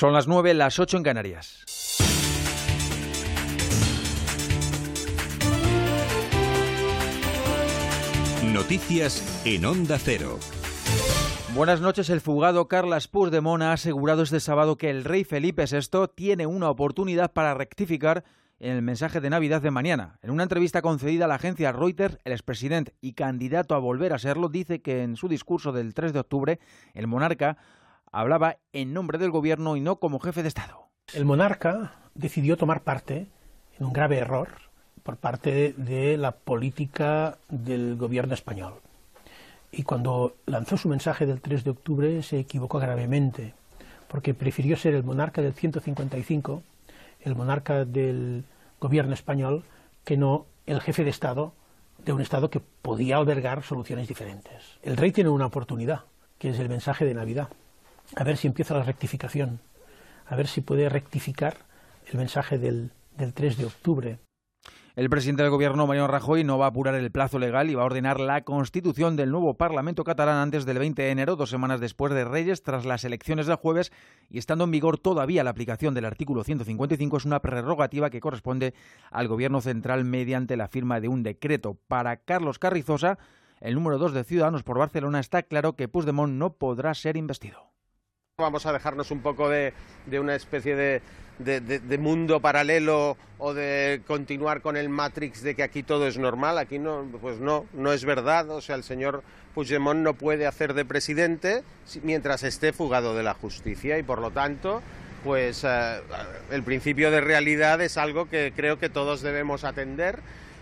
Son las 9, las 8 en Canarias. Noticias en Onda Cero. Buenas noches. El fugado Carles Puigdemont ha asegurado este sábado que el rey Felipe VI tiene una oportunidad para rectificar en el mensaje de Navidad de mañana. En una entrevista concedida a la agencia Reuters, el expresidente y candidato a volver a serlo dice que en su discurso del 3 de octubre el monarca hablaba en nombre del gobierno y no como jefe de Estado. El monarca decidió tomar parte en un grave error por parte de la política del gobierno español. Y cuando lanzó su mensaje del 3 de octubre se equivocó gravemente, porque prefirió ser el monarca del 155, el monarca del gobierno español, que no el jefe de Estado de un Estado que podía albergar soluciones diferentes. El rey tiene una oportunidad, que es el mensaje de Navidad. A ver si empieza la rectificación, a ver si puede rectificar el mensaje del, del 3 de octubre. El presidente del gobierno, Mariano Rajoy, no va a apurar el plazo legal y va a ordenar la constitución del nuevo Parlamento catalán antes del 20 de enero, dos semanas después de Reyes, tras las elecciones del jueves y estando en vigor todavía la aplicación del artículo 155, es una prerrogativa que corresponde al gobierno central mediante la firma de un decreto. Para Carlos Carrizosa, el número dos de Ciudadanos por Barcelona, está claro que Puigdemont no podrá ser investido. Vamos a dejarnos un poco de, una especie de, mundo paralelo o de continuar con el Matrix de que aquí todo es normal. Aquí no, pues no, no es verdad. O sea, el señor Puigdemont no puede hacer de presidente mientras esté fugado de la justicia y por lo tanto, pues eh, el principio de realidad es algo que creo que todos debemos atender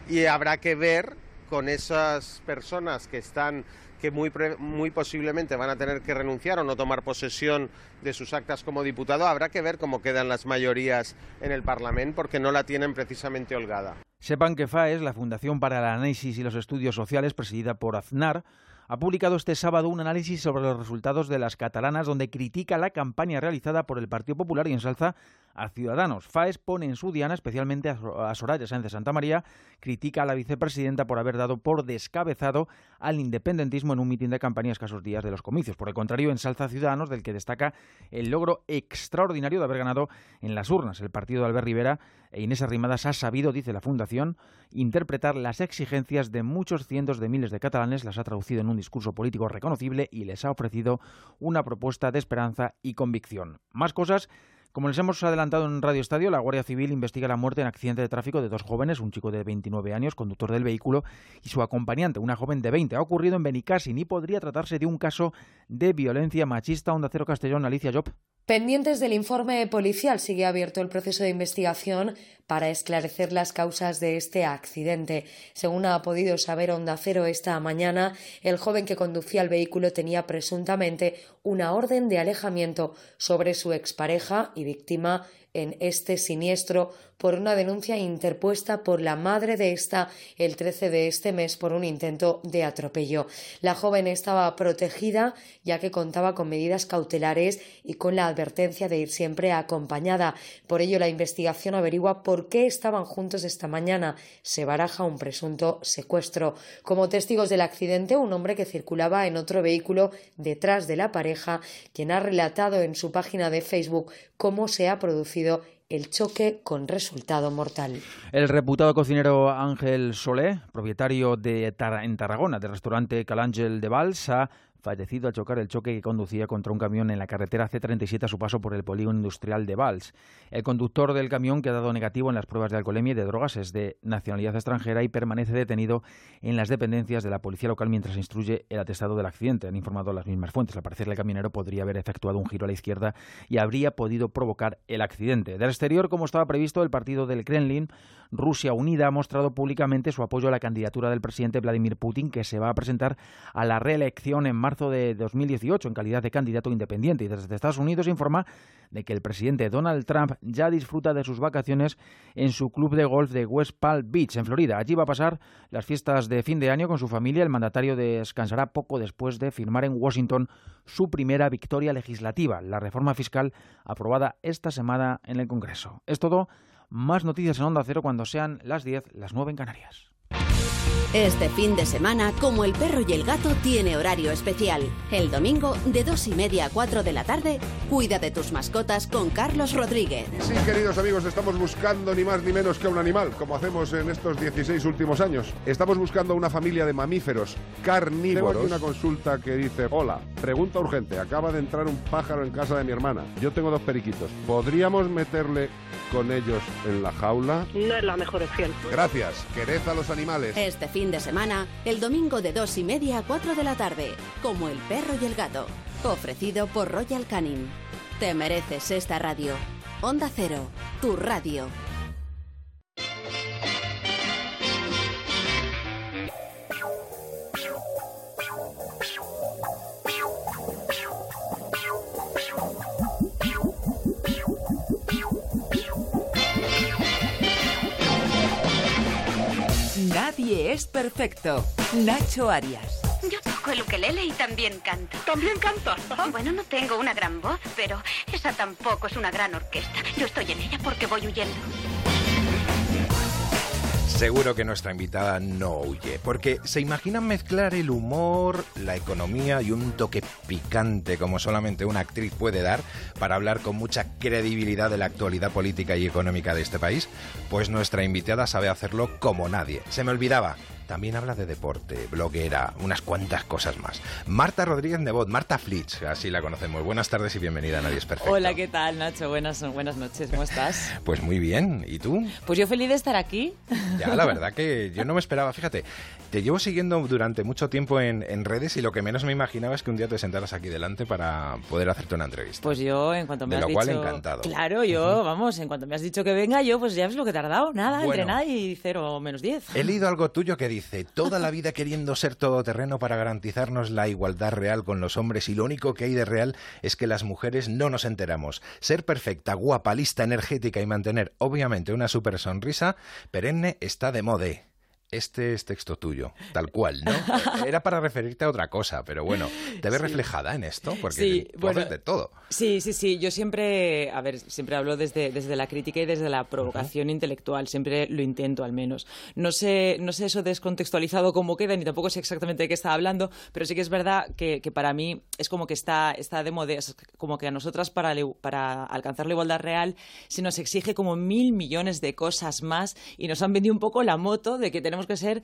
y habrá que ver con esas personas que están que muy, muy posiblemente van a tener que renunciar o no tomar posesión de sus actas como diputado, habrá que ver cómo quedan las mayorías en el Parlamento porque no la tienen precisamente holgada. Sepan que FAES, la Fundación para el Análisis y los Estudios Sociales, presidida por Aznar, ha publicado este sábado un análisis sobre los resultados de las catalanas donde critica la campaña realizada por el Partido Popular y ensalza a Ciudadanos. FAES pone en su diana especialmente a Soraya Sánchez Santa María, critica a la vicepresidenta por haber dado por descabezado al independentismo en un mitin de campaña escasos días de los comicios. Por el contrario, ensalza a Ciudadanos, del que destaca el logro extraordinario de haber ganado en las urnas. El partido de Albert Rivera e Inés Arrimadas ha sabido, dice la Fundación, interpretar las exigencias de muchos cientos de miles de catalanes, las ha traducido en un discurso político reconocible y les ha ofrecido una propuesta de esperanza y convicción. Más cosas como les hemos adelantado en Radio Estadio, la Guardia Civil investiga la muerte en accidente de tráfico de dos jóvenes, un chico de 29 años, conductor del vehículo, y su acompañante, una joven de 20. Ha ocurrido en Benicassin y podría tratarse de un caso de violencia machista. Onda Cero Castellón, Alicia Job. Pendientes del informe policial, sigue abierto el proceso de investigación para esclarecer las causas de este accidente. Según ha podido saber Onda Cero esta mañana, el joven que conducía el vehículo tenía presuntamente una orden de alejamiento sobre su expareja y víctima en este siniestro por una denuncia interpuesta por la madre de esta el 13 de este mes por un intento de atropello. La joven estaba protegida ya que contaba con medidas cautelares y con la advertencia de ir siempre acompañada. Por ello, la investigación averigua por qué estaban juntos esta mañana. Se baraja un presunto secuestro. Como testigos del accidente, un hombre que circulaba en otro vehículo detrás de la pareja, quien ha relatado en su página de Facebook cómo se ha producido el choque con resultado mortal. El reputado cocinero Ángel Solé, propietario de en Tarragona del restaurante Calangel de Balsa, fallecido al chocar el choque que conducía contra un camión en la carretera C37 a su paso por el polígono industrial de Vals. El conductor del camión, que ha dado negativo en las pruebas de alcoholemia y de drogas, es de nacionalidad extranjera y permanece detenido en las dependencias de la policía local mientras instruye el atestado del accidente. Han informado las mismas fuentes. Al parecer, el camionero podría haber efectuado un giro a la izquierda y habría podido provocar el accidente. Del exterior, como estaba previsto, el partido del Kremlin, Rusia Unida, ha mostrado públicamente su apoyo a la candidatura del presidente Vladimir Putin, que se va a presentar a la reelección en marzo de 2018 en calidad de candidato independiente. Y desde Estados Unidos informa de que el presidente Donald Trump ya disfruta de sus vacaciones en su club de golf de West Palm Beach, en Florida. Allí va a pasar las fiestas de fin de año con su familia. El mandatario descansará poco después de firmar en Washington su primera victoria legislativa, la reforma fiscal aprobada esta semana en el Congreso. Es todo. Más noticias en Onda Cero cuando sean las 10, las 9 en Canarias. Este fin de semana, como el perro y el gato, tiene horario especial. El domingo, de dos y media a cuatro de la tarde, cuida de tus mascotas con Carlos Rodríguez. Sí, queridos amigos, estamos buscando ni más ni menos que un animal, como hacemos en estos 16 últimos años. Estamos buscando una familia de mamíferos carnívoros. Tengo aquí una consulta que dice, hola, pregunta urgente, acaba de entrar un pájaro en casa de mi hermana. Yo tengo dos periquitos. ¿Podríamos meterle con ellos en la jaula? No es la mejor opción. Gracias, quered a los animales. Este fin de semana, el domingo de dos y media a 4 de la tarde, como el perro y el gato. Ofrecido por Royal Canin. Te mereces esta radio. Onda Cero, tu radio. Nadie es perfecto. Nacho Arias. Yo toco el ukelele y también canto. ¿También canta? Bueno, no tengo una gran voz, pero esa tampoco es una gran orquesta. Yo estoy en ella porque voy huyendo. Seguro que nuestra invitada no huye, porque se imaginan mezclar el humor, la economía y un toque picante como solamente una actriz puede dar para hablar con mucha credibilidad de la actualidad política y económica de este país, pues nuestra invitada sabe hacerlo como nadie. Se me olvidaba, también habla de deporte, bloguera, unas cuantas cosas más. Marta Rodríguez Nebot, Marta Flitch, así la conocemos. Buenas tardes y bienvenida a Nadie es Perfecto. Hola, ¿qué tal, Nacho? Buenas, buenas noches, ¿cómo estás? Pues muy bien, ¿y tú? Pues yo feliz de estar aquí. Ya, la verdad que yo no me esperaba, fíjate, te llevo siguiendo durante mucho tiempo en, en redes y lo que menos me imaginaba es que un día te sentaras aquí delante para poder hacerte una entrevista. Pues yo, en cuanto me de has lo cual dicho... encantado. Claro, yo, vamos, en cuanto me has dicho que venga, yo pues ya ves lo que he tardado. Nada, Bueno. entre nada y cero menos diez. He leído algo tuyo que dice, toda la vida queriendo ser todoterreno para garantizarnos la igualdad real con los hombres y lo único que hay de real es que las mujeres no nos enteramos. Ser perfecta, guapa, lista, energética y mantener obviamente una super sonrisa perenne está de mode. Este es texto tuyo, tal cual, ¿no? Era para referirte a otra cosa, pero bueno, ¿te ves Sí. reflejada en esto? Porque Sí, bueno, de todo. Sí, sí, sí. Yo siempre, a ver, siempre hablo desde, desde la crítica y desde la provocación intelectual. Siempre lo intento, al menos. No sé, no sé eso descontextualizado cómo queda, ni tampoco sé exactamente de qué estaba hablando, pero sí que es verdad que, que para mí es como que está, está de moda, es como que a nosotras para, para alcanzar la igualdad real se nos exige como mil millones de cosas más y nos han vendido un poco la moto de que tenemos que ser,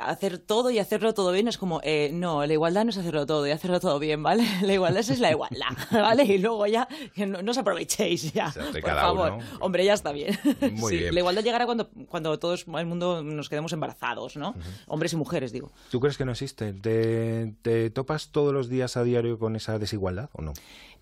hacer todo y hacerlo todo bien. Es como, eh, no, la igualdad no es hacerlo todo y hacerlo todo bien, ¿vale? La igualdad es la igualdad, ¿vale? Y luego ya, que no, no os aprovechéis ya. Por favor. uno. Hombre, ya está bien. Muy Sí, bien. La igualdad llegará cuando, cuando todos el mundo nos quedemos embarazados, ¿no? Hombres y mujeres, digo. ¿Tú crees que no existe? ¿Te, te topas todos los días a diario con esa desigualdad o no?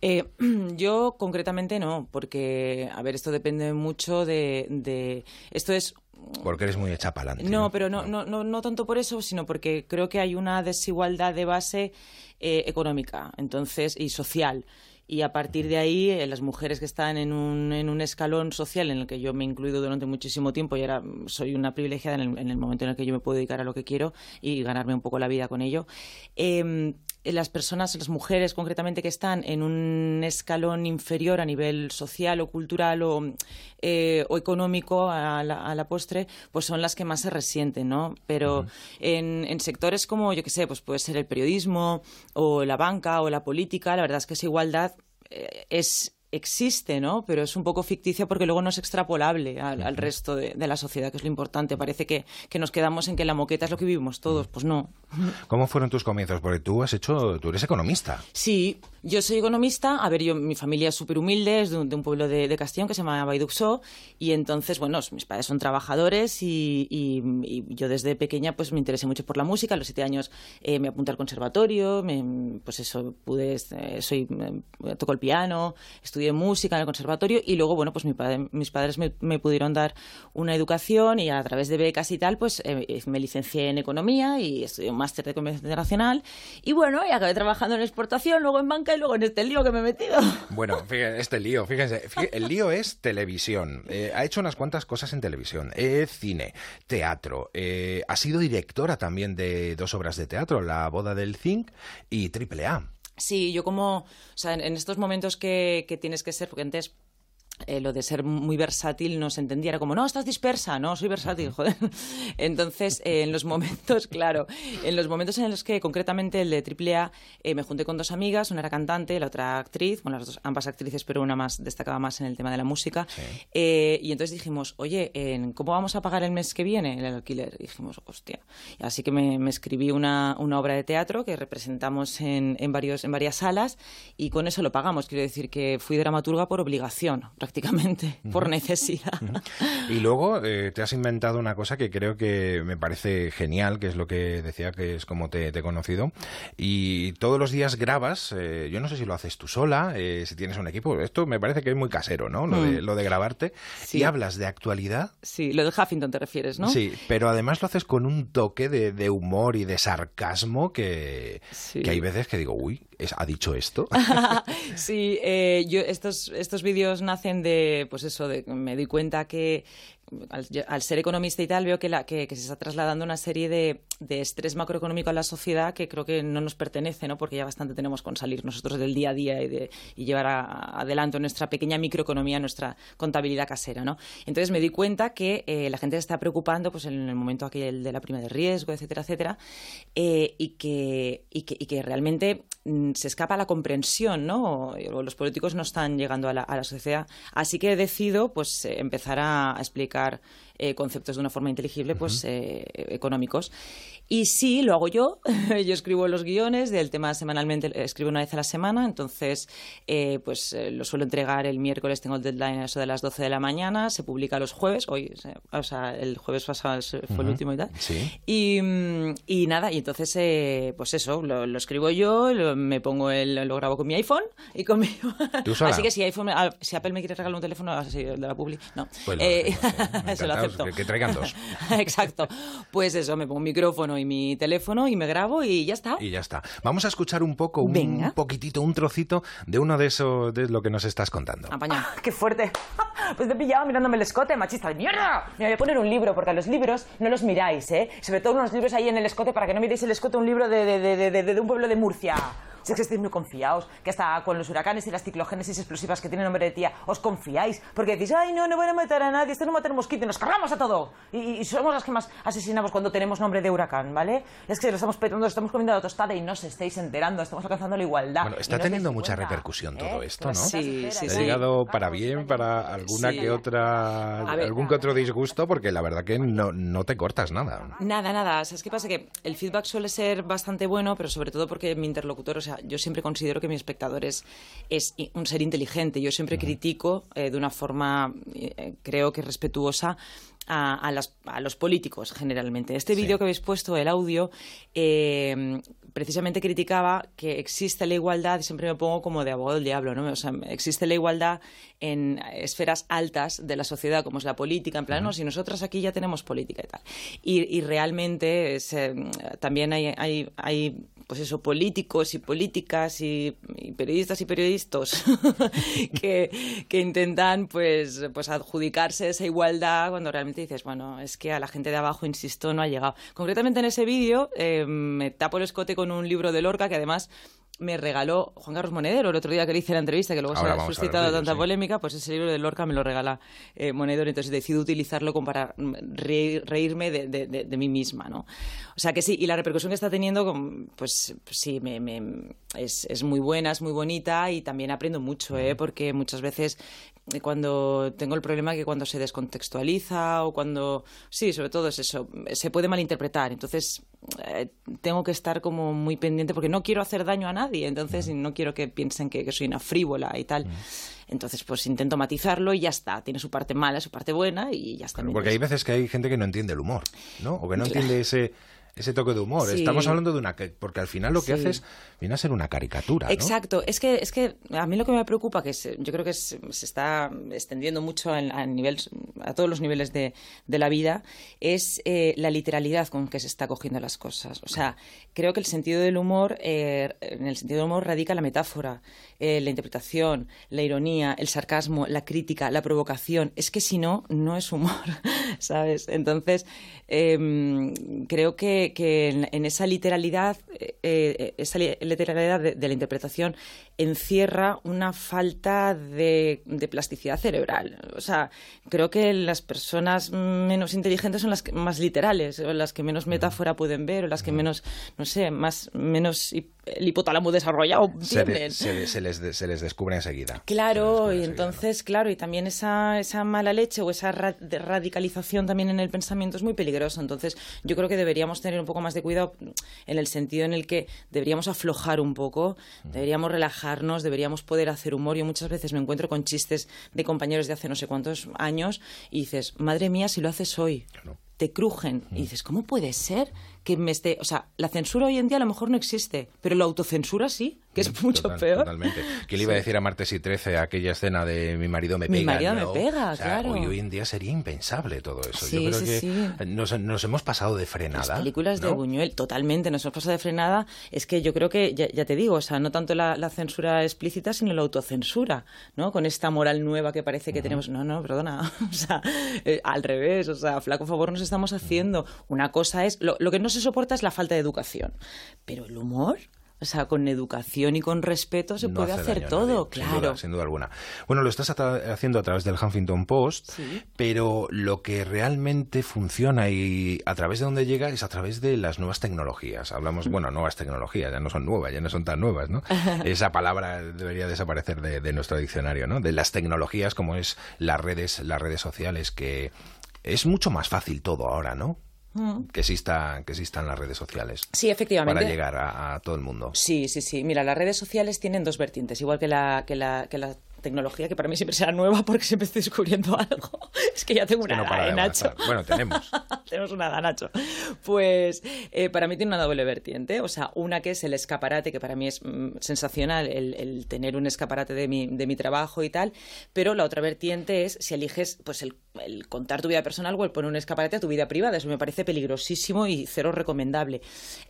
Eh, yo concretamente no, porque, a ver, esto depende mucho de... de- esto es Porque eres muy hecha para adelante. No, pero no, no, no, no tanto por eso, sino porque creo que hay una desigualdad de base eh, económica entonces y social. Y a partir de ahí, eh, las mujeres que están en un, en un escalón social en el que yo me he incluido durante muchísimo tiempo y ahora soy una privilegiada en el, en el momento en el que yo me puedo dedicar a lo que quiero y ganarme un poco la vida con ello. eh, las personas, las mujeres concretamente que están en un escalón inferior a nivel social o cultural o, eh, o económico a la, a la postre, pues son las que más se resienten, ¿no? Pero en, en sectores como, yo qué sé, pues puede ser el periodismo o la banca o la política, la verdad es que esa igualdad eh, es existe, ¿no? Pero es un poco ficticia porque luego no es extrapolable al, al resto de, de la sociedad, que es lo importante. Parece que, que nos quedamos en que la moqueta es lo que vivimos todos. Pues no. ¿Cómo fueron tus comienzos? Porque tú has hecho, tú eres economista. Sí, yo soy economista. A ver, yo, mi familia es súper humilde, es de un, de un pueblo de, de Castellón que se llama Baiduxó. Y entonces, bueno, mis padres son trabajadores y, yo desde pequeña pues me interesé mucho por la música. A los siete años eh, me apunté al conservatorio, me- pues eso, pude, eh, soy, eh, toco el piano, estudié música en el conservatorio y luego, bueno, pues mi padre- mis padres me, me pudieron dar una educación y a través de becas y tal, pues eh, me licencié en economía y estudié máster de comercio internacional. Y bueno, y acabé trabajando en exportación, luego en banca y luego en este lío que me he metido. Bueno, fíjense, este lío, fíjense, fí- el lío es televisión. Eh, ha hecho unas cuantas cosas en televisión, eh, cine, teatro. eh, ha sido directora también de dos obras de teatro, La boda del zinc y Triple A. Sí, yo como, o sea, en, en estos momentos que, que tienes que ser, porque antes eh, lo de ser muy versátil no se entendía. Era como, no, estás dispersa, no, soy versátil, joder. Entonces, eh, en los momentos, claro, en los momentos en los que concretamente el de AAA eh, me junté con dos amigas, una era cantante, la otra actriz, bueno, las dos, ambas actrices, pero una más destacaba más en el tema de la música. y entonces dijimos, oye, ¿cómo vamos a pagar el mes que viene el alquiler? Y dijimos, hostia. Así que me, escribí una, una, obra de teatro que representamos en, en, varios, en varias salas y con eso lo pagamos. Quiero decir que fui dramaturga por obligación prácticamente, por necesidad. Y luego eh, te has inventado una cosa que creo que me parece genial, que es lo que decía que es como te, he conocido. Y todos los días grabas, eh, yo no sé si lo haces tú sola, eh, si tienes un equipo, esto me parece que es muy casero, ¿no? Lo, de, mm. lo de grabarte. Y hablas de actualidad. Sí, lo de Huffington te refieres, ¿no? Sí, pero además lo haces con un toque de, humor y de sarcasmo que, que hay veces que digo, uy, ¿ha dicho esto? sí, yo estos, estos vídeos nacen de, pues eso, me doy cuenta que, al, ser economista y tal, veo que, que, se está trasladando una serie de, de, estrés macroeconómico a la sociedad que creo que no nos pertenece, ¿no? porque ya bastante tenemos con salir nosotros del día a día y, de, y llevar adelante nuestra pequeña microeconomía, nuestra contabilidad casera. ¿no? Entonces me di cuenta que eh, la gente se está preocupando pues, en el momento aquel de la prima de riesgo, etcétera, etcétera, eh, y, que, y, que, y que realmente se escapa la comprensión, ¿no? O, los políticos no están llegando a la, a la sociedad. Así que decido pues, empezar a explicar eh, conceptos de una forma inteligible, pues eh, económicos. Y sí, lo hago yo. yo escribo los guiones del tema semanalmente, escribo una vez a la semana, entonces eh, pues lo suelo entregar el miércoles, tengo el deadline a eso de las 12 de la mañana, se publica los jueves, hoy, o sea, el jueves pasado fue el último y tal. Y, y, nada, y entonces, pues eso, lo, escribo yo, me pongo el, lo grabo con mi iPhone y con mi... Así que si, iPhone, ah, si Apple me quiere regalar un teléfono, así, de la Publi, no. Pues se lo acepto. Que, traigan dos. Exacto. Pues eso, me pongo un micrófono y mi teléfono y me grabo y ya está. Y ya está. Vamos a escuchar un poco, un, poquitito, un trocito de uno de esos, de lo que nos estás contando. Apaña. ¡Qué fuerte! Pues te he pillado mirándome el escote, machista de mierda. Me voy a poner un libro, porque a los libros no los miráis, ¿eh? Sobre todo unos libros ahí en el escote, para que no miréis el escote, un libro de, de, de, de un pueblo de Murcia. Si es que estáis muy confiados, que hasta con los huracanes y las ciclogénesis explosivas que tienen nombre de tía, os confiáis, porque decís, ay, no, no voy a matar a nadie, este no matar mosquito, y nos cargamos a todo. Y, somos las que más asesinamos cuando tenemos nombre de huracán, ¿ale? Es que lo estamos petando, estamos comiendo la tostada y no os estéis enterando, estamos alcanzando la igualdad. Bueno, está teniendo mucha repercusión todo ¿eh? esto, ¿no? Sí, sí, sí. Ha llegado para bien, para alguna que otra, algún que otro disgusto, porque la verdad que no, no te cortas nada. Nada, nada. ¿Sabes qué pasa? Que el feedback suele ser bastante bueno, pero sobre todo porque mi interlocutor, o sea, yo siempre considero que mi espectador es, un ser inteligente. Yo siempre critico eh, de una forma, eh, creo que respetuosa, a, los políticos generalmente. Este vídeo que habéis puesto, el audio, eh, precisamente criticaba que existe la igualdad, siempre me pongo como de abogado del diablo, ¿no? O sea, existe la igualdad en esferas altas de la sociedad, como es la política, en plan, no, si nosotras aquí ya tenemos política y tal. Y, realmente también hay, hay pues eso, políticos y políticas y, periodistas y periodistas que, intentan pues, pues adjudicarse esa igualdad cuando realmente dices, bueno, es que a la gente de abajo, insisto, no ha llegado. Concretamente en ese vídeo eh, me tapo el escote con un libro de Lorca que además me regaló Juan Carlos Monedero el otro día que le hice la entrevista, que luego se ha suscitado tanta polémica, pues ese libro de Lorca me lo regala eh, Monedero, entonces decido utilizarlo como para reírme de, mí misma, ¿no? O sea que sí, y la repercusión que está teniendo, pues, sí, me, es, es, muy buena, es muy bonita y también aprendo mucho, ¿eh? porque muchas veces eh, cuando tengo el problema que cuando se descontextualiza o cuando... Sí, sobre todo es eso, se puede malinterpretar, entonces eh, tengo que estar como muy pendiente porque no quiero hacer daño a nadie, entonces no quiero que piensen que, soy una frívola y tal. Entonces, pues intento matizarlo y ya está. Tiene su parte mala, su parte buena y ya está. porque hay veces que hay gente que no entiende el humor, ¿no? O que no entiende ese ese toque de humor. Estamos hablando de una... Porque al final lo que haces viene a ser una caricatura. Exacto. Es que, es que a mí lo que me preocupa, que yo creo que se está extendiendo mucho a, nivel, a todos los niveles de, la vida, es eh, la literalidad con que se está cogiendo las cosas. O sea, creo que el sentido del humor, eh, en el sentido del humor radica la metáfora, eh, la interpretación, la ironía, el sarcasmo, la crítica, la provocación. Es que si no, no es humor, ¿sabes? Entonces, em, creo que que, en, esa literalidad, eh, eh, esa literalidad de, la interpretación encierra una falta de, plasticidad cerebral. O sea, creo que las personas menos inteligentes son las más literales, o las que menos metáfora pueden ver, o las que menos, no sé, más menos el hipotálamo desarrollado se, se, les, se, les, descubre enseguida. Claro, y entonces, claro, y también esa, esa mala leche o esa radicalización también en el pensamiento es muy peligroso. Entonces, yo creo que deberíamos tener un poco más de cuidado en el sentido en el que deberíamos aflojar un poco, deberíamos relajarnos, deberíamos poder hacer humor. Yo muchas veces me encuentro con chistes de compañeros de hace no sé cuántos años y dices, madre mía, si lo haces hoy. te crujen. Y dices, ¿cómo puede ser que me esté... O sea, la censura hoy en día a lo mejor no existe, pero la autocensura sí, que es mucho peor. Totalmente. ¿Qué le iba a decir a Martes y Trece aquella escena de mi marido me pega? Mi marido me pega, claro. Hoy, en día sería impensable todo eso. Yo creo que nos, hemos pasado de frenada. Las películas de Buñuel, totalmente, nos hemos pasado de frenada. Es que yo creo que, ya, te digo, o sea, no tanto la, censura explícita, sino la autocensura, ¿no? Con esta moral nueva que parece que tenemos. No, no, perdona. o sea, eh, al revés, o sea, flaco favor nos estamos haciendo. Una cosa es... Lo, lo que no se soporta es la falta de educación. Pero el humor, o sea, con educación y con respeto se puede hacer todo, claro. Sin duda, alguna. Bueno, lo estás haciendo a través del Huffington Post, pero lo que realmente funciona y a través de donde llega es a través de las nuevas tecnologías. Hablamos, bueno, nuevas tecnologías, ya no son nuevas, ya no son tan nuevas, ¿no? Esa palabra debería desaparecer de, de nuestro diccionario, ¿no? De las tecnologías como es las redes, las redes sociales, que es mucho más fácil todo ahora, ¿no? Que exista que existan las redes sociales. Sí, efectivamente. Para llegar a, todo el mundo. Sí, sí, sí. Mira, las redes sociales tienen dos vertientes, igual que la, que la, que la tecnología que para mí siempre será nueva porque siempre estoy descubriendo algo. es que ya tengo una edad, Nacho. Bueno, tenemos. tenemos una edad, Nacho. Pues eh, para mí tiene una doble vertiente. O sea, una que es el escaparate, que para mí es mm, sensacional el, tener un escaparate de mi, de mi trabajo y tal. Pero la otra vertiente es si eliges pues el, contar tu vida personal o el poner un escaparate a tu vida privada. Eso me parece peligrosísimo y cero recomendable.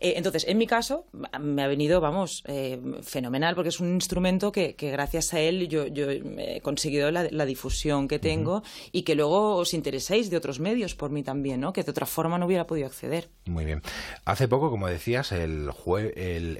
Eh, entonces, en mi caso, me ha venido, vamos, eh, fenomenal porque es un instrumento que, que gracias a él yo yo he conseguido la, difusión que tengo y que luego os intereséis de otros medios por mí también, ¿no? Que de otra forma no hubiera podido acceder. Muy bien. Hace poco, como decías, el,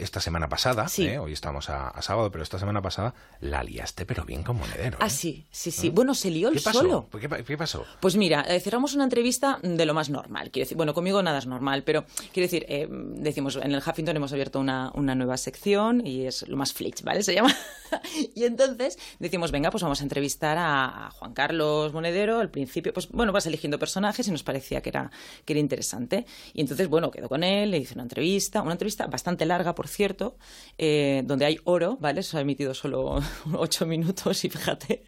esta semana pasada, ¿eh? hoy estamos a, sábado, pero esta semana pasada la liaste, pero bien con monedero. Ah, sí, sí, sí. Bueno, se lió el solo. ¿Qué, pasó? Pues mira, eh, cerramos una entrevista de lo más normal. Quiero decir, bueno, conmigo nada es normal, pero quiero decir, decimos, en el Huffington hemos abierto una, nueva sección y es lo más flitch, ¿vale? Se llama. y entonces decimos, venga, pues vamos a entrevistar a, Juan Carlos Monedero. Al principio, pues bueno, vas eligiendo personajes y nos parecía que era, que era interesante. Y entonces, bueno, quedó con él, le hice una entrevista, una entrevista bastante larga, por cierto, eh, donde hay oro, ¿vale? Se ha emitido solo ocho minutos y fíjate.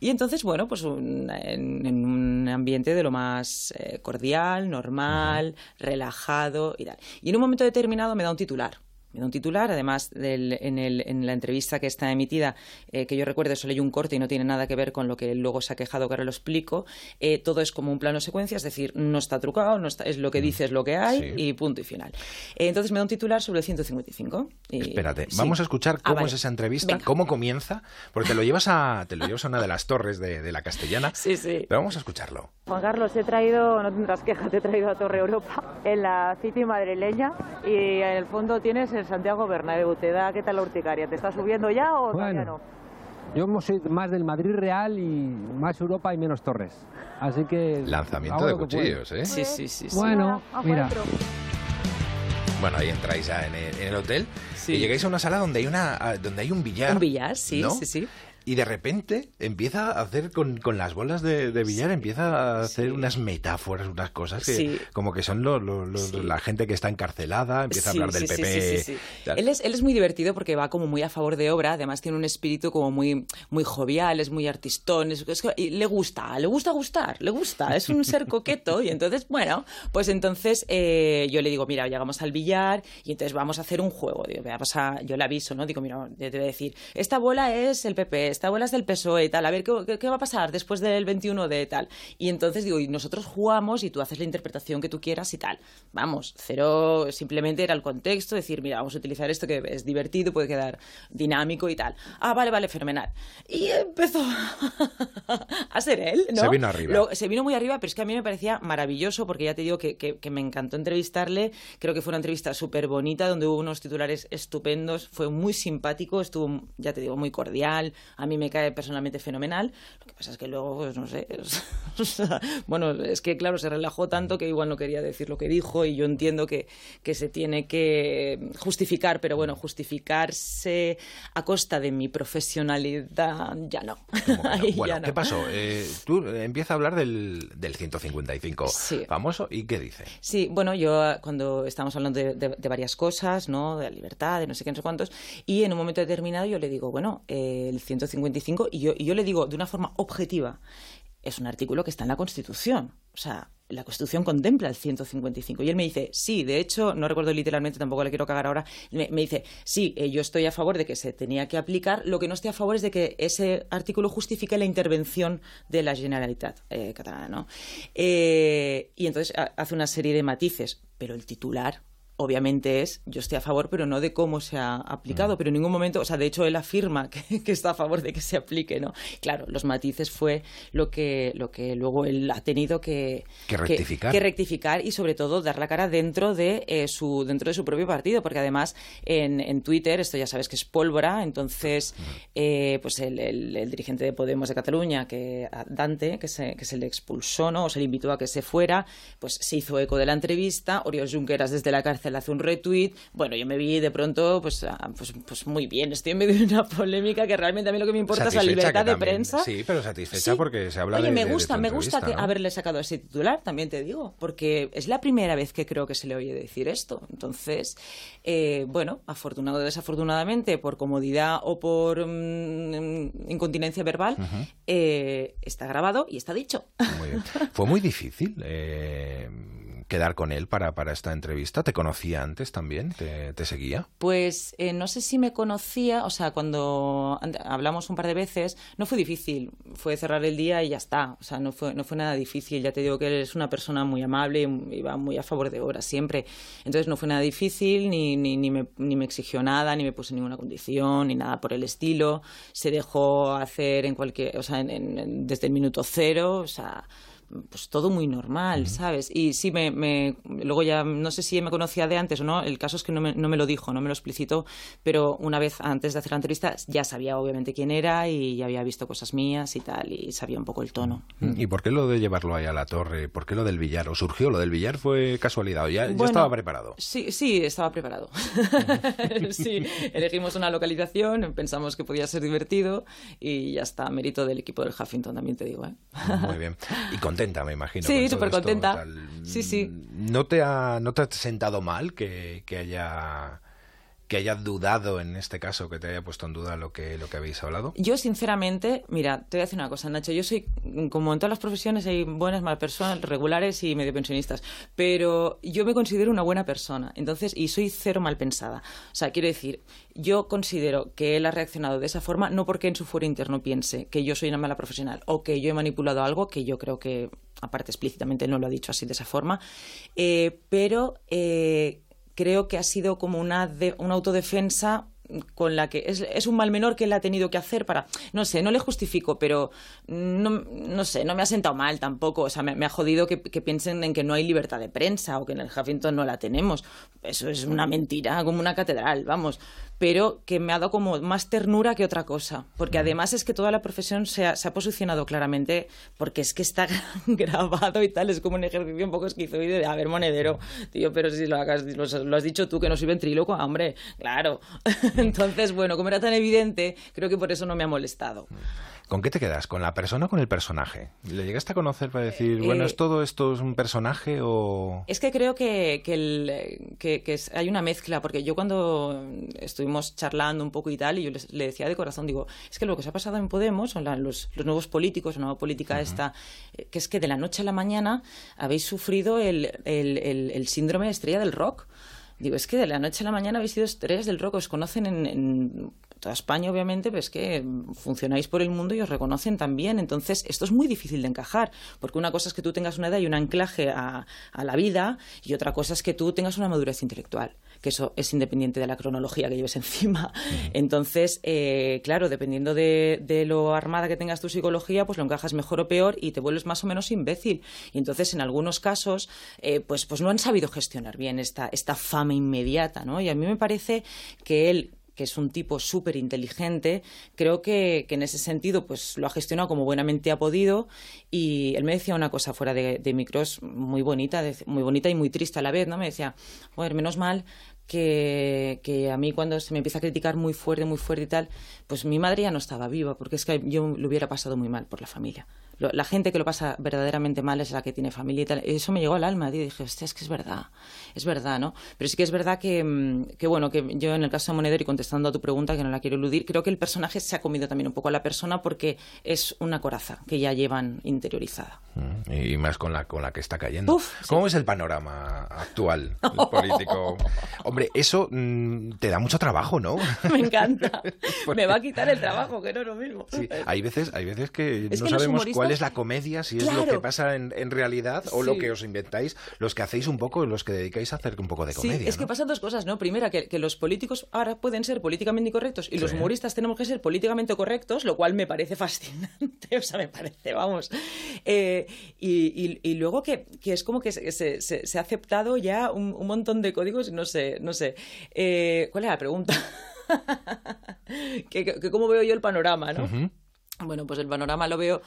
Y entonces, bueno, pues en, un ambiente de lo más eh, cordial, normal, relajado y tal. Y en un momento determinado me da un titular me da un titular, además en, la entrevista que está emitida, eh, que yo recuerdo, solo hay un corte y no tiene nada que ver con lo que luego se ha quejado, que ahora lo explico, eh, todo es como un plano secuencia, es decir, no está trucado, no está, es lo que mm. dice, es lo que hay y punto y final. Eh, entonces me da un titular sobre el 155. Espérate, vamos a escuchar ah, cómo es esa entrevista, cómo comienza, porque te lo llevas a, te lo llevas a una de las torres de, la castellana. Sí, sí. Pero vamos a escucharlo. Juan Carlos, he traído, no tendrás quejas, te he traído a Torre Europa en la City madrileña y en el fondo tienes el Santiago Bernabéu. ¿Te da qué tal la urticaria? ¿Te está subiendo ya o todavía no? Yo soy más del Madrid Real y más Europa y menos Torres. Así que... Lanzamiento de cuchillos, ¿eh? Sí, sí, sí. Bueno, mira. Bueno, ahí entráis ya en el, hotel y llegáis a una sala donde hay una donde hay un billar. Un billar, sí, sí, sí y de repente empieza a hacer con, con las bolas de, billar, empieza a hacer unas metáforas, unas cosas que como que son la gente que está encarcelada, empieza a hablar del PP. Él, es, él es muy divertido porque va como muy a favor de obra, además tiene un espíritu como muy, muy jovial, es muy artistón, es, y le gusta, le gusta gustar, le gusta, es un ser coqueto y entonces, bueno, pues entonces eh, yo le digo, mira, llegamos al billar y entonces vamos a hacer un juego, digo, vamos a, yo le aviso, ¿no? Digo, mira, te voy a decir, esta bola es el PP, esta abuela es del PSOE y tal, a ver, ¿qué, ¿qué, va a pasar después del 21 de tal? Y entonces digo, y nosotros jugamos y tú haces la interpretación que tú quieras y tal. Vamos, cero, simplemente era el contexto, decir, mira, vamos a utilizar esto que es divertido, puede quedar dinámico y tal. Ah, vale, vale, fenomenal. Y empezó a ser él, ¿no? Se vino arriba. se vino muy arriba, pero es que a mí me parecía maravilloso porque ya te digo que, que, que me encantó entrevistarle. Creo que fue una entrevista súper bonita donde hubo unos titulares estupendos. Fue muy simpático, estuvo, ya te digo, muy cordial. A mí me cae personalmente fenomenal. Lo que pasa es que luego, pues no sé. bueno, es que claro, se relajó tanto que igual no quería decir lo que dijo y yo entiendo que, que se tiene que justificar, pero bueno, justificarse a costa de mi profesionalidad ya no. Bueno, ¿qué pasó? Eh, tú empiezas a hablar del, del 155 famoso y ¿qué dice? Sí, bueno, yo cuando estábamos hablando de, de, de, varias cosas, ¿no? De la libertad, de no sé qué, no sé cuántos, y en un momento determinado yo le digo, bueno, eh, el 155, y yo, y yo le digo de una forma objetiva, es un artículo que está en la Constitución. O sea, la Constitución contempla el 155. Y él me dice, sí, de hecho, no recuerdo literalmente, tampoco le quiero cagar ahora, me, me dice, sí, eh, yo estoy a favor de que se tenía que aplicar, lo que no estoy a favor es de que ese artículo justifique la intervención de la Generalitat eh, catalana. ¿no? Eh, y entonces hace una serie de matices, pero el titular obviamente es, yo estoy a favor, pero no de cómo se ha aplicado, mm. pero en ningún momento, o sea, de hecho él afirma que, que, está a favor de que se aplique, ¿no? Claro, los matices fue lo que, lo que luego él ha tenido que, que rectificar. Que, rectificar y sobre todo dar la cara dentro de, eh, su, dentro de su propio partido, porque además en, en, Twitter, esto ya sabes que es pólvora, entonces, mm. eh, pues el, el, el, dirigente de Podemos de Cataluña, que Dante, que se, que se le expulsó, ¿no? O se le invitó a que se fuera, pues se hizo eco de la entrevista, Oriol Junqueras desde la cárcel hace un retweet. Bueno, yo me vi de pronto, pues, ah, pues, pues, muy bien, estoy en medio de una polémica que realmente a mí lo que me importa es la libertad de prensa. Sí, pero satisfecha sí. porque se habla Oye, de me gusta, de me gusta que ¿no? haberle sacado ese titular, también te digo, porque es la primera vez que creo que se le oye decir esto. Entonces, eh, bueno, afortunado o desafortunadamente, por comodidad o por mmm, incontinencia verbal, uh -huh. eh, está grabado y está dicho. Muy bien. Fue muy difícil. Eh quedar con él para, para esta entrevista? ¿Te conocía antes también? ¿Te, te seguía? Pues eh, no sé si me conocía, o sea, cuando hablamos un par de veces, no fue difícil, fue cerrar el día y ya está, o sea, no fue, no fue nada difícil, ya te digo que él es una persona muy amable y va muy a favor de obras siempre, entonces no fue nada difícil, ni, ni, ni, me, ni me exigió nada, ni me puso ninguna condición, ni nada por el estilo, se dejó hacer en cualquier, o sea, en, en, desde el minuto cero, o sea pues todo muy normal, uh -huh. ¿sabes? Y sí, me, me, luego ya, no sé si me conocía de antes o no, el caso es que no me, no me, lo dijo, no me lo explicitó, pero una vez antes de hacer la entrevista ya sabía obviamente quién era y ya había visto cosas mías y tal, y sabía un poco el tono. ¿Y por qué lo de llevarlo ahí a la torre? ¿Por qué lo del billar? ¿O surgió lo del billar? ¿Fue casualidad? ¿Ya, bueno, ya estaba preparado? Sí, sí, estaba preparado. sí, elegimos una localización, pensamos que podía ser divertido y ya está, mérito del equipo del Huffington también te digo, ¿eh? Muy bien. Y contenta, me imagino. Sí, súper contenta. Sí, sí. ¿No te ha, no te ha sentado mal que, que haya que haya dudado en este caso, que te haya puesto en duda lo que, lo que habéis hablado? Yo, sinceramente, mira, te voy a decir una cosa, Nacho. Yo soy, como en todas las profesiones, hay buenas, malas personas, regulares y medio pensionistas. Pero yo me considero una buena persona. Entonces, y soy cero mal pensada. O sea, quiero decir, yo considero que él ha reaccionado de esa forma no porque en su fuero interno piense que yo soy una mala profesional o que yo he manipulado algo, que yo creo que, aparte explícitamente, no lo ha dicho así de esa forma. Eh, pero. Eh, creo que ha sido como una, una autodefensa con la que es, es, un mal menor que él ha tenido que hacer para, no sé, no le justifico, pero no, no sé, no me ha sentado mal tampoco, o sea, me, me ha jodido que, que, piensen en que no hay libertad de prensa o que en el Huffington no la tenemos, eso es una mentira, como una catedral, vamos, pero que me ha dado como más ternura que otra cosa, porque además es que toda la profesión se ha, se ha posicionado claramente, porque es que está grabado y tal, es como un ejercicio un poco esquizoide de, a ver, monedero, tío, pero si lo, hagas, lo, lo has dicho tú que no soy ventríloco, hombre, claro. Entonces, bueno, como era tan evidente, creo que por eso no me ha molestado. ¿Con qué te quedas? ¿Con la persona o con el personaje? ¿Le llegaste a conocer para decir, bueno, ¿es todo esto es un personaje o...? Es que creo que, que, el, que, que es, hay una mezcla, porque yo cuando estuvimos charlando un poco y tal, y yo les, le decía de corazón, digo, es que lo que se ha pasado en Podemos, son la, los, los, nuevos políticos, la nueva política uh -huh. esta, que es que de la noche a la mañana habéis sufrido el, el síndrome de estrella del rock Digo, es que de la noche a la mañana habéis sido estrellas del rock, os conocen en, toda España, obviamente, pero es que funcionáis por el mundo y os reconocen también. Entonces, esto es muy difícil de encajar, porque una cosa es que tú tengas una edad y un anclaje a, a la vida, y otra cosa es que tú tengas una madurez intelectual que eso es independiente de la cronología que lleves encima. Entonces, eh, claro, dependiendo de, lo armada que tengas tu psicología, pues lo encajas mejor o peor y te vuelves más o menos imbécil. Y entonces, en algunos casos, eh, pues, pues no han sabido gestionar bien esta, esta fama inmediata, ¿no? Y a mí me parece que él que es un tipo súper inteligente, creo que, en ese sentido pues lo ha gestionado como buenamente ha podido y él me decía una cosa fuera de, micros muy bonita, muy bonita y muy triste a la vez, ¿no? Me decía, joder, menos mal que, que, a mí cuando se me empieza a criticar muy fuerte, muy fuerte y tal, pues mi madre ya no estaba viva, porque es que yo lo hubiera pasado muy mal por la familia la gente que lo pasa verdaderamente mal es la que tiene familia y tal. Eso me llegó al alma. Y dije, hostia, es que es verdad. Es verdad, ¿no? Pero sí que es verdad mm, que, bueno, que yo en el caso de Monedero y contestando a tu pregunta, que no la quiero eludir, creo que el personaje se ha comido también un poco a la persona porque es una coraza que ya llevan interiorizada. Mm, y más con la, con la que está cayendo. ¿Cómo es el panorama actual político? Hombre, eso mm, te da mucho trabajo, ¿no? me encanta. me va a quitar el trabajo, que no es lo mismo. Sí, hay veces, hay veces que no sabemos cuál es la comedia, si es lo que pasa en, realidad o lo que os inventáis, los que hacéis un poco, los que dedicáis a hacer un poco de comedia. Sí, es que pasan dos cosas, ¿no? Primera, que, los políticos ahora pueden ser políticamente incorrectos y los humoristas tenemos que ser políticamente correctos, lo cual me parece fascinante, o sea, me parece, vamos. Eh, y, luego que, es como que se, ha aceptado ya un, montón de códigos, no sé, no sé. Eh, ¿Cuál es la pregunta? que, cómo veo yo el panorama, ¿no? Bueno, pues el panorama lo veo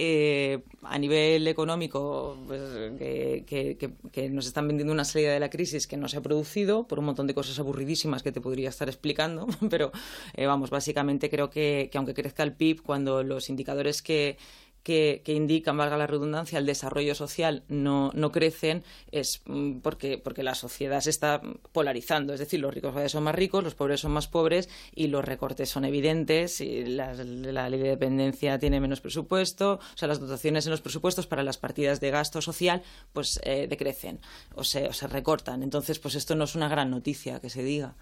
eh, a nivel económico, pues, que, nos están vendiendo una salida de la crisis que no se ha producido por un montón de cosas aburridísimas que te podría estar explicando, pero eh, vamos, básicamente creo que, que aunque crezca el PIB, cuando los indicadores que que, indican, valga la redundancia, el desarrollo social no, no crecen es mm, porque, porque la sociedad se está polarizando. Es decir, los ricos son más ricos, los pobres son más pobres y los recortes son evidentes. Y la, ley de dependencia tiene menos presupuesto, o sea, las dotaciones en los presupuestos para las partidas de gasto social pues eh, decrecen o se, o se recortan. Entonces, pues esto no es una gran noticia que se diga.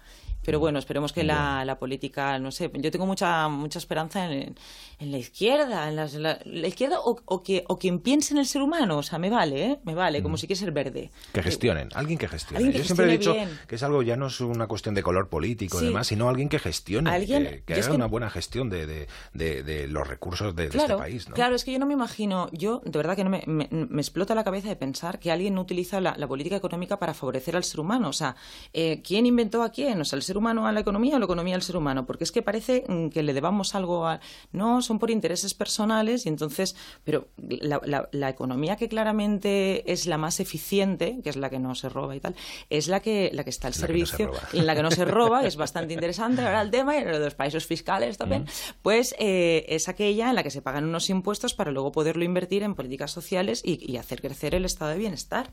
Pero bueno, esperemos que la, la política, no sé, yo tengo mucha mucha esperanza en, en la izquierda, en la, izquierda o, o, que, o quien piense en el ser humano, o sea, me vale, ¿eh? me vale, como si quiere ser verde. Que gestionen, alguien que gestione. yo siempre he dicho que es algo ya no es una cuestión de color político y demás, sino alguien que gestione, ¿Alguien? que, haga una buena gestión de, de, de, los recursos de, este país. ¿no? Claro, es que yo no me imagino, yo de verdad que no me, me, explota la cabeza de pensar que alguien no utiliza la, política económica para favorecer al ser humano. O sea, eh, ¿quién inventó a quién? O sea, el ser humano a la economía o la economía al ser humano, porque es que parece mm, que le debamos algo a... No, son por intereses personales y entonces, pero la, economía que claramente es la más eficiente, que es la que no se roba y tal, es la que, la que está al servicio, en la que no se roba, que es bastante interesante ahora el tema, y en los países fiscales también, pues eh, es aquella en la que se pagan unos impuestos para luego poderlo invertir en políticas sociales y, y hacer crecer el estado de bienestar.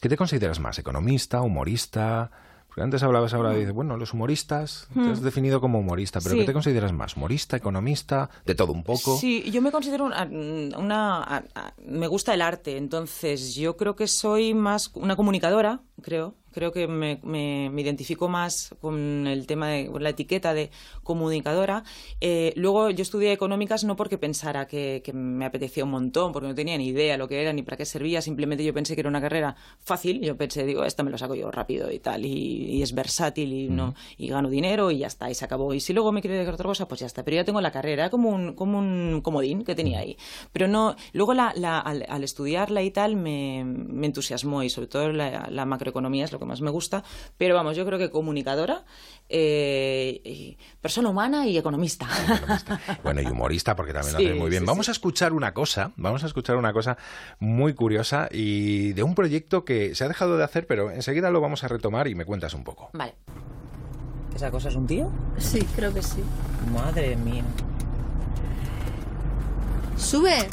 ¿Qué te consideras más? ¿Economista, humorista? Porque antes hablabas ahora, dices, bueno, los humoristas, te has definido como humorista, pero ¿qué te consideras más? ¿Humorista, economista, de todo un poco? Sí, yo me considero una, me gusta el arte, entonces yo creo que soy más una comunicadora, creo, creo que me, me, identifico más con el tema de la etiqueta de comunicadora. Eh, luego yo estudié económicas no porque pensara que, me apetecía un montón, porque no tenía ni idea lo que era ni para qué servía, simplemente yo pensé que era una carrera fácil, yo pensé, digo, esta me lo saco yo rápido y tal, y, es versátil y, no, y gano dinero y ya está, y se acabó. Y si luego me quiero dedicar a otra cosa, pues ya está, pero ya tengo la carrera, como un, como un comodín que tenía ahí. Pero no, luego la, al, estudiarla y tal me, entusiasmó y sobre todo la, la macroeconomía es lo que más me gusta, pero vamos, yo creo que comunicadora, eh, persona humana y economista. Bueno, y humorista, porque también lo hace muy bien. vamos a escuchar una cosa, vamos a escuchar una cosa muy curiosa y de un proyecto que se ha dejado de hacer, pero enseguida lo vamos a retomar y me cuentas un poco. Vale. ¿Esa cosa es un tío? Sí, creo que sí. Madre mía. ¡Sube!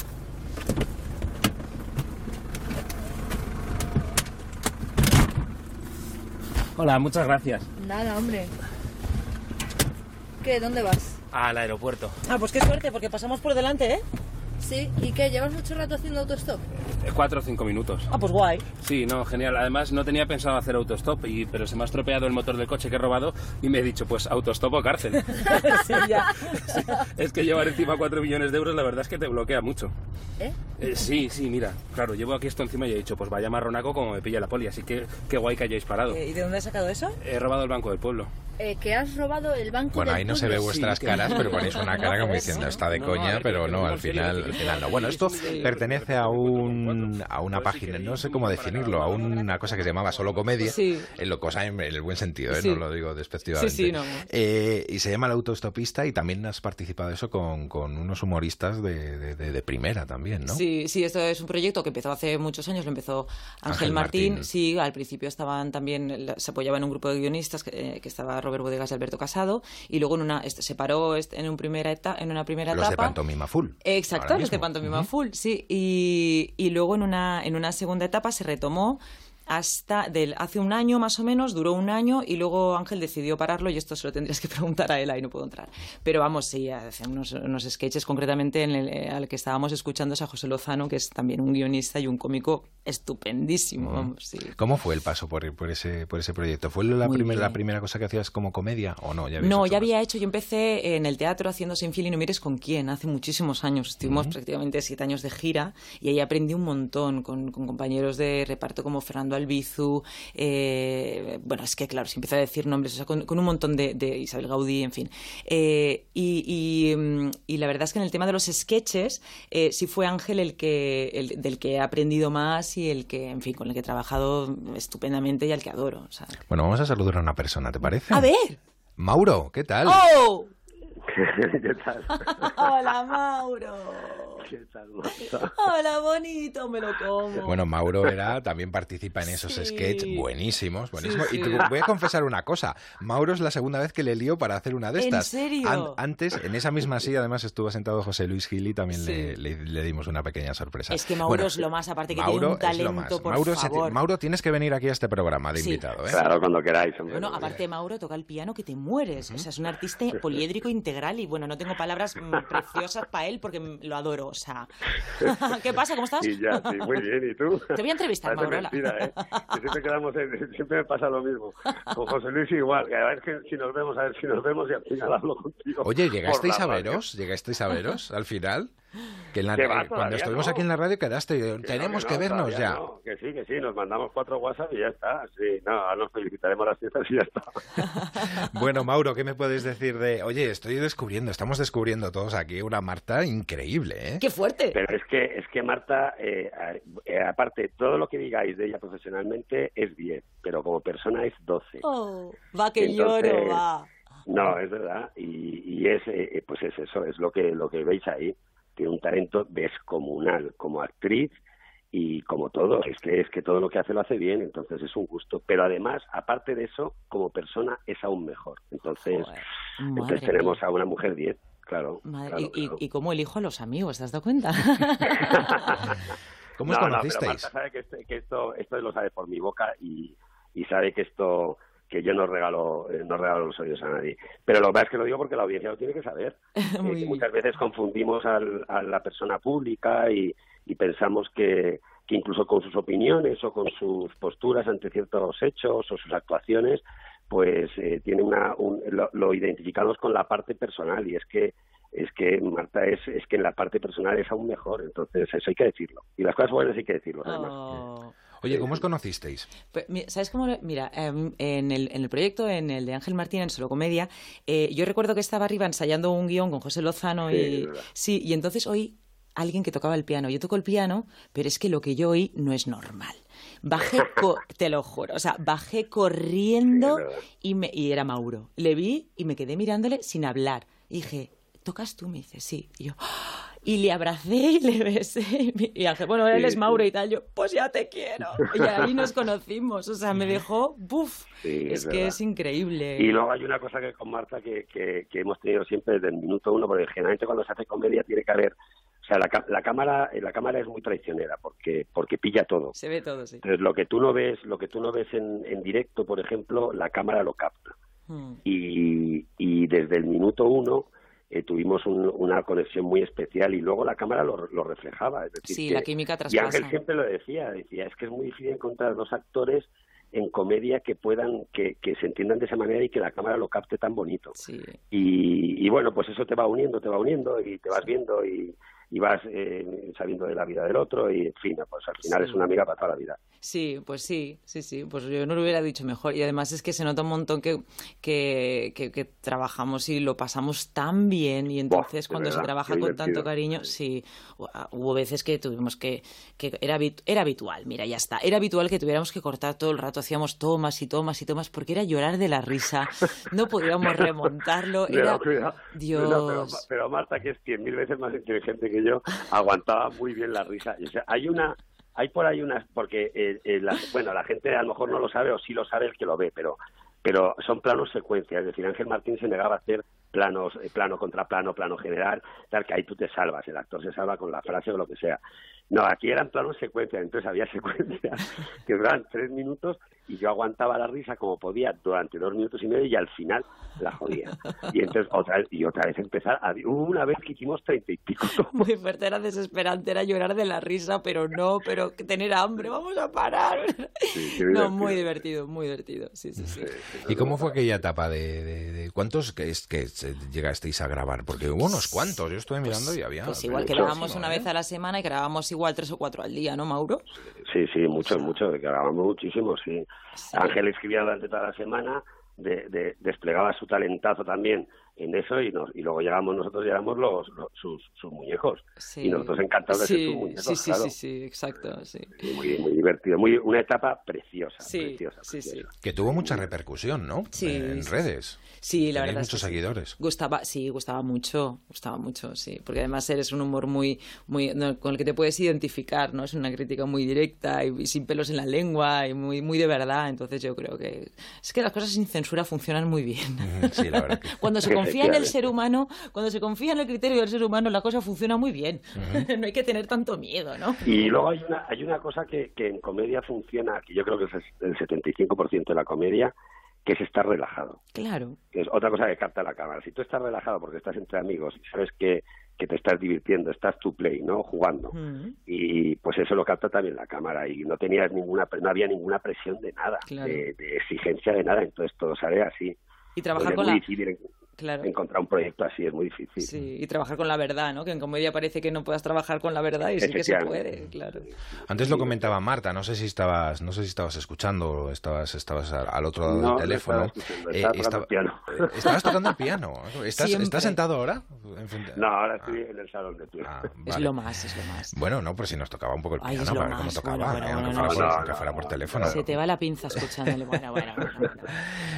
Hola, muchas gracias. Nada, hombre. ¿Qué? ¿Dónde vas? Al aeropuerto. Ah, pues qué suerte, porque pasamos por delante, ¿eh? Sí, ¿y qué? ¿Llevas mucho rato haciendo autostop? Eh, Cuatro o cinco minutos. Ah, pues guay. Sí, no, genial. Además, no tenía pensado hacer autostop, y, pero se me ha estropeado el motor del coche que he robado y me he dicho, pues autostop o cárcel. sí, ya. es que llevar encima cuatro millones de euros, la verdad es que te bloquea mucho. ¿Eh? Eh, sí, sí, mira, claro, llevo aquí esto encima y he dicho, pues vaya marronaco como me pilla la poli, así que qué guay que hayáis parado. ¿Y de dónde has sacado eso? He robado el banco del pueblo. Eh, que has robado el banco Bueno, del ahí no se ve vuestras Sí, caras, que- pero ponéis una cara como diciendo está de coña, ver, pero no, al final, al final no. Bueno, esto pertenece a un a una página, no sé cómo definirlo, a una cosa que se llamaba solo comedia, Sí. en lo cosa en el buen sentido, ¿eh? Sí. no lo digo despectivamente. Sí, sí, no. Eh, y se llama El Autostopista y también has participado eso con, con unos humoristas de, de- de- de primera también, ¿no? Sí, sí, esto es un proyecto que empezó hace muchos años, lo empezó Ángel, Ángel Martín. Martín. Sí, al principio estaban también, la- se apoyaba en un grupo de guionistas que, eh, que estaba Robert Bodegas y Alberto Casado, y luego en una, se paró en, un primera eta- en una primera Los de etapa. Pantomima Full. Exacto, de mismo. Pantomima Ujú. Full, sí. Y, y luego en una, en una segunda etapa se retomó hasta del, hace un año más o menos, duró un año y luego Ángel decidió pararlo y esto se lo tendrías que preguntar a él, ahí no puedo entrar. Pero vamos, sí, hacían unos, unos sketches concretamente en el, eh, al que estábamos escuchando es a José Lozano, que es también un guionista y un cómico estupendísimo, vamos, sí. ¿Cómo fue el paso por, por ese por ese proyecto? ¿Fue la, primer- la primera cosa que hacías como comedia o no? Ya No, hecho ya más? había hecho, yo empecé en el teatro haciendo Sin Fil y no mires con quién, hace muchísimos años. Estuvimos prácticamente siete años de gira y ahí aprendí un montón con, con compañeros de reparto como Fernando Albizu. eh, bueno, es que claro, si empiezo a decir nombres, o sea, con, con un montón de, de Isabel Gaudí, en fin. Eh, y, y, mm, y la verdad es que en el tema de los sketches, eh, sí fue Ángel el que el, del que he aprendido más y el que, en fin, con el que he trabajado estupendamente y al que adoro. o sea. Bueno, vamos a saludar a una persona, ¿te parece? A ver. Mauro, ¿qué tal? ¡Oh! ¿Qué tal? Hola, Mauro. ¿Qué tal? Hola, bonito, me lo como. Bueno, Mauro era, también participa en esos Sí. sketches buenísimos, buenísimos. Sí, Y te voy a confesar una cosa. Mauro es la segunda vez que le lío para hacer una de ¿En estas. serio? An- antes, en esa misma silla, además estuvo sentado José Luis Gil y también Sí. le, le- le dimos una pequeña sorpresa. Es que Mauro Bueno, es lo más, aparte que Mauro tiene un es lo talento, más. por Mauro, favor. Mauro, tienes que venir aquí a este programa de Sí. invitado, ¿eh? Claro, cuando queráis, hombre. Bueno, aparte Mauro toca el piano que te mueres. O sea, es un artista poliédrico integral y bueno, no tengo palabras mm, preciosas para él porque mm, lo adoro. ¿qué pasa? ¿Cómo estás? Y ya, sí, muy bien, ¿y tú? Te voy a entrevistar, Parece Mauro. ¿eh? Que siempre quedamos en- siempre me pasa lo mismo. Con José Luis igual, que a ver que si nos vemos, a ver si nos vemos y al final hablo contigo. Oye, ¿llegasteis a veros? ¿Llegasteis a veros al final? Que en la- Que va, eh, cuando estuvimos no. aquí en la radio quedaste, Que tenemos no, que no, vernos todavía ya. no, que sí, que sí, nos mandamos cuatro WhatsApp y ya está. Sí, no, ahora nos felicitaremos las fiestas y ya está. Bueno, Mauro, ¿qué me puedes decir de, oye, estoy descubriendo, estamos descubriendo todos aquí una Marta increíble, ¿eh? ¡Qué fuerte! Pero es que, es que Marta, eh, eh, aparte, todo lo que digáis de ella profesionalmente es 10, pero como persona es 12. Oh, va que Entonces, lloro, va. No, es verdad. Y, y es, eh, eh, pues es eso, es lo que, lo que veis ahí. Tiene un talento descomunal como actriz y como todo. Es que, es que todo lo que hace lo hace bien, entonces es un gusto. Pero además, aparte de eso, como persona es aún mejor. Entonces, entonces tenemos a una mujer 10, claro. Madre- claro, y, claro. y cómo elijo a los amigos, ¿te has dado cuenta? ¿Cómo os No, no, pero conocisteis? Marta sabe que, este- que esto, esto lo sabe por mi boca y, y sabe que esto que yo no regalo eh, no regalo los oídos a nadie. Pero lo que pasa es que lo digo porque la audiencia lo tiene que saber. Eh, muchas veces confundimos al- a la persona pública y, y pensamos que, que incluso con sus opiniones o con sus posturas ante ciertos hechos o sus actuaciones, pues eh, tiene una, un- lo, lo identificamos con la parte personal y es que es que Marta es, es que en la parte personal es aún mejor, entonces eso hay que decirlo. Y las cosas buenas hay que decirlo, además. Oh. Oye, ¿cómo os conocisteis? Pues, ¿Sabes cómo? lo- Mira, em, en, el, en el proyecto, en el de Ángel Martín, en Solo Comedia, eh, yo recuerdo que estaba arriba ensayando un guion con José Lozano Sí, y... Sí, y entonces oí alguien que tocaba el piano. Yo toco el piano, pero es que lo que yo oí no es normal. Bajé, co- te lo juro, o sea, bajé corriendo y, me, y era Mauro. Le vi y me quedé mirándole sin hablar. Y dije, ¿tocas tú? Me dice, sí. Y yo, ¡ah! y le abracé y le besé. Y Ángel, bueno, él es Mauro y tal. Yo, pues ya te quiero. Y ahí nos conocimos. O sea, me dejó, ¡buf! Sí, es es que es increíble. Y luego hay una cosa que con Marta que, que, que hemos tenido siempre desde el minuto uno, porque generalmente cuando se hace comedia tiene que haber, o sea, la, la cámara la cámara es muy traicionera porque porque pilla todo. Se ve todo, sí. Entonces lo que tú no ves, lo que tú no ves en, en directo, por ejemplo, la cámara lo capta. Mm. Y, y desde el minuto uno eh, tuvimos una conexión muy especial y luego la cámara lo, reflejaba. Es decir, sí, la química traspasa. Y Ángel siempre lo decía, decía, es que es muy difícil encontrar dos actores en comedia que puedan, que, que se entiendan de esa manera y que la cámara lo capte tan bonito. Sí. Y, y bueno, pues eso te va uniendo, te va uniendo y te vas viendo y, y vas eh, sabiendo de la vida del otro y en fin, pues al final es una amiga para toda la vida. Sí, pues sí, sí, sí, pues yo no lo hubiera dicho mejor y además es que se nota un montón que, que, que, trabajamos y lo pasamos tan bien y entonces cuando se trabaja con tanto cariño, sí, hubo veces que tuvimos que, que era, era habitual, mira, ya está, era habitual que tuviéramos que cortar todo el rato, hacíamos tomas y tomas y tomas porque era llorar de la risa, no podíamos remontarlo, era... Dios. pero, Marta, que es cien mil veces más inteligente que yo, aguantaba muy bien la risa. hay una hay por ahí unas, porque, eh, eh, la, bueno, la gente a lo mejor no lo sabe o sí lo sabe el que lo ve, pero, pero son planos secuencias. Es decir, Ángel Martín se negaba a hacer planos, eh, plano contra plano, plano general, tal que ahí tú te salvas, el actor se salva con la frase o lo que sea. No, aquí eran planos secuencias, entonces había secuencias que duraban tres minutos y yo aguantaba la risa como podía durante dos minutos y medio y al final la jodía. Y entonces otra y otra vez empezar a una vez que hicimos treinta y pico. Muy fuerte, era desesperante, era llorar de la risa, pero no, pero tener hambre, vamos a parar. no, muy divertido, muy divertido, sí, sí, sí. ¿Y cómo fue aquella etapa de, cuántos que, que llegasteis a grabar? Porque hubo unos cuantos, yo estuve mirando y había... Pues igual que grabamos una vez a la semana y grabamos igual tres o cuatro al día, ¿no, Mauro? Sí, sí, muchos, muchos, grabamos muchísimo, sí. Ángel escribía durante toda la semana, de, desplegaba su talentazo también en eso y, nos, y luego llegamos nosotros y éramos los, sus, sus, muñecos y nosotros encantados de ser sus muñecos sí, sí, sí, sí, exacto sí. muy, muy divertido muy una etapa preciosa preciosa, que tuvo mucha repercusión ¿no? en redes Sí, la verdad. muchos seguidores. Gustaba, sí, gustaba mucho, gustaba mucho, sí, porque además eres un humor muy, muy con el que te puedes identificar, ¿no? Es una crítica muy directa y, sin pelos en la lengua y muy, muy de verdad. Entonces yo creo que es que las cosas sin censura funcionan muy bien. Sí, la verdad. cuando se confía en el ser humano, cuando se confía en el criterio del ser humano, la cosa funciona muy bien. no hay que tener tanto miedo, ¿no? Y luego hay una, hay una cosa que, que en comedia funciona, que yo creo que es el 75% de la comedia que es estar relajado. Claro. Que es otra cosa que capta la cámara. Si tú estás relajado porque estás entre amigos y sabes que, que te estás divirtiendo, estás tu play, ¿no? Jugando. Y pues eso lo capta también la cámara y no tenías ninguna, no había ninguna presión de nada, de, exigencia de nada, entonces todo sale así. Y trabajar con la... Encontrar un proyecto así es muy difícil. Sí, y trabajar con la verdad, ¿no? Que en comedia parece que no puedas trabajar con la verdad y sí que se puede, claro. Antes lo comentaba Marta, no sé si estabas, no sé si estabas escuchando o estabas, estabas al otro lado del teléfono. Eh, estaba piano. Eh, estabas tocando el piano. ¿Estás, ¿Estás, sentado ahora? No, ahora estoy en el salón de piano. Ah, es lo más, es lo más. Bueno, no, pues si nos tocaba un poco el piano para ver cómo tocaba, aunque, fuera, por, teléfono. Se te va la pinza escuchándole. Bueno, bueno, bueno.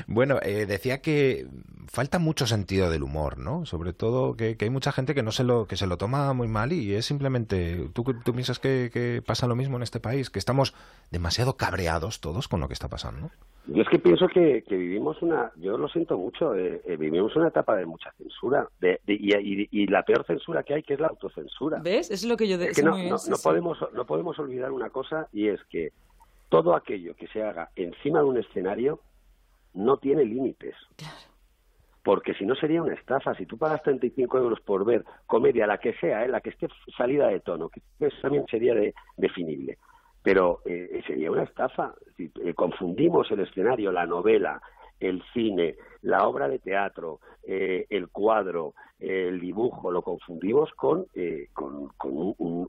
bueno eh, decía que falta mucho sentido del humor, ¿no? Sobre todo que, hay mucha gente que no se lo que se lo toma muy mal y es simplemente tú tú piensas que, pasa lo mismo en este país, que estamos demasiado cabreados todos con lo que está pasando. Yo es que pienso que, vivimos una, yo lo siento mucho, eh, eh, vivimos una etapa de mucha censura de, y, la peor censura que hay que es la autocensura. ¿Ves? Es lo que yo decía. no, no, podemos no podemos olvidar una cosa y es que todo aquello que se haga encima de un escenario no tiene límites. Claro porque si no sería una estafa. Si tú pagas 35 euros por ver comedia, la que sea, ¿eh? la que esté salida de tono, que eso también sería definible, pero eh, sería una estafa. Si, eh, confundimos el escenario, la novela, el cine, la obra de teatro, eh, el cuadro, el dibujo, lo confundimos con, eh, con,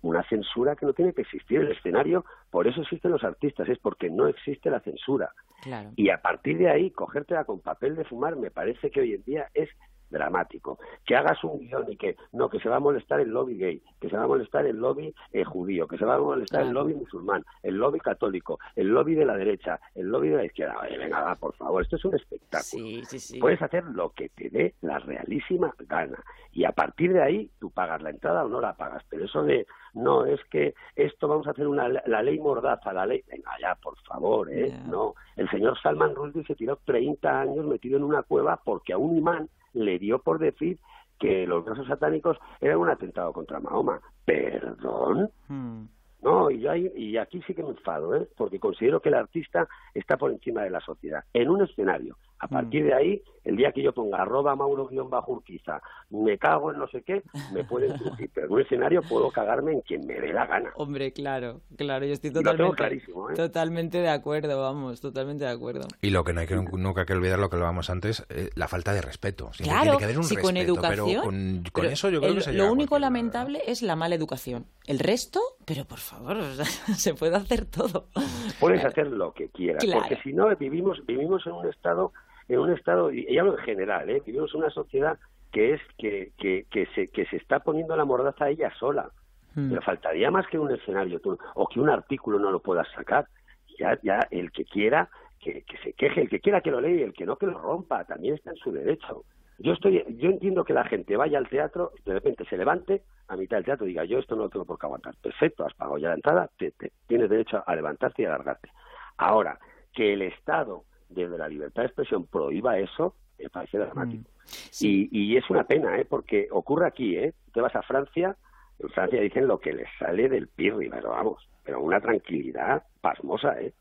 una censura que no tiene que existir. El escenario, por eso existen los artistas, es porque no existe la censura. Y a partir de ahí, cogértela con papel de fumar, me parece que hoy en día es dramático. Que hagas un guion y que no, que se va a molestar el lobby gay, que se va a molestar el lobby eh, judío, que se va a molestar el lobby musulmán, el lobby católico, el lobby de la derecha, el lobby de la izquierda. venga, por favor, esto es un espectáculo. Puedes hacer lo que te dé la realísima gana. Y a partir de ahí, tú pagas la entrada o no la pagas. Pero eso de, no, es que esto vamos a hacer una, la ley mordaza, la ley. Venga, ya, por favor, ¿eh? No. El señor Salman Rushdie se tiró 30 años metido en una cueva porque a un imán le dio por decir que los versos satánicos eran un atentado contra Mahoma. ¿Perdón? Hmm. No, y, yo y aquí sí que me enfado, ¿eh? porque considero que el artista está por encima de la sociedad. En un escenario, A partir de ahí, el día que yo ponga arroba mauro-urquiza, me cago en no sé qué, me pueden crujir. Pero en un escenario puedo cagarme en quien me dé la gana. Hombre, claro, claro, yo estoy Y lo tengo totalmente, clarísimo, ¿eh? totalmente de acuerdo, vamos, totalmente de acuerdo. Y lo que no hay que nunca hay que olvidar lo que hablábamos antes, eh, la falta de respeto. Siempre Claro, tiene que haber un si con educación. pero con, con pero eso yo creo el- que se Lo único lamentable es la mala educación. El resto, pero por favor, o sea, se puede hacer todo. Puedes hacer lo que quieras, Claro. porque si no vivimos vivimos en un estado en un estado y y hablo en general, ¿eh? vivimos una sociedad que es que, que, que se que se está poniendo la mordaza a ella sola. Hmm. Pero faltaría más que un escenario tú- o que un artículo no lo puedas sacar. Ya ya el que quiera que, que se queje, el que quiera que lo lea y el que no que lo rompa, también está en su derecho. Yo estoy yo entiendo que la gente vaya al teatro, de repente se levante a mitad del teatro y diga, "Yo esto no lo tengo por qué aguantar." Perfecto, has pagado ya la entrada, te- te- tienes derecho a levantarte y a largarte. Ahora, que el Estado, desde la libertad de expresión, prohíba eso, me parece dramático. Y, y es una pena, ¿eh? porque ocurre aquí, ¿eh? Te vas a Francia, en Francia dicen lo que les sale del pirri, pero vamos, pero una tranquilidad pasmosa, ¿eh?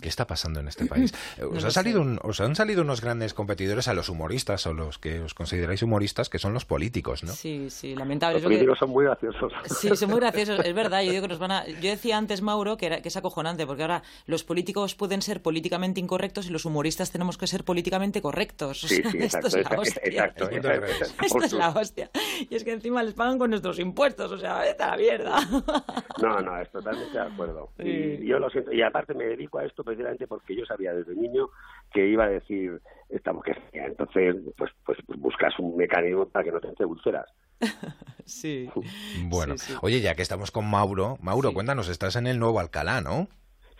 ¿Qué está pasando en este país? Eh, No ¿Os, ha salido un- os han salido unos grandes competidores a los humoristas o los que os consideráis humoristas, que son los políticos, ¿no? Sí, sí, lamentable. Los que- políticos son muy graciosos. Sí, son muy graciosos, es verdad. Yo digo que nos van a. Yo decía antes, Mauro, que, era, que es acojonante, porque ahora los políticos pueden ser políticamente incorrectos y los humoristas tenemos que ser políticamente correctos. O Sí, sea, sí, esto exacto, es la hostia. exacto, exacto, exacto. Esto es la hostia. Y es que encima les pagan con nuestros impuestos, o sea, vete a la mierda. No, no, es totalmente de acuerdo. Sí. Y yo lo siento. Y aparte me dedico a esto precisamente porque yo sabía desde niño que iba a decir esta mujer. Entonces, pues, pues buscas un mecanismo para que no te entre úlceras. Sí. Bueno, Sí, sí. oye, ya que estamos con Mauro, Mauro, cuéntanos, estás en el nuevo Alcalá, ¿no?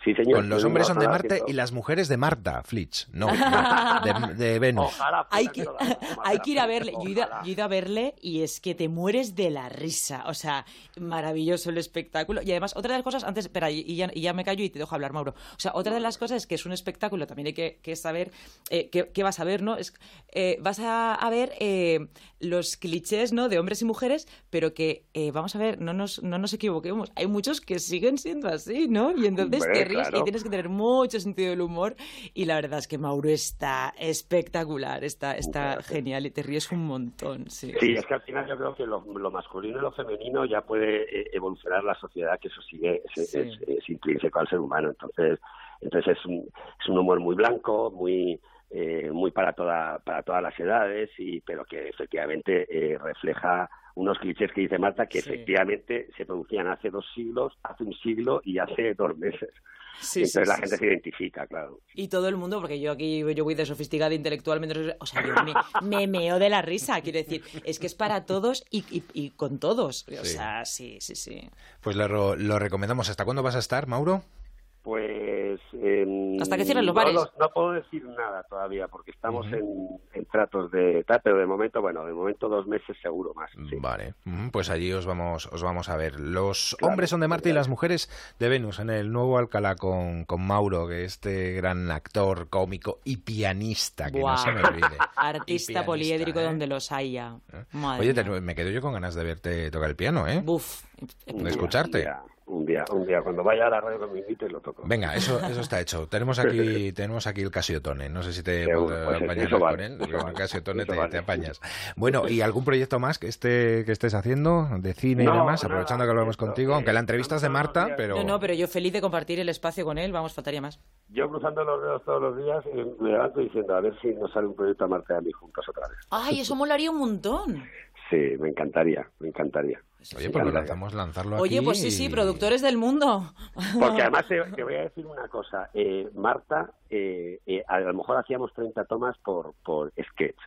Sí, señor. Con los hombres son de Marte haciendo- y las mujeres de Marta, Flitch, no, de, de Venus. Ojalá Hay que, hay que ir a verle. Yo he, ido, ojalá. yo he ido a verle y es que te mueres de la risa. O sea, maravilloso el espectáculo. Y además, otra de las cosas, antes, espera, y ya, y ya me callo y te dejo hablar, Mauro. O sea, otra de las cosas es que es un espectáculo, también hay que, que saber eh, qué, qué vas a ver, ¿no? Es, eh, vas a, a ver eh, los clichés, ¿no? De hombres y mujeres, pero que, eh, vamos a ver, no nos, no nos equivoquemos. Hay muchos que siguen siendo así, ¿no? Y entonces Claro. y tienes que tener mucho sentido del humor. Y la verdad es que Mauro está espectacular, está, está genial y te ríes un montón, sí. Sí, es que al final yo creo que lo, lo masculino y lo femenino ya puede eh, evolucionar la sociedad, que eso sigue, es, Sí. es- es intrínseco al ser humano. Entonces, entonces es un, es un humor muy blanco, muy eh, muy para toda para todas las edades, y pero que efectivamente eh, refleja unos clichés que dice Marta que Sí. efectivamente se producían hace dos siglos, hace un siglo y hace dos meses. Sí, Entonces sí, la sí, gente sí. se identifica, claro. Y todo el mundo, porque yo aquí yo voy de sofisticada intelectualmente, o sea, yo me, me meo de la risa, quiero decir, es que es para todos y, y- y con todos. O Sí. sea, sí, sí, sí. Pues lo, lo recomendamos. ¿Hasta cuándo vas a estar, Mauro? Pues. em, Hasta que cierren los bares. No, puedo decir nada todavía porque estamos en, en tratos de tal, pero de momento, bueno, de momento dos meses seguro más. sí. Vale, pues allí os vamos, os vamos a ver. Los Claro, hombres son de Marte y las mujeres de Venus en el nuevo Alcalá con, con Mauro, que este gran actor, cómico y pianista, que no se me olvide. Artista poliédrico ¿eh? donde los haya. Madre Oye, te- me quedo yo con ganas de verte tocar el piano, ¿eh? Buf. De escucharte. Un día, un día, cuando vaya a la radio que me invite lo toco. Venga, eso, eso está hecho. Tenemos aquí, tenemos aquí el Casiotone. No sé si te pues apañar eso con vale, él. Con el Casiotone te, vale. te apañas. Bueno, ¿y algún proyecto más que esté, que estés haciendo de cine y demás? nada, Aprovechando que hablamos contigo, eh, aunque la entrevista es de Marta, pero... No, no, pero yo feliz de compartir el espacio con él, vamos, faltaría más. Yo cruzando los dedos todos los días me levanto diciendo a ver si nos sale un proyecto a Marta y a mí juntos otra vez. Ay, eso molaría un montón. Sí, me encantaría, me encantaría. Oye, pues lo lanzamos, lanzarlo Oye, aquí pues sí, sí, productores del mundo. Porque además te, te voy a decir una cosa. Eh, Marta, eh, eh, a lo mejor hacíamos 30 tomas por, por sketch,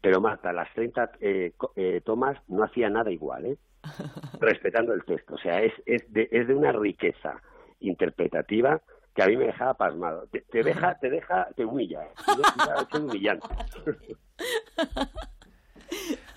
pero Marta, las 30 eh, co- eh, tomas no hacía nada igual, ¿eh? respetando el texto. O sea, es, es, de, es de una riqueza interpretativa que a mí me dejaba pasmado. Te, te deja, te deja, te humilla. ¿eh? Es humillante.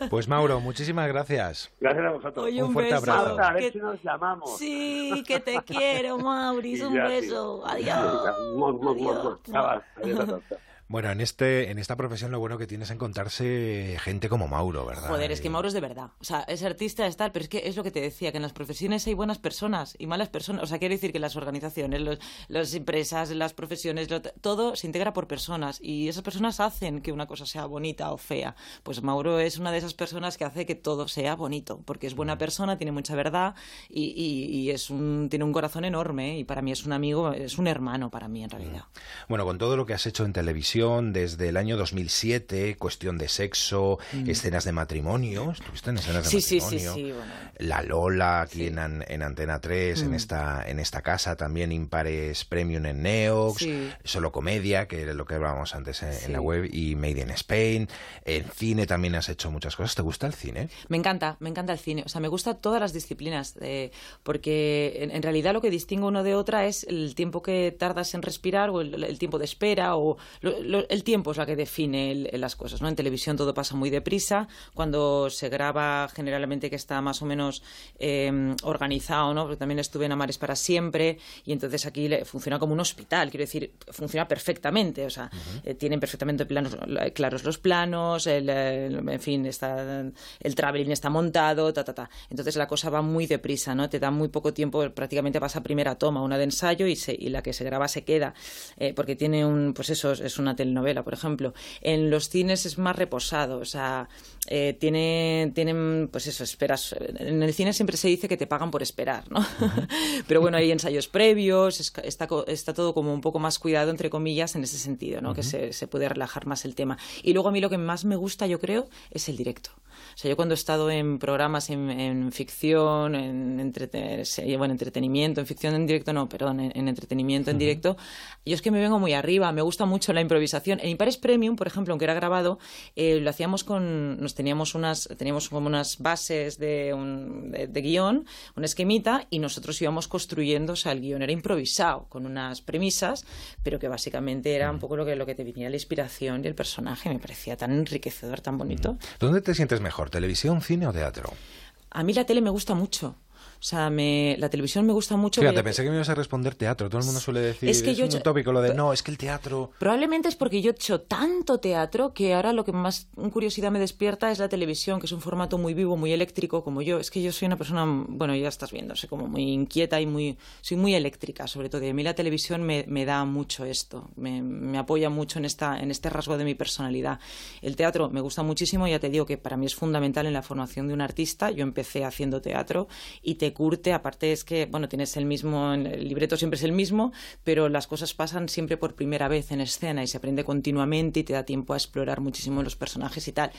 Pues Mauro, muchísimas gracias. Gracias a vosotros. Oye, Un un, fuerte beso. abrazo. A ver Que- si nos llamamos. Sí, que te quiero, Maurice. Y Un ya, beso. sí. Adiós. Adiós. Adiós a todos. Bueno, en este en esta profesión lo bueno que tienes es encontrarse gente como Mauro, ¿verdad? Joder, es que Mauro es de verdad. O sea, es artista, es tal, pero es que es lo que te decía, que en las profesiones hay buenas personas y malas personas. O sea, quiere decir que las organizaciones, los, las empresas, las profesiones, todo se integra por personas y esas personas hacen que una cosa sea bonita o fea. Pues Mauro es una de esas personas que hace que todo sea bonito, porque es buena mm. persona, tiene mucha verdad y, y, es un, tiene un corazón enorme y para mí es un amigo, es un hermano para mí en realidad. Bueno, con todo lo que has hecho en televisión desde el año 2007, cuestión de sexo, mm. escenas de matrimonio, estuviste en escenas de matrimonio. Sí, sí, bueno. La Lola aquí en, en, Antena 3, en, mm. esta, en esta casa también Impares Premium en Neox, Solo Comedia, que era lo que hablábamos antes en, la web, y Made in Spain. En cine también has hecho muchas cosas. ¿Te gusta el cine? Me encanta, me encanta el cine. O sea, me gusta todas las disciplinas, eh, porque en, realidad lo que distingue uno de otra es el tiempo que tardas en respirar o el, tiempo de espera o el tiempo es la que define las cosas. ¿no? En televisión todo pasa muy deprisa. Cuando se graba, generalmente que está más o menos eh, organizado, ¿no? porque también estuve en Amares para siempre y entonces aquí funciona como un hospital. Quiero decir, funciona perfectamente. O sea, eh, tienen perfectamente planos, claros los planos, el, en fin, está, el traveling está montado, ta, ta, ta. Entonces la cosa va muy deprisa, ¿no? Te da muy poco tiempo, prácticamente pasa primera toma, una de ensayo y, y la que se graba se queda, eh, porque tiene un, pues eso, es una telenovela, por ejemplo. En los cines es más reposado, o sea, eh, tiene, tienen, pues eso, esperas. En el cine siempre se dice que te pagan por esperar, ¿no? Pero bueno, hay ensayos previos, está, está todo como un poco más cuidado, entre comillas, en ese sentido, ¿no? Que se, se puede relajar más el tema. Y luego a mí lo que más me gusta, yo creo, es el directo. O sea, yo cuando he estado en programas en, ficción, en bueno, entretenimiento, en ficción en directo, no, perdón, en, entretenimiento en directo, yo es que me vengo muy arriba, me gusta mucho la improvisación. En Impares Premium, por ejemplo, aunque era grabado, eh, lo hacíamos con, teníamos unas, teníamos como unas bases de, un, de, guion, una esquemita, y nosotros íbamos construyendo, o sea, el guion era improvisado, con unas premisas, pero que básicamente era un poco lo que, lo que te venía la inspiración y el personaje, me parecía tan enriquecedor, tan bonito. ¿Dónde te sientes mejor, televisión, cine o teatro? A mí la tele me gusta mucho. O sea, me, la televisión me gusta mucho. Fíjate, pensé que me ibas a responder teatro. Todo el mundo suele decir, es, que yo un tópico lo de no, es que el teatro... Probablemente es porque yo he hecho tanto teatro que ahora lo que más curiosidad me despierta es la televisión, que es un formato muy vivo, muy eléctrico como yo. Es que yo soy una persona, bueno, ya estás viendo, soy como muy inquieta y muy, soy muy eléctrica, sobre todo. Y a mí la televisión me, me da mucho esto, me, me, apoya mucho en, esta, en este rasgo de mi personalidad. El teatro me gusta muchísimo, ya te digo que para mí es fundamental en la formación de un artista. Yo empecé haciendo teatro y te curte, aparte es que, bueno, tienes el mismo, el libreto siempre es el mismo, pero las cosas pasan siempre por primera vez en escena y se aprende continuamente y te da tiempo a explorar muchísimo los personajes y tal.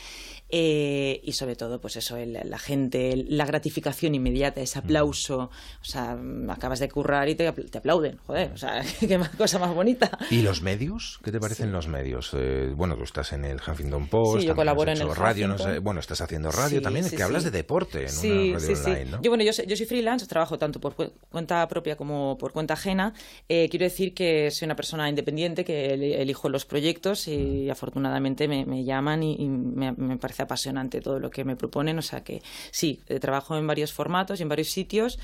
Eh, y sobre todo, pues eso, la gente, la gratificación inmediata, ese aplauso, o sea, acabas de currar y te, aplauden, joder, o sea, qué cosa más bonita. ¿Y los medios? ¿Qué te parecen los medios? Eh, bueno, tú estás en el Huffington Post, sí, yo colaboro en el radio, bueno, estás haciendo radio también, que hablas de deporte en una radio online, ¿no? Yo, bueno, yo, yo soy freelance, trabajo tanto por cuenta propia como por cuenta ajena. Eh, quiero decir que soy una persona independiente, que elijo los proyectos y afortunadamente me, llaman y, me, me parece apasionante todo lo que me proponen. O sea que sí, eh, trabajo en varios formatos y en varios sitios.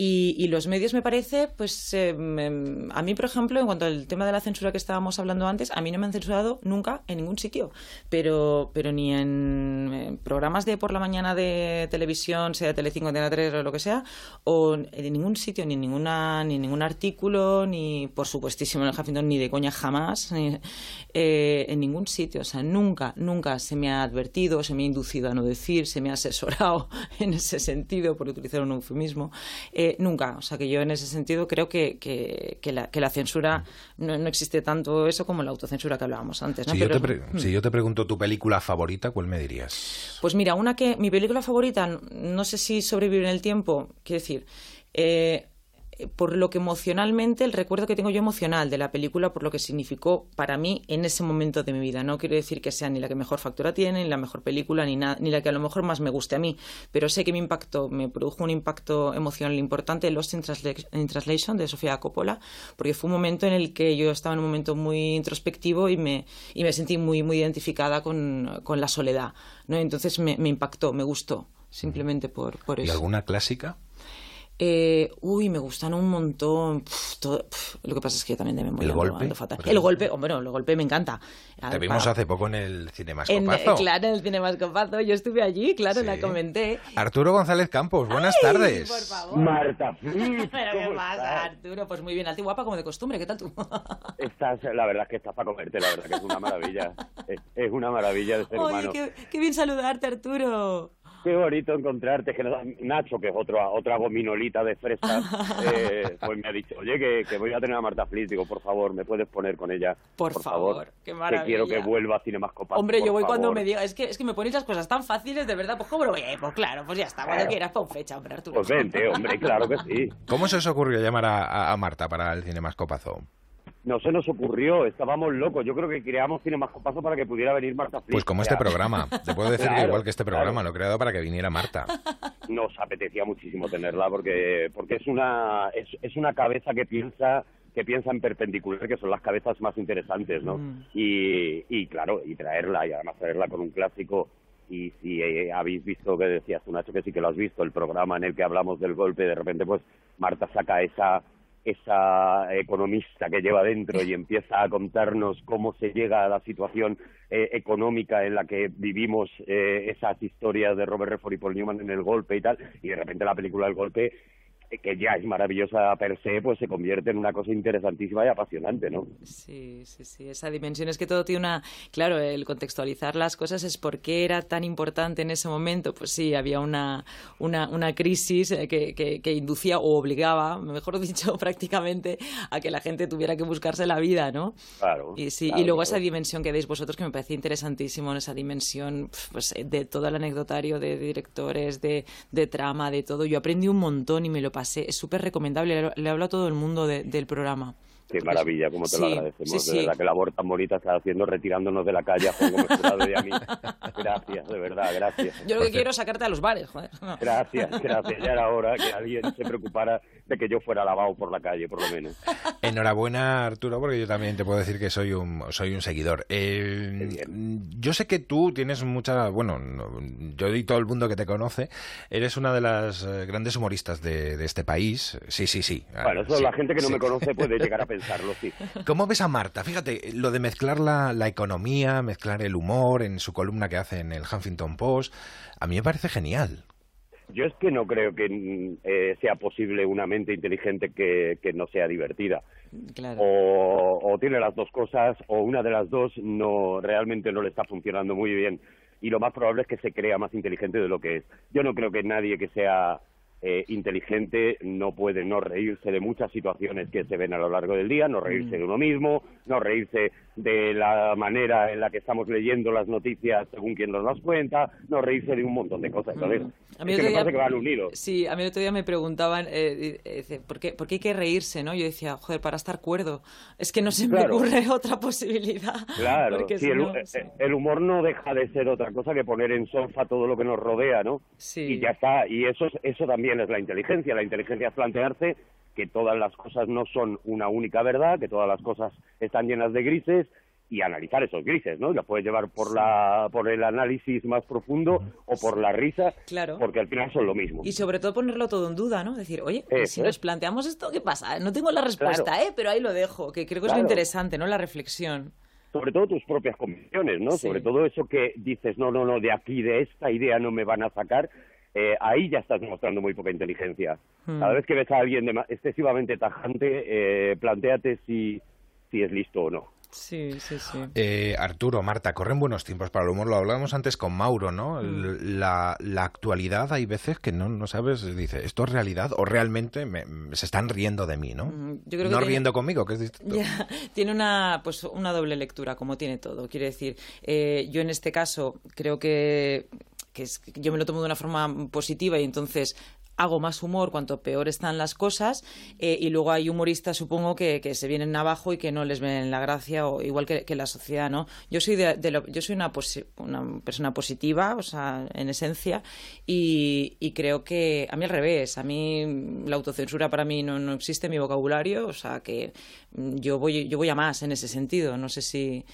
Y, los medios me parece, pues eh, a mí, por ejemplo, en cuanto al tema de la censura que estábamos hablando antes, a mí no me han censurado nunca en ningún sitio. Pero, pero ni en, programas de por la mañana de televisión, sea Telecinco, Antena 3 o lo que sea, o en ningún sitio, ni ninguna, ni ningún artículo, ni por supuestísimo en el Huffington, ni de coña jamás, eh, en ningún sitio. O sea, nunca, nunca se me ha advertido se me ha inducido a no decir, se me ha asesorado en ese sentido, por utilizar un eufemismo. Eh, nunca. O sea, que yo en ese sentido creo que, que, la, que la, censura no, existe tanto eso como la autocensura que hablábamos antes. Si, yo te hmm. si, yo te pregunto tu película favorita, ¿cuál me dirías? Pues mira, una que mi película favorita, no sé si sobrevive en el tiempo, quiero decir, eh, por lo que emocionalmente, el recuerdo que tengo yo emocional de la película, por lo que significó para mí en ese momento de mi vida. No quiero decir que sea ni la que mejor factura tiene, ni la mejor película, ni, ni la que a lo mejor más me guste a mí, pero sé que me impactó, me produjo un impacto emocional importante Lost in, Translation de Sofía Coppola, porque fue un momento en el que yo estaba en un momento muy introspectivo y me, y me sentí muy, muy identificada con, con la soledad. ¿no? Entonces me, me impactó, me gustó, simplemente por, por eso. ¿Y alguna clásica? Eh, uy, me gustan un montón. lo que pasa es que yo también de memoria ¿El golpe? fatal. El golpe, hombre, el golpe me encanta. Te vimos hace poco en el Cinemascopazo. claro, en el Cinemascopazo. Yo estuve allí, claro, la comenté. Arturo González Campos, buenas tardes. Por favor. Marta ¿Pero qué pasa, Arturo? Pues muy bien, alta y guapa como de costumbre. ¿Qué tal tú? Estás, la verdad es que estás para comerte, la verdad que es una maravilla. Es, una maravilla de ser Oye, humano. Qué, qué bien saludarte, Arturo. Qué bonito encontrarte. Que Nacho, que es otro, otra gominolita de fresa, eh, pues me ha dicho, oye, que, voy a tener a Marta Flis. Digo, por favor, ¿me puedes poner con ella? Por, favor, qué maravilla. Que quiero que vuelva a Cinemascopazo. Hombre, yo voy favor. cuando me diga, es que, es que me ponéis las cosas tan fáciles, de verdad, pues ¿cómo lo voy a ir? Pues claro, pues ya está, cuando quieras, pon fecha, hombre, Arturo. Pues vente, hombre, claro que sí. ¿Cómo se os ocurrió llamar a, a Marta para el Cinemascopazo? No se nos ocurrió, estábamos locos. Yo creo que creamos Cinemascopazo para que pudiera venir Marta Flix. Pues como este programa, te puedo decir Claro, igual que este programa, claro. lo he creado para que viniera Marta. Nos apetecía muchísimo tenerla porque porque es una es, es una cabeza que piensa que piensa en perpendicular, que son las cabezas más interesantes, ¿no? Mm. Y, y claro, y traerla, y además traerla con un clásico. Y si eh, habéis visto que decías tú, Nacho, que sí que lo has visto, el programa en el que hablamos del golpe, de repente, pues Marta saca esa esa economista que lleva dentro y empieza a contarnos cómo se llega a la situación eh, económica en la que vivimos eh, esas historias de Robert Redford y Paul Newman en el golpe y tal, y de repente la película El golpe que ya es maravillosa per se, pues se convierte en una cosa interesantísima y apasionante, ¿no? Sí, sí, sí, esa dimensión es que todo tiene una... Claro, el contextualizar las cosas es por qué era tan importante en ese momento. Pues sí, había una, una, una crisis eh, que, que, que inducía o obligaba, mejor dicho, prácticamente, a que la gente tuviera que buscarse la vida, ¿no? Claro. Y sí, claro, y luego claro. esa dimensión que deis vosotros que me parece interesantísimo, esa dimensión pues, de todo el anecdotario de directores, de, de trama, de todo. Yo aprendí un montón y me lo pasé. Es súper recomendable, le, hablo a todo el mundo de- del programa. Qué maravilla, como te lo Sí, agradecemos. sí, sí. De verdad que labor tan bonita estás haciendo retirándonos de la calle a Juan y a mí. Gracias, de verdad, gracias. Yo lo que quiero es sacarte a los bares, joder. Gracias, gracias. Ya era hora que alguien se preocupara de que yo fuera lavado por la calle, por lo menos. Enhorabuena, Arturo, porque yo también te puedo decir que soy un, soy un seguidor. Eh, yo sé que tú tienes mucha. Bueno, no, yo y todo el mundo que te conoce, eres una de las eh, grandes humoristas de, de este país. Sí, sí, sí. Bueno, eso Sí, la gente que no sí. me conoce puede llegar a pensarlo, sí. ¿Cómo ves a Marta? Fíjate, lo de mezclar la, la economía, mezclar el humor en su columna que hace en el Huffington Post, a mí me parece genial. Yo es que no creo que mm, eh, sea posible una mente inteligente que, que no sea divertida. Claro. O, o tiene las dos cosas, o una de las dos no realmente no le está funcionando muy bien. Y lo más probable es que se crea más inteligente de lo que es. Yo no creo que nadie que sea eh, inteligente no puede no reírse de muchas situaciones que se ven a lo largo del día, no reírse Mm. de uno mismo, no reírse de la manera en la que estamos leyendo las noticias según quien nos las cuenta, no reírse de un montón de cosas. Entonces, A mí es que me día- parece que van unidos. Sí, a mí el otro día me preguntaban, eh, eh, ¿por, qué, ¿por qué hay que reírse? ¿no? Yo decía, joder, para estar cuerdo. Es que no se me Claro. ocurre otra posibilidad. Claro, sí, si el, no, eh, sí. el humor no deja de ser otra cosa que poner en solfa todo lo que nos rodea, ¿no? Sí. Y ya está, y eso, es- eso también es la inteligencia. La inteligencia es plantearse que todas las cosas no son una única verdad, que todas las cosas están llenas de grises y analizar esos grises, ¿no? Y los puedes llevar por la por el análisis más profundo o por la risa, Claro. porque al final son lo mismo. Y sobre todo ponerlo todo en duda, ¿no? Decir, oye, ¿y Eso si nos planteamos esto, ¿qué pasa? No tengo la respuesta, Claro. ¿eh? Pero ahí lo dejo, que creo que es lo interesante, ¿no? La reflexión. sobre todo tus propias convicciones, ¿no? Sí. Sobre todo eso que dices, no, no, no, de aquí, de esta idea no me van a sacar, eh, ahí ya estás demostrando muy poca inteligencia. Hmm. Cada vez que ves a alguien excesivamente tajante, eh, planteate si, si es listo o no. Sí, sí, sí. Eh, Arturo, Marta, corren buenos tiempos para el humor. Lo hablábamos antes con Mauro, ¿no? El- La, la actualidad hay veces que no, no sabes, dice, ¿esto es realidad o realmente me- se están riendo de mí, ¿no? Mm, yo creo que no tiene- riendo conmigo, que es distinto. Ya, tiene una, pues, una doble lectura, como tiene todo. Quiere decir, eh, yo en este caso creo que, que es- yo me lo tomo de una forma positiva y entonces hago más humor cuanto peor están las cosas eh, y luego hay humoristas supongo que, que se vienen abajo y que no les ven la gracia o igual que, la sociedad no yo soy de, de yo soy una, posi- una persona positiva o sea en esencia y, y creo que a mí al revés a mí la autocensura para mí no, no existe en mi vocabulario o sea que yo voy yo voy a más en ese sentido no sé si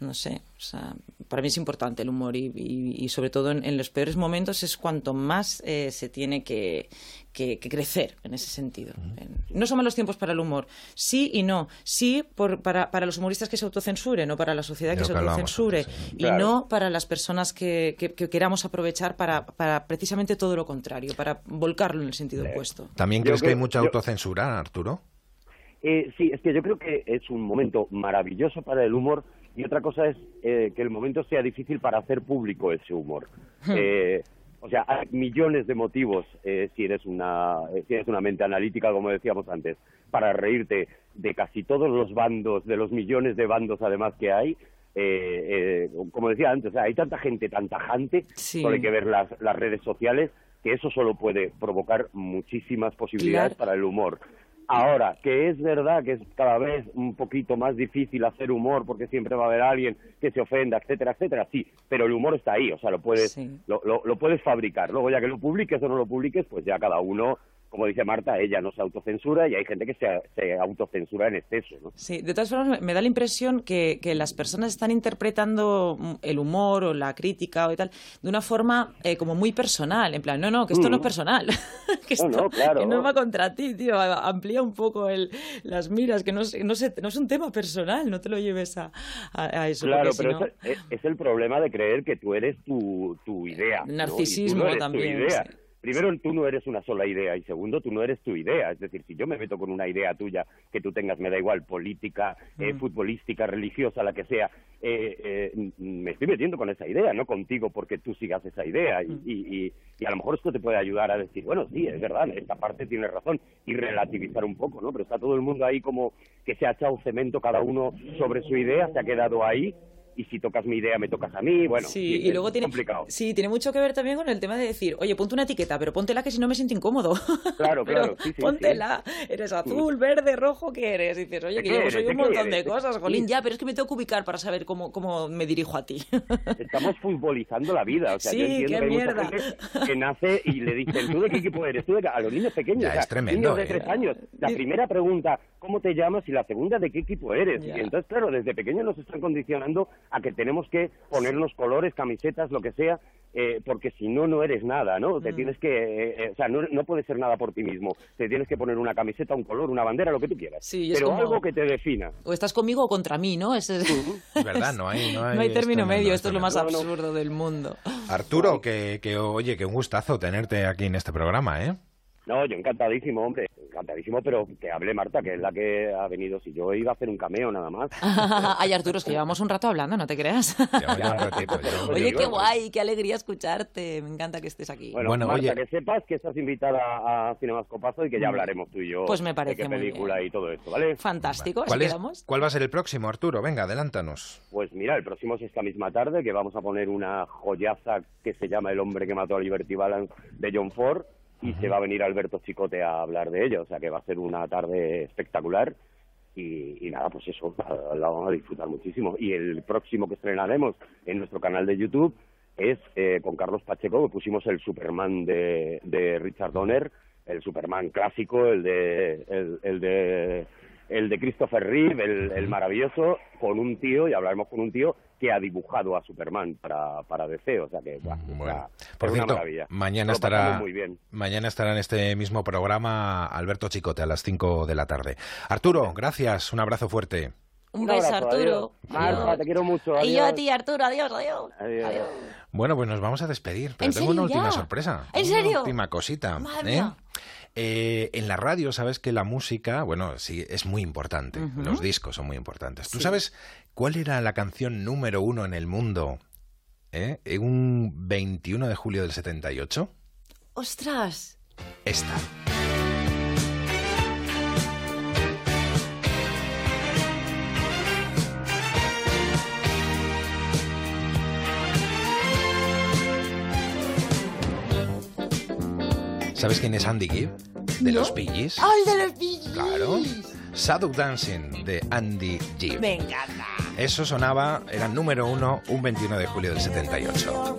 no sé, o sea, para mí es importante el humor y, sobre todo en, los peores momentos es cuanto más eh, se tiene que, crecer en ese sentido. No son malos tiempos para el humor, sí y no. Sí para, los humoristas que se autocensuren, no para la sociedad que se autocensure, y no para las personas que, queramos aprovechar para, precisamente todo lo contrario, para volcarlo en el sentido opuesto. ¿También crees que hay mucha autocensura, Arturo? Eh, sí, es que yo creo que es un momento maravilloso para el humor y otra cosa es eh, que el momento sea difícil para hacer público ese humor. Hmm. Eh, o sea, hay millones de motivos, eh, si, eres una, si eres una mente analítica, como decíamos antes, para reírte de casi todos los bandos, de los millones de bandos además que hay. como decía antes, hay tanta gente tan tajante, solo hay que ver las, las redes sociales, que eso solo puede provocar muchísimas posibilidades para el humor. Ahora, que es verdad que es cada vez un poquito más difícil hacer humor porque siempre va a haber alguien que se ofenda, etcétera, etcétera, sí, pero el humor está ahí, o sea, lo puedes, lo, lo, puedes fabricar. Luego, ya que lo publiques o no lo publiques, pues ya cada uno como dice Marta, ella no se autocensura y hay gente que se, autocensura en exceso. ¿no? Sí, de todas formas me da la impresión que, las personas están interpretando el humor o la crítica o tal de una forma eh, como muy personal, en plan, no, no, que esto no es mm. personal, que, esto, no, claro. no va contra ti, tío, amplía un poco el, las miras, que no, no, no es un tema personal, no te lo lleves a, eso. Claro, pero es, el problema de creer que tú eres tu, tu idea. Narcisismo también primero tú no eres una sola idea y segundo tú no eres tu idea. Es decir, si yo me meto con una idea tuya que tú tengas, me da igual, política, eh, mm. futbolística, religiosa, la que sea, eh, eh, me estoy metiendo con esa idea, no contigo porque tú sigas esa idea. Mm. Y, y, a lo mejor esto te puede ayudar a decir, bueno, sí, es verdad, esta parte tiene razón y relativizar un poco, ¿no? Pero está todo el mundo ahí como que se ha echado cemento cada uno sobre su idea, se ha quedado ahí y si tocas mi idea me tocas a mí, bueno, sí, y luego tiene, complicado. Sí, tiene mucho que ver también con el tema de decir, oye, ponte una etiqueta, pero póntela que si no me siento incómodo. Claro, claro, sí, póntela, eres azul, verde, rojo, ¿qué eres? Y dices, oye, que yo soy un montón de cosas, Jolín, ya, pero es que me tengo que ubicar para saber cómo, cómo me dirijo a ti. Estamos futbolizando la vida, o sea, yo entiendo que mierda. que nace y le dicen, ¿tú de qué equipo eres? ¿Tú de A los niños pequeños, es tremendo, niños de tres ¿eh? años. La primera pregunta, ¿cómo te llamas? Y la segunda, ¿de qué equipo eres? Y entonces, claro, desde pequeños nos están condicionando a que tenemos que ponernos colores, camisetas, lo que sea, eh, porque si no, no eres nada, ¿no? Te mm. tienes que, eh, eh, o sea, no, no, puedes ser nada por ti mismo. Te tienes que poner una camiseta, un color, una bandera, lo que tú quieras. Sí, pero algo que te defina. O estás conmigo o contra mí, ¿no? Es, verdad, no hay, no hay, término medio. Esto es lo más absurdo del mundo. Arturo, que, que oye, que un gustazo tenerte aquí en este programa, ¿eh? No, yo encantadísimo, hombre, encantadísimo, pero que hable Marta, que es la que ha venido. Si yo iba a hacer un cameo nada más. Ay, Arturo, es que llevamos un rato hablando, no te creas. Oye, qué guay, qué alegría escucharte. Me encanta que estés aquí. Bueno, Marta, que sepas que estás invitada a Cinemascopazo y que ya hablaremos tú y yo pues me parece de qué película y todo esto, ¿vale? Fantástico, ¿Cuál, ¿Cuál va a ser el próximo, Arturo? Venga, adelántanos. Pues mira, el próximo es esta misma tarde, que vamos a poner una joyaza que se llama El hombre que mató a Liberty Balance de John Ford y se va a venir Alberto Chicote a hablar de ello, o sea que va a ser una tarde espectacular y, nada, pues eso, la, vamos a disfrutar muchísimo. Y el próximo que estrenaremos en nuestro canal de YouTube es eh, con Carlos Pacheco, que pusimos el Superman de, de Richard Donner, el Superman clásico, el de, el de el de Christopher Reeve, el, maravilloso, con un tío, y hablaremos con un tío que ha dibujado a Superman para, para DC, o sea que, bueno, por cierto, mañana estará, mañana estará en este mismo programa Alberto Chicote a las 5 de la tarde. Arturo, gracias, un abrazo fuerte. Un, beso, Arturo. te quiero mucho. Y yo a ti, Arturo. Adiós, adiós. adiós. Bueno, pues nos vamos a despedir, pero tengo una última sorpresa. ¿En serio? Una última cosita. ¿eh? Eh, en la radio sabes que la música, bueno, sí, es muy importante. Los discos son muy importantes. ¿Tú sabes cuál era la canción número uno en el mundo eh, en un 21 de julio del 78? ¡Ostras! Esta. ¿Sabes quién es Andy Gibb? De los Billys. ¡Oh, de los Billys! Claro. Shadow Dancing de Andy Gibb. Me encanta. Eso sonaba, era número uno un 21 de julio del 78.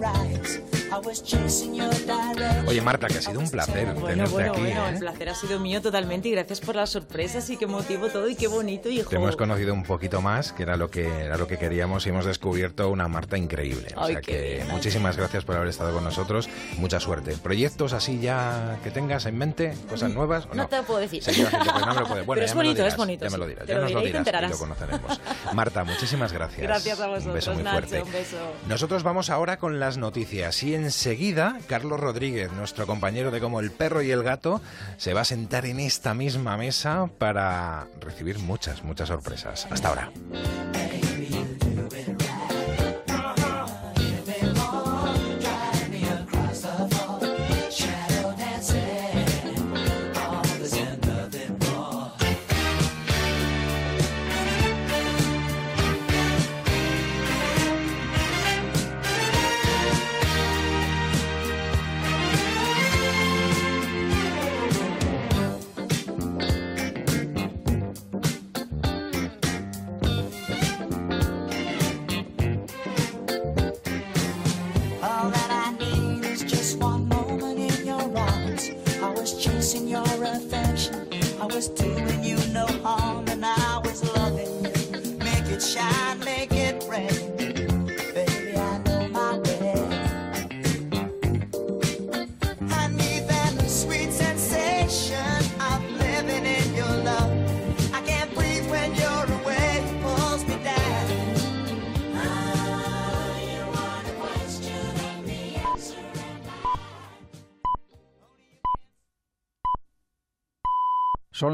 Oye, Marta, que ha sido un placer Bueno, tenerte bueno, aquí. bueno, ¿eh? el placer ha sido mío totalmente y gracias por las sorpresas y qué motivo todo y qué bonito, hijo. Te hemos conocido un poquito más, que era lo que era lo que queríamos y hemos descubierto una Marta increíble. O Ay, sea que bien. muchísimas gracias por haber estado con nosotros. Mucha suerte. ¿Proyectos así ya que tengas en mente? ¿Cosas nuevas? ¿o No te lo puedo decir. Haciendo, pues no me lo Bueno, Pero es bonito, dirás, es bonito, Ya me sí. lo dirás, Te ya lo nos lo diré dirás y lo conoceremos. Marta, muchísimas gracias. Gracias a Un vosotros, beso muy Nacho, fuerte. un beso. Nosotros vamos ahora con las noticias y enseguida Carlos Rodríguez, nuestro compañero de Como el perro y el gato, se va a sentar en esta misma mesa para recibir muchas, muchas sorpresas. Hasta ahora.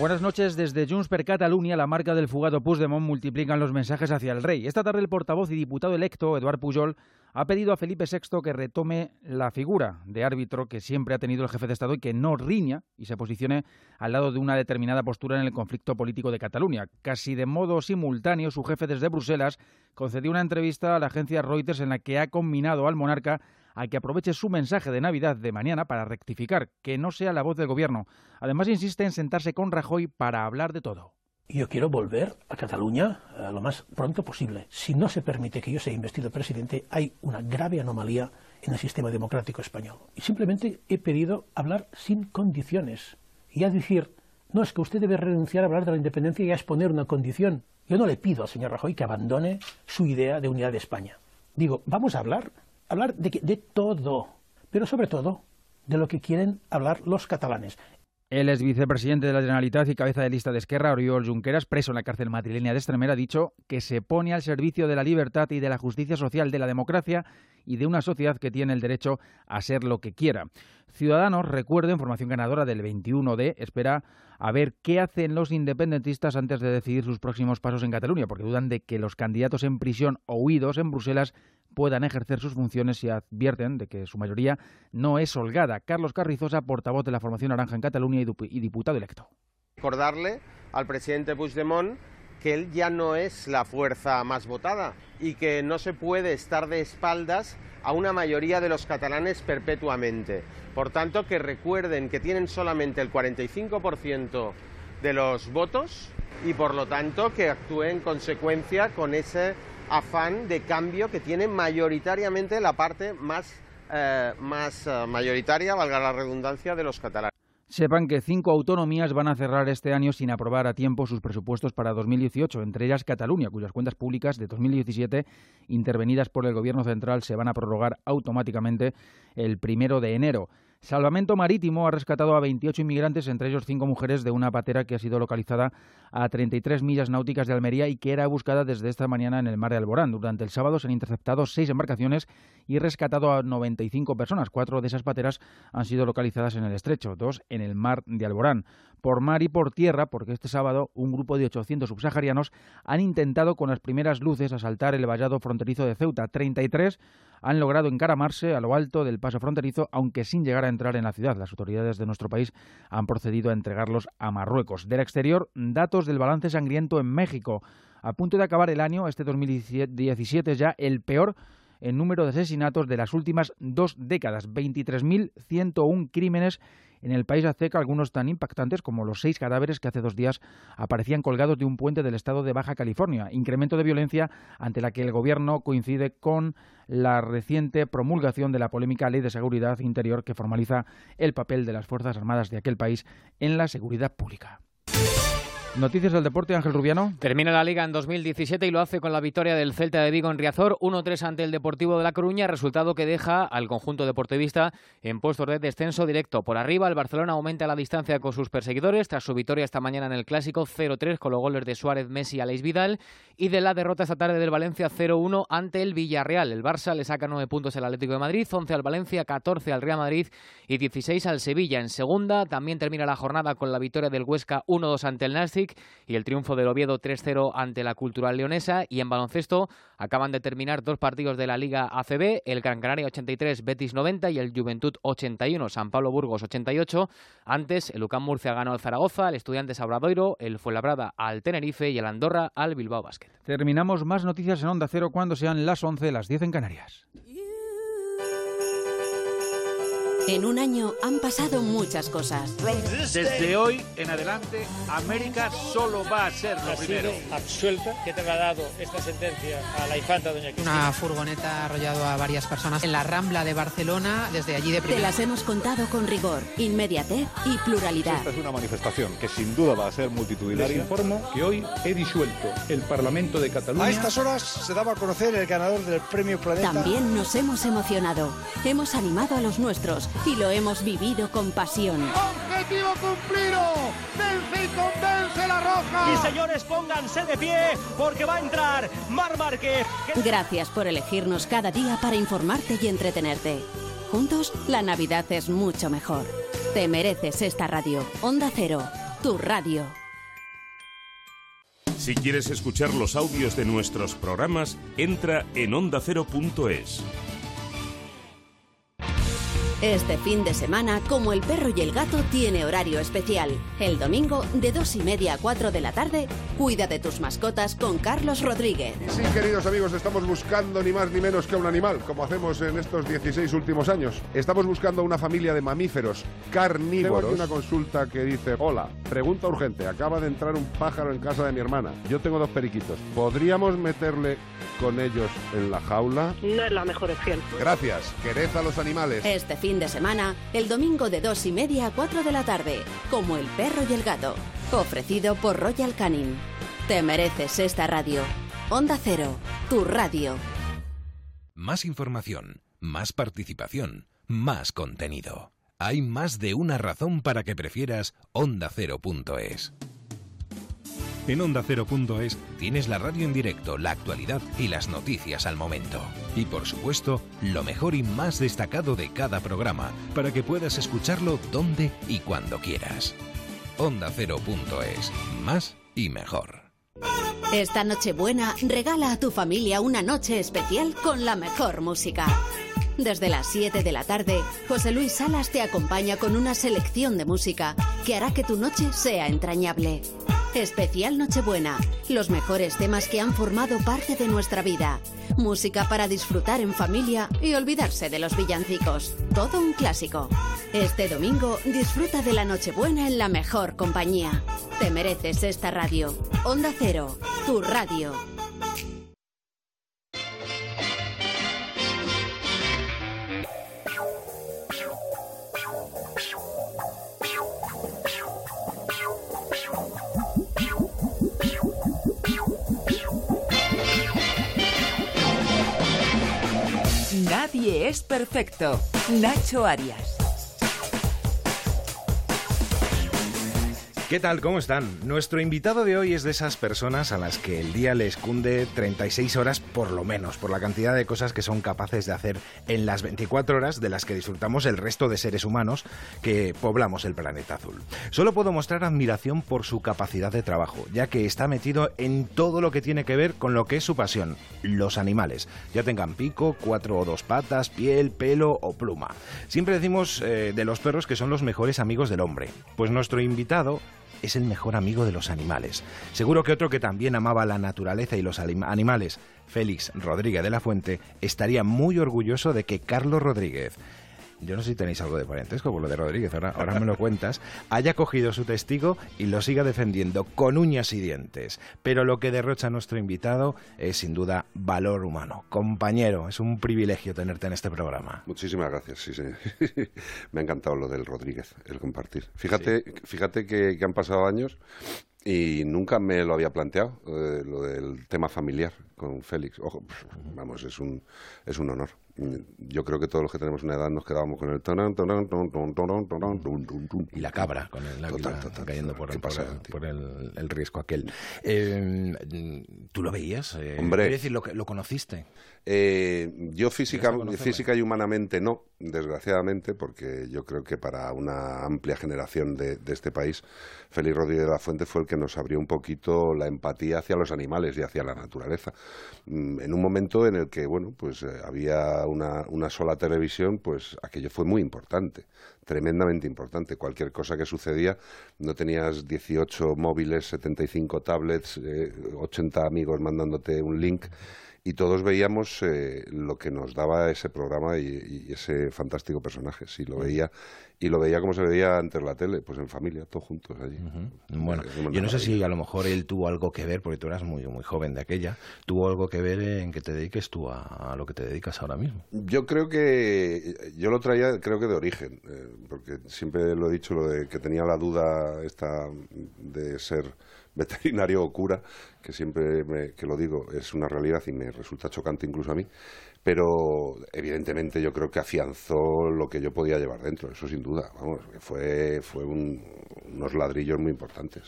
Buenas noches. Desde Junts per Catalunya, la marca del fugado Puigdemont multiplican los mensajes hacia el rey. Esta tarde el portavoz y diputado electo, Eduard Pujol, ha pedido a Felipe VI que retome la figura de árbitro que siempre ha tenido el jefe de Estado y que no riña y se posicione al lado de una determinada postura en el conflicto político de Cataluña. Casi de modo simultáneo, su jefe desde Bruselas concedió una entrevista a la agencia Reuters en la que ha combinado al monarca a que aproveche su mensaje de Navidad de mañana para rectificar, que no sea la voz del gobierno. Además, insiste en sentarse con Rajoy para hablar de todo. Yo quiero volver a Cataluña eh, lo más pronto posible. Si no se permite que yo sea investido presidente, hay una grave anomalía en el sistema democrático español. Y simplemente he pedido hablar sin condiciones. Y a decir, no, es que usted debe renunciar a hablar de la independencia y a exponer una condición. Yo no le pido al señor Rajoy que abandone su idea de unidad de España. Digo, vamos a hablar, hablar de, de todo, pero sobre todo de lo que quieren hablar los catalanes. El ex vicepresidente de la Generalitat y cabeza de lista de Esquerra, Oriol Junqueras, preso en la cárcel madrileña de Extremadura, ha dicho que se pone al servicio de la libertad y de la justicia social, de la democracia y de una sociedad que tiene el derecho a ser lo que quiera. Ciudadanos, recuerden, formación ganadora del 21D, espera a ver qué hacen los independentistas antes de decidir sus próximos pasos en Cataluña, porque dudan de que los candidatos en prisión o huidos en Bruselas puedan ejercer sus funciones y advierten de que su mayoría no es holgada. Carlos Carrizosa, portavoz de la formación naranja en Cataluña y diputado electo. recordarle al presidente Puigdemont que él ya no es la fuerza más votada y que no se puede estar de espaldas a una mayoría de los catalanes perpetuamente. Por tanto, que recuerden que tienen solamente el 45% de los votos y por lo tanto que actúe en consecuencia con ese afán de cambio que tiene mayoritariamente la parte más, eh, más eh, mayoritaria, valga la redundancia, de los catalanes. Sepan que cinco autonomías van a cerrar este año sin aprobar a tiempo sus presupuestos para 2018, entre ellas Cataluña, cuyas cuentas públicas de 2017, intervenidas por el Gobierno central, se van a prorrogar automáticamente el primero de enero. Salvamento Marítimo ha rescatado a 28 inmigrantes, entre ellos cinco mujeres, de una patera que ha sido localizada a 33 millas náuticas de Almería y que era buscada desde esta mañana en el mar de Alborán. Durante el sábado se han interceptado seis embarcaciones y rescatado a 95 personas. Cuatro de esas pateras han sido localizadas en el estrecho, dos en el mar de Alborán. Por mar y por tierra, porque este sábado un grupo de 800 subsaharianos han intentado con las primeras luces asaltar el vallado fronterizo de Ceuta. 33 han logrado encaramarse a lo alto del paso fronterizo, aunque sin llegar a entrar en la ciudad. Las autoridades de nuestro país han procedido a entregarlos a Marruecos. Del exterior, datos del balance sangriento en México. A punto de acabar el año, este 2017 ya el peor en número de asesinatos de las últimas dos décadas, 23.101 crímenes en el país azteca, algunos tan impactantes como los seis cadáveres que hace dos días aparecían colgados de un puente del estado de Baja California. Incremento de violencia ante la que el gobierno coincide con la reciente promulgación de la polémica Ley de Seguridad Interior que formaliza el papel de las Fuerzas Armadas de aquel país en la seguridad pública. Noticias del deporte, Ángel Rubiano. Termina la liga en 2017 y lo hace con la victoria del Celta de Vigo en Riazor, 1-3 ante el Deportivo de La Coruña, resultado que deja al conjunto deportivista en puestos de descenso directo. Por arriba, el Barcelona aumenta la distancia con sus perseguidores tras su victoria esta mañana en el Clásico 0-3 con los goles de Suárez, Messi y Aleix Vidal y de la derrota esta tarde del Valencia 0-1 ante el Villarreal. El Barça le saca 9 puntos al Atlético de Madrid, 11 al Valencia, 14 al Real Madrid y 16 al Sevilla. En segunda también termina la jornada con la victoria del Huesca 1-2 ante el Y el triunfo del Oviedo 3-0 ante la Cultural Leonesa. Y en baloncesto acaban de terminar dos partidos de la Liga ACB, el Gran Canaria 83, Betis 90 y el Juventud 81, San Pablo Burgos 88. Antes, el UCAM Murcia ganó al Zaragoza, el Estudiantes Abradoiro, el Fuenlabrada al Tenerife y el Andorra al Bilbao Basket. Terminamos más noticias en Onda Cero cuando sean las 11, las 10 en Canarias. En un año han pasado muchas cosas. Desde hoy en adelante, América solo va a ser lo ha primero. sido absuelta. ¿Qué te ha dado esta sentencia a la infanta doña Cristina? Una furgoneta ha arrollado a varias personas en la Rambla de Barcelona, desde allí de Te primera. las hemos contado con rigor, inmediatez y pluralidad. Esta es una manifestación que sin duda va a ser multitudinaria. Les informo que hoy he disuelto el Parlamento de Cataluña. A estas horas se daba a conocer el ganador del premio Planeta. También nos hemos emocionado. Hemos animado a los nuestros y lo hemos vivido con pasión. ¡Objetivo cumplido! ¡Vence y convence la roja! Y señores, pónganse de pie porque va a entrar Mar Márquez. Gracias por elegirnos cada día para informarte y entretenerte. Juntos, la Navidad es mucho mejor. Te mereces esta radio. Onda Cero, tu radio. Si quieres escuchar los audios de nuestros programas, entra en ondacero.es. Este fin de semana, como el perro y el gato, tiene horario especial. El domingo, de dos y media a 4 de la tarde, cuida de tus mascotas con Carlos Rodríguez. Sí, queridos amigos, estamos buscando ni más ni menos que un animal, como hacemos en estos 16 últimos años. Estamos buscando una familia de mamíferos carnívoros. Tengo una consulta que dice, hola, pregunta urgente, acaba de entrar un pájaro en casa de mi hermana. Yo tengo dos periquitos. ¿Podríamos meterle con ellos en la jaula? No es la mejor opción. Gracias, quered a los animales. Este fin de semana, el domingo de dos y media a 4 de la tarde, como el perro y el gato. Ofrecido por Royal Canin. Te mereces esta radio. Onda Cero, tu radio. Más información, más participación, más contenido. Hay más de una razón para que prefieras ondacero.es. En ondacero.es tienes la radio en directo, la actualidad y las noticias al momento. Y por supuesto, lo mejor y más destacado de cada programa, para que puedas escucharlo donde y cuando quieras. ondacero.es, más y mejor. Esta Nochebuena regala a tu familia una noche especial con la mejor música. Desde las 7 de la tarde, José Luis Salas te acompaña con una selección de música que hará que tu noche sea entrañable. Especial Nochebuena, los mejores temas que han formado parte de nuestra vida. Música para disfrutar en familia y olvidarse de los villancicos. Todo un clásico. Este domingo disfruta de la Nochebuena en la mejor compañía. Te mereces esta radio. Onda Cero, tu radio. Nadie es perfecto. Nacho Arias. ¿Qué tal? ¿Cómo están? Nuestro invitado de hoy es de esas personas a las que el día les cunde 36 horas por lo menos, por la cantidad de cosas que son capaces de hacer en las 24 horas de las que disfrutamos el resto de seres humanos que poblamos el planeta azul. Solo puedo mostrar admiración por su capacidad de trabajo, ya que está metido en todo lo que tiene que ver con lo que es su pasión, los animales, ya tengan pico, cuatro o dos patas, piel, pelo o pluma. Siempre decimos eh, de los perros que son los mejores amigos del hombre. Pues nuestro invitado es el mejor amigo de los animales. Seguro que otro que también amaba la naturaleza y los animales, Félix Rodríguez de la Fuente, estaría muy orgulloso de que Carlos Rodríguez, yo no sé si tenéis algo de parentesco por lo de Rodríguez, ahora, ahora me lo cuentas, haya cogido su testigo y lo siga defendiendo con uñas y dientes. Pero lo que derrocha nuestro invitado es sin duda valor humano. Compañero, es un privilegio tenerte en este programa. Muchísimas gracias, sí, sí. me ha encantado lo del Rodríguez, el compartir. Fíjate, fíjate que, que han pasado años y nunca me lo había planteado, eh, lo del tema familiar con Félix. Ojo, vamos, es un, es un honor. Yo creo que todos los que tenemos una edad nos quedábamos con el. Y la cabra, con el águila Total, total, cayendo por, ¿Qué el, por pasa, el- por el- el riesgo aquel. Eh, ¿Tú lo veías? Eh, Hombre. quiero decir, lo, lo conociste. Eh, yo física, física y humanamente no, desgraciadamente, porque yo creo que para una amplia generación de, de este país, Félix Rodríguez de la Fuente fue el que nos abrió un poquito la empatía hacia los animales y hacia la naturaleza. Mm, En un momento en el que, bueno, pues eh, había una, una sola televisión, pues aquello fue muy importante, tremendamente importante. Cualquier cosa que sucedía, no tenías 18 móviles, 75 tablets, eh, 80 amigos mandándote un link y todos veíamos eh, lo que nos daba ese programa y, y ese fantástico personaje. Sí, lo veía y lo veía como se veía antes la tele, pues en familia, todos juntos allí. Bueno, Es una yo no sé si a lo mejor él tuvo algo que ver, porque tú eras muy, muy joven de aquella, tuvo algo que ver en que te dediques tú a, a lo que te dedicas ahora mismo. Yo creo que yo lo traía, creo que de origen, eh, porque siempre lo he dicho, lo de que tenía la duda esta de ser veterinario o cura, que siempre me- que lo digo es una realidad y me resulta chocante incluso a mí, pero evidentemente yo creo que afianzó lo que yo podía llevar dentro, eso sin duda, vamos, fue fue un- unos ladrillos muy importantes.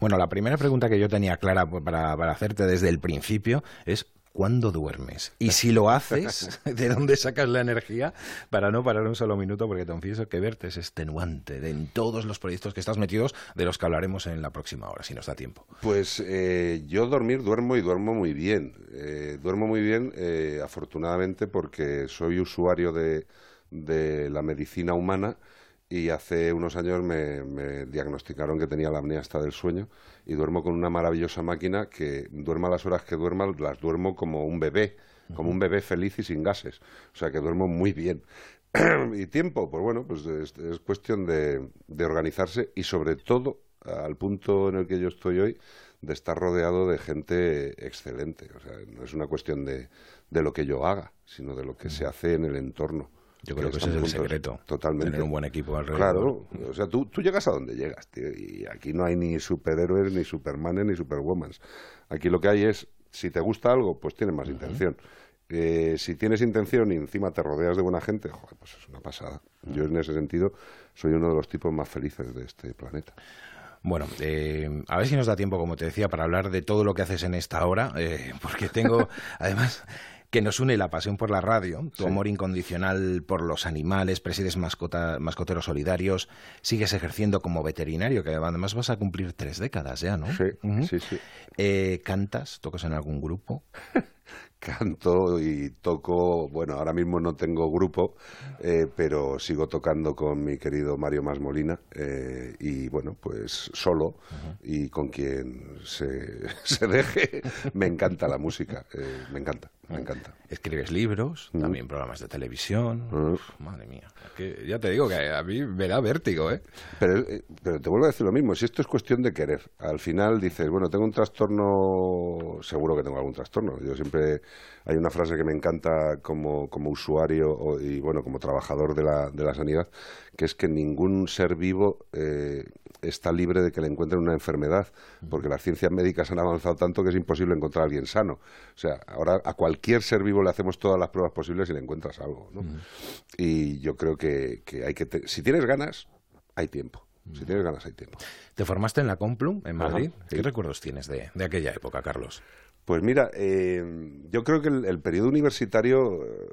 Bueno, la primera pregunta que yo tenía clara para, para hacerte desde el principio es ¿cuándo duermes? Y si lo haces, ¿de dónde sacas la energía para no parar un solo minuto? Porque te confieso que verte es extenuante de en todos los proyectos que estás metidos, de los que hablaremos en la próxima hora, si nos da tiempo. Pues eh, yo dormir duermo y duermo muy bien. Eh, duermo muy bien, eh, afortunadamente, porque soy usuario de, de la medicina humana y hace unos años me, me diagnosticaron que tenía la apnea hasta del sueño y duermo con una maravillosa máquina que duerma las horas que duerma, las duermo como un bebé, como un bebé feliz y sin gases. O sea que duermo muy bien. y tiempo, pues bueno, pues es, es cuestión de, de organizarse y sobre todo al punto en el que yo estoy hoy de estar rodeado de gente excelente. O sea, no es una cuestión de, de lo que yo haga, sino de lo que se hace en el entorno. Yo creo que ese es el secreto, Totalmente. tener un buen equipo alrededor. Claro, o sea, tú, tú llegas a donde llegas, tío, y aquí no hay ni superhéroes, ni supermanes, ni superwomans. Aquí lo que hay es, si te gusta algo, pues tienes más intención. Eh, si tienes intención y encima te rodeas de buena gente, joder, pues es una pasada. Yo en ese sentido soy uno de los tipos más felices de este planeta. Bueno, eh, a ver si nos da tiempo, como te decía, para hablar de todo lo que haces en esta hora, eh, porque tengo, además, que nos une la pasión por la radio, tu Sí. amor incondicional por los animales, presides mascota, mascoteros solidarios, sigues ejerciendo como veterinario, que además vas a cumplir tres décadas ya, ¿no? Sí, sí, sí. Eh, ¿Cantas? ¿Tocas en algún grupo? canto y toco, bueno, ahora mismo no tengo grupo, eh, pero sigo tocando con mi querido Mario Masmolina eh, y bueno, pues solo y con quien se, se deje, me encanta la música, eh, me encanta, me encanta. Escribes libros, Mm. también programas de televisión. Uf, madre mía. que ya te digo que a mí me da vértigo, ¿eh? Pero, eh, pero te vuelvo a decir lo mismo, si esto es cuestión de querer, al final dices, bueno, tengo un trastorno, seguro que tengo algún trastorno. Yo siempre, hay una frase que me encanta como, como usuario y bueno, como trabajador de la, de la sanidad, que es que ningún ser vivo eh, está libre de que le encuentren una enfermedad, porque las ciencias médicas han avanzado tanto que es imposible encontrar a alguien sano. O sea, ahora a cualquier ser vivo le hacemos todas las pruebas posibles y le encuentras algo, ¿no? Y yo creo que, que hay que, te- si tienes ganas, hay tiempo. Si tienes ganas, hay tiempo. Te formaste en la Complum, en Madrid. Ajá, ¿Qué recuerdos tienes de, de aquella época, Carlos? Pues mira, eh, yo creo que el, periodo universitario, eh,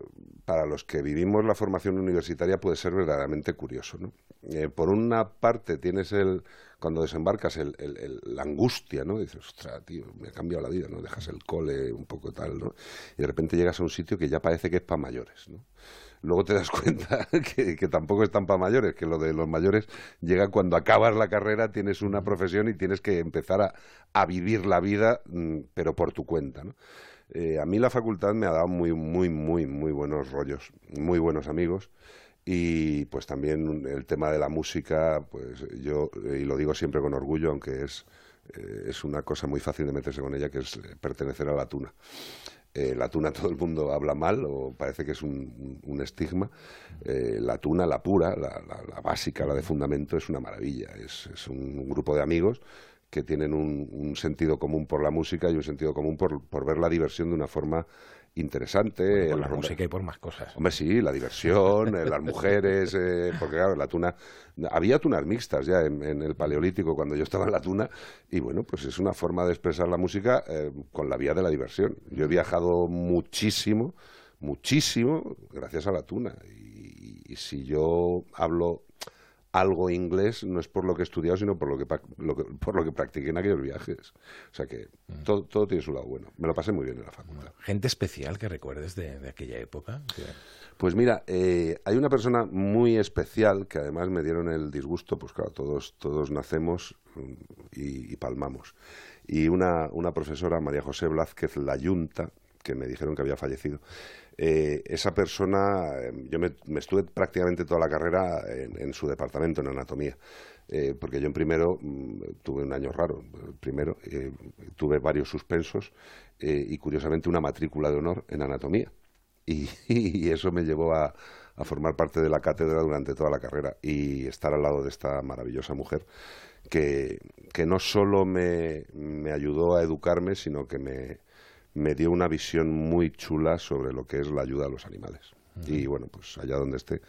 para los que vivimos la formación universitaria, puede ser verdaderamente curioso. ¿no? Eh, por una parte tienes el, cuando desembarcas, el- la angustia, ¿no? Dices, ostras, tío, me ha cambiado la vida, ¿no? Dejas el cole un poco tal, ¿no? Y de repente llegas a un sitio que ya parece que es para mayores, ¿no? Luego te das cuenta que, que tampoco están para mayores, que lo de los mayores llega cuando acabas la carrera, tienes una profesión y tienes que empezar a, a vivir la vida, mm, pero por tu cuenta, ¿no? Eh, a mí la facultad me ha dado muy, muy, muy, muy buenos rollos, muy buenos amigos y pues también el tema de la música, pues yo, y lo digo siempre con orgullo, aunque es, eh, es una cosa muy fácil de meterse con ella, que es pertenecer a la tuna. La tuna todo el mundo habla mal o parece que es un, un estigma. Eh, la tuna, la pura, la, la- la básica, la de fundamento, es una maravilla. Es, un grupo de amigos que tienen un, un sentido común por la música y un sentido común por ver la diversión de una forma interesante. por la música y por más cosas. Hombre, sí, la diversión, eh, las mujeres, eh, porque claro, la tuna, había tunas mixtas ya en, en el Paleolítico cuando yo estaba en la tuna, y bueno, pues es una forma de expresar la música eh, con la vía de la diversión. Yo he viajado muchísimo, muchísimo, gracias a la tuna, y, y si yo hablo algo inglés no es por lo que he estudiado, sino por lo que, lo que- por lo que practiqué en aquellos viajes. O sea que todo, todo tiene su lado bueno. Me lo pasé muy bien en la facultad. Gente especial que recuerdes de, de aquella época. Pues mira, eh, hay una persona muy especial que además me dieron el disgusto, pues claro, todos, todos nacemos mm, y, y palmamos. Y una, una profesora, María José Blázquez Layunta, que me dijeron que había fallecido, eh, esa persona, eh, yo me, me estuve prácticamente toda la carrera en, en su departamento, en anatomía. Eh, porque yo en primero mm, tuve un año raro. Primero eh, tuve varios suspensos eh, y curiosamente una matrícula de honor en anatomía y, y eso me llevó a, a formar parte de la cátedra durante toda la carrera y estar al lado de esta maravillosa mujer que, que no solo me, me ayudó a educarme, sino que me, me dio una visión muy chula sobre lo que es la ayuda a los animales. Y bueno, pues allá donde esté,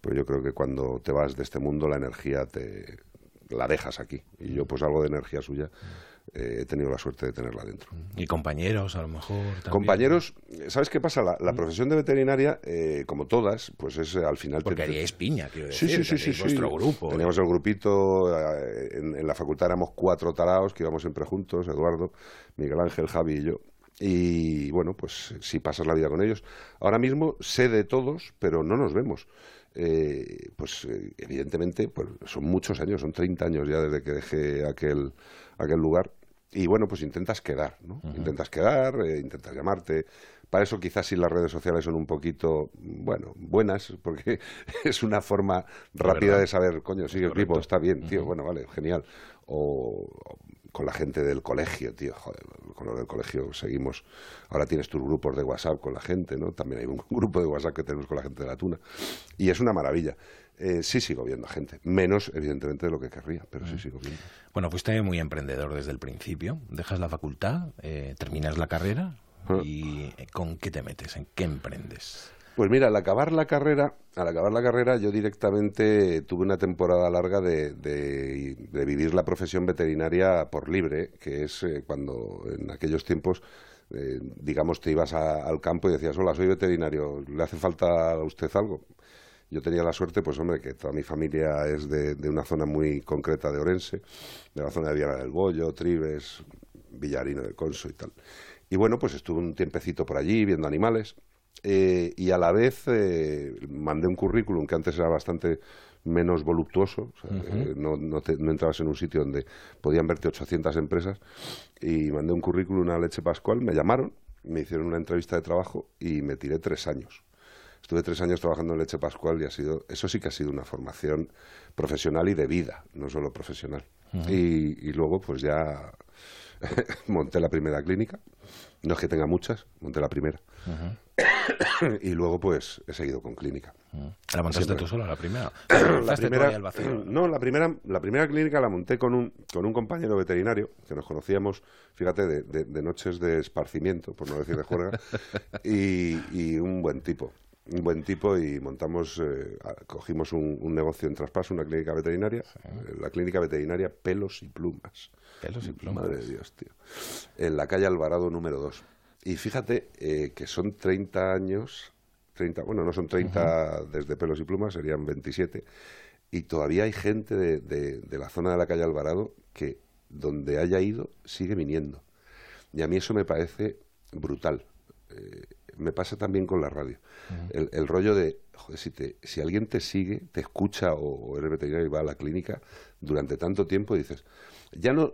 pues yo creo que cuando te vas de este mundo la energía te la dejas aquí. Y yo pues algo de energía suya eh, he tenido la suerte de tenerla dentro. Y compañeros, a lo mejor. también. Compañeros, ¿sabes qué pasa? La, la profesión de veterinaria, eh, como todas, pues es eh, al final... Porque te- haríais piña, quiero decir. sí, sí, sí, sí. vuestro grupo. Teníamos el grupito, eh, en, en la facultad éramos cuatro taraos que íbamos siempre juntos, Eduardo, Miguel Ángel, Javi y yo. Y bueno, pues si pasas la vida con ellos. Ahora mismo sé de todos, pero no nos vemos. Eh, pues eh, evidentemente pues son muchos años, son 30 años ya desde que dejé aquel, aquel lugar. Y bueno, pues intentas quedar, ¿no? Intentas quedar, eh, intentas llamarte. Para eso quizás sí las redes sociales son un poquito, bueno, buenas, porque es una forma rápida de saber, coño, sigue vivo, está bien, tío, bueno, vale, genial. O, con la gente del colegio, tío, joder, con los del colegio seguimos. Ahora tienes tus grupos de WhatsApp con la gente, ¿no? También hay un grupo de WhatsApp que tenemos con la gente de la tuna. Y es una maravilla. Eh, sí sigo viendo a gente, menos evidentemente de lo que querría, pero sí sigo viendo. Bueno, fuiste muy emprendedor desde el principio. Dejas la facultad, eh, terminas la carrera Ah. y eh, ¿con qué te metes? ¿En qué emprendes? Pues mira, al acabar la carrera, al acabar la carrera, yo directamente tuve una temporada larga de, de- vivir la profesión veterinaria por libre, que es eh, cuando en aquellos tiempos, eh, digamos, te ibas al campo y decías, hola, soy veterinario, ¿le hace falta a usted algo? Yo tenía la suerte, pues hombre, que toda mi familia es de, de una zona muy concreta de Orense, de la zona de Viana del Bollo, Tribes, Villarino de Conso y tal. Y bueno, pues estuve un tiempecito por allí viendo animales eh, y a la vez eh, mandé un currículum que antes era bastante menos voluptuoso, o sea, Ujú. eh, no, no, te- no entrabas en un sitio donde podían verte 800 empresas y mandé un currículum a Leche Pascual, me llamaron, me hicieron una entrevista de trabajo y me tiré tres años. Estuve tres años trabajando en Leche Pascual y ha sido, eso sí que ha sido una formación profesional y de vida, no solo profesional. Y, y luego pues ya monté la primera clínica, no es que tenga muchas, monté la primera. y luego pues he seguido con clínica. ¿La montaste Siempre. tú sola, la primera? la primera, no, la primera, la primera clínica la monté con un, con un compañero veterinario que nos conocíamos, fíjate, de, de- de noches de esparcimiento, por no decir de juerga, y, y un buen tipo. Un buen tipo y montamos, eh, cogimos un, un negocio en traspaso, una clínica veterinaria, eh, la clínica veterinaria Pelos y Plumas. Pelos y plumas. Madre de Dios, tío. En la calle Alvarado número 2. Y fíjate eh, que son 30 años, 30, bueno, no son 30 desde pelos y plumas, serían 27. Y todavía hay gente de, de- de la zona de la calle Alvarado que donde haya ido sigue viniendo. Y a mí eso me parece brutal. Eh, me pasa también con la radio. el, el rollo de, joder, si, te, si alguien te sigue, te escucha o, o eres veterinario y va a la clínica durante tanto tiempo, dices, ya no,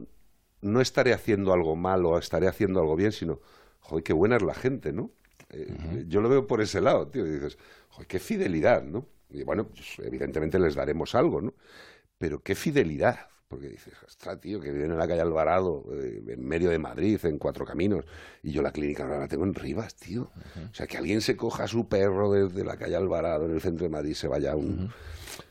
no estaré haciendo algo mal o estaré haciendo algo bien, sino, joder, qué buena es la gente, ¿no? Eh, Yo lo veo por ese lado, tío, y dices, joder, qué fidelidad, ¿no? Y bueno, pues, evidentemente les daremos algo, ¿no? Pero qué fidelidad, porque dices, ostras, tío, que viven en la calle Alvarado, eh, en medio de Madrid, en Cuatro Caminos, y yo la clínica ahora la tengo en Rivas, tío. O sea, que alguien se coja a su perro desde la calle Alvarado, en el centro de Madrid, se vaya a un...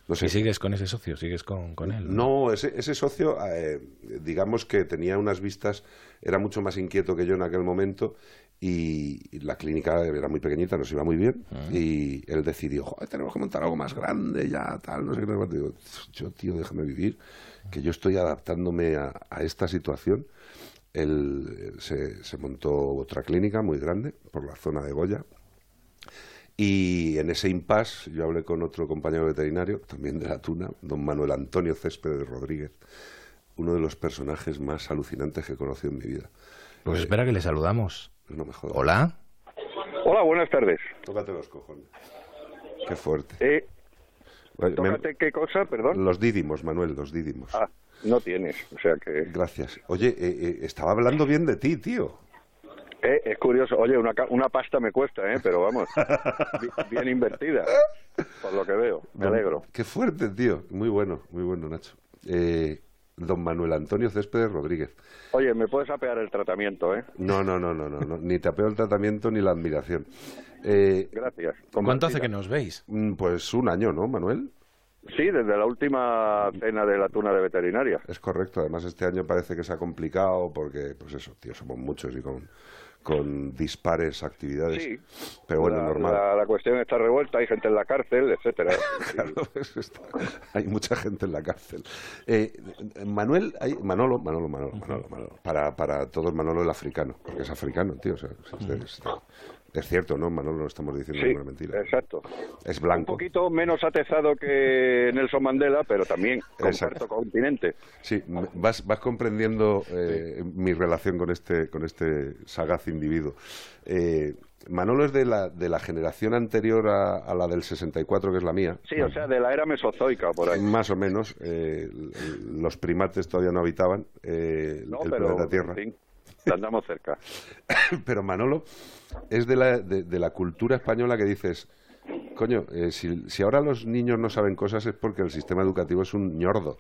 No sé, ¿Y sigues con ese socio? ¿Sigues con, con él? no, ese, ese socio, eh, digamos que tenía unas vistas, era mucho más inquieto que yo en aquel momento y, la clínica era muy pequeñita, nos iba muy bien y él decidió, joder, tenemos que montar algo más grande ya, tal, no sé qué. no sé cuánto". Digo, yo, tío, déjame vivir, que yo estoy adaptándome a, a esta situación. Él eh, se, se montó otra clínica muy grande por la zona de Goya, y en ese impasse yo hablé con otro compañero veterinario, también de la tuna, don Manuel Antonio Céspedes Rodríguez, uno de los personajes más alucinantes que he conocido en mi vida. Pues Eh, espera que le saludamos. No me jodas. Hola. Hola, buenas tardes. Tócate los cojones. Qué fuerte. Eh, tócate qué cosa, perdón. Los dídimos, Manuel, los dídimos. Ah, no tienes, o sea que... Gracias. Oye, eh, eh, estaba hablando bien de ti, tío. Eh, es curioso, oye, una, pasta me cuesta, ¿eh? Pero vamos, bi- bien invertida, por lo que veo, me alegro. Qué fuerte, tío. Muy bueno, muy bueno, Nacho. Eh, don Manuel Antonio Céspedes Rodríguez. Oye, me puedes apear el tratamiento, ¿eh? No, no, no, no, no, no. ni te apeo el tratamiento ni la admiración. Eh, Gracias. ¿Cuánto hace que nos veis? mm, Pues un año, ¿no, Manuel? Sí, desde la última cena de la tuna de veterinaria. Es correcto. Además, este año parece que se ha complicado porque, pues eso, tío, somos muchos y con, con dispares actividades. Sí. Pero bueno, la, normal. La, la cuestión está revuelta, hay gente en la cárcel, etcétera. Claro, pues está- hay mucha gente en la cárcel. Eh, Manuel, hay, Manolo, Manolo, Manolo, Manolo, Manolo. Para, para todos Manolo el africano, porque es africano, tío. o sea, es, es- es cierto, ¿no? Manolo no estamos diciendo Sí, ninguna mentira. exacto. Es Un blanco. poquito menos atezado que Nelson Mandela, pero también comparto continente. Sí, vas, vas comprendiendo eh, mi relación con este, con este sagaz individuo. Eh, Manolo es de la, de la generación anterior a, a la del 64, que es la mía. Sí, o sea, de la era mesozoica, por ahí. Más o menos. eh, los primates todavía no habitaban eh, No, el pero, planeta Tierra. en fin, andamos cerca. Pero Manolo es de la, de, de la cultura española que dices, coño, eh, si, si ahora los niños no saben cosas es porque el sistema educativo es un ñordo.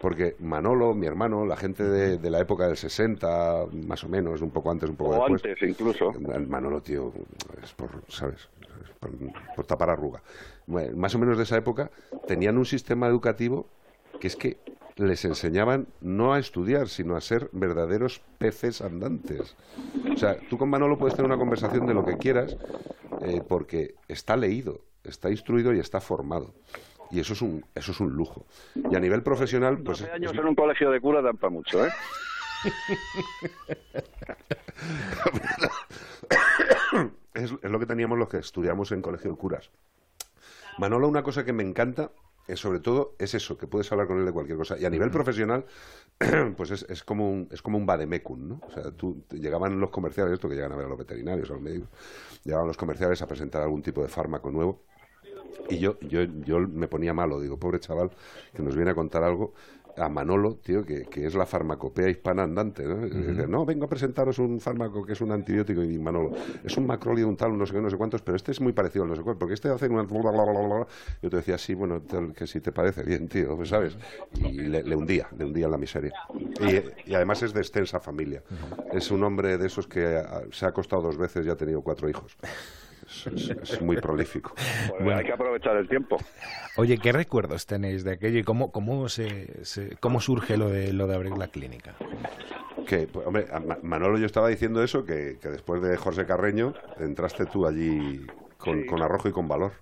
Porque Manolo, mi hermano, la gente de, de la época del 60, más o menos, un poco antes, un poco O después. antes, incluso. Manolo, tío, es por, ¿sabes? Es por, por tapar arruga. Más o menos de esa época tenían un sistema educativo que es que les enseñaban no a estudiar, sino a ser verdaderos peces andantes. O sea, tú con Manolo puedes tener una conversación de lo que quieras eh, porque está leído, está instruido y está formado. Y eso es un, eso es un lujo. Y a nivel profesional, pues... 12 años en un colegio de cura dan para mucho, ¿eh? es, es lo que teníamos los que estudiamos en colegio de curas. Manolo, una cosa que me encanta, es sobre todo, es eso, que puedes hablar con él de cualquier cosa. Y a nivel profesional, pues es, es como un, es como un vademecum, ¿no? O sea, tú, llegaban los comerciales, esto que llegan a ver a los veterinarios, a los médicos, llegaban los comerciales a presentar algún tipo de fármaco nuevo. Y yo, yo, yo me ponía malo, digo, pobre chaval, que nos viene a contar algo a Manolo, tío, que, que es la farmacopea hispana andante, ¿no? Dice, no, vengo a presentaros un fármaco que es un antibiótico, y Manolo, es un macrólido, un tal, no sé qué, no sé cuántos, pero este es muy parecido al no sé cuál, porque este hace una... bla, bla, bla, bla, bla". Yo te decía, sí, bueno, tal, que si te parece bien, tío, pues, ¿sabes? Y le, le hundía, le hundía en la miseria. Y, y además es de extensa familia. Es un hombre de esos que se ha acostado dos veces y ha tenido cuatro hijos. Es, es- es muy prolífico. Pues hay que aprovechar el tiempo. Oye, ¿qué recuerdos tenéis de aquello y cómo, cómo, se, se- cómo surge lo de, lo de abrir la clínica? Que, pues, hombre, Manolo yo estaba diciendo eso, que, que después de José Carreño entraste tú allí con, con arrojo y con valor.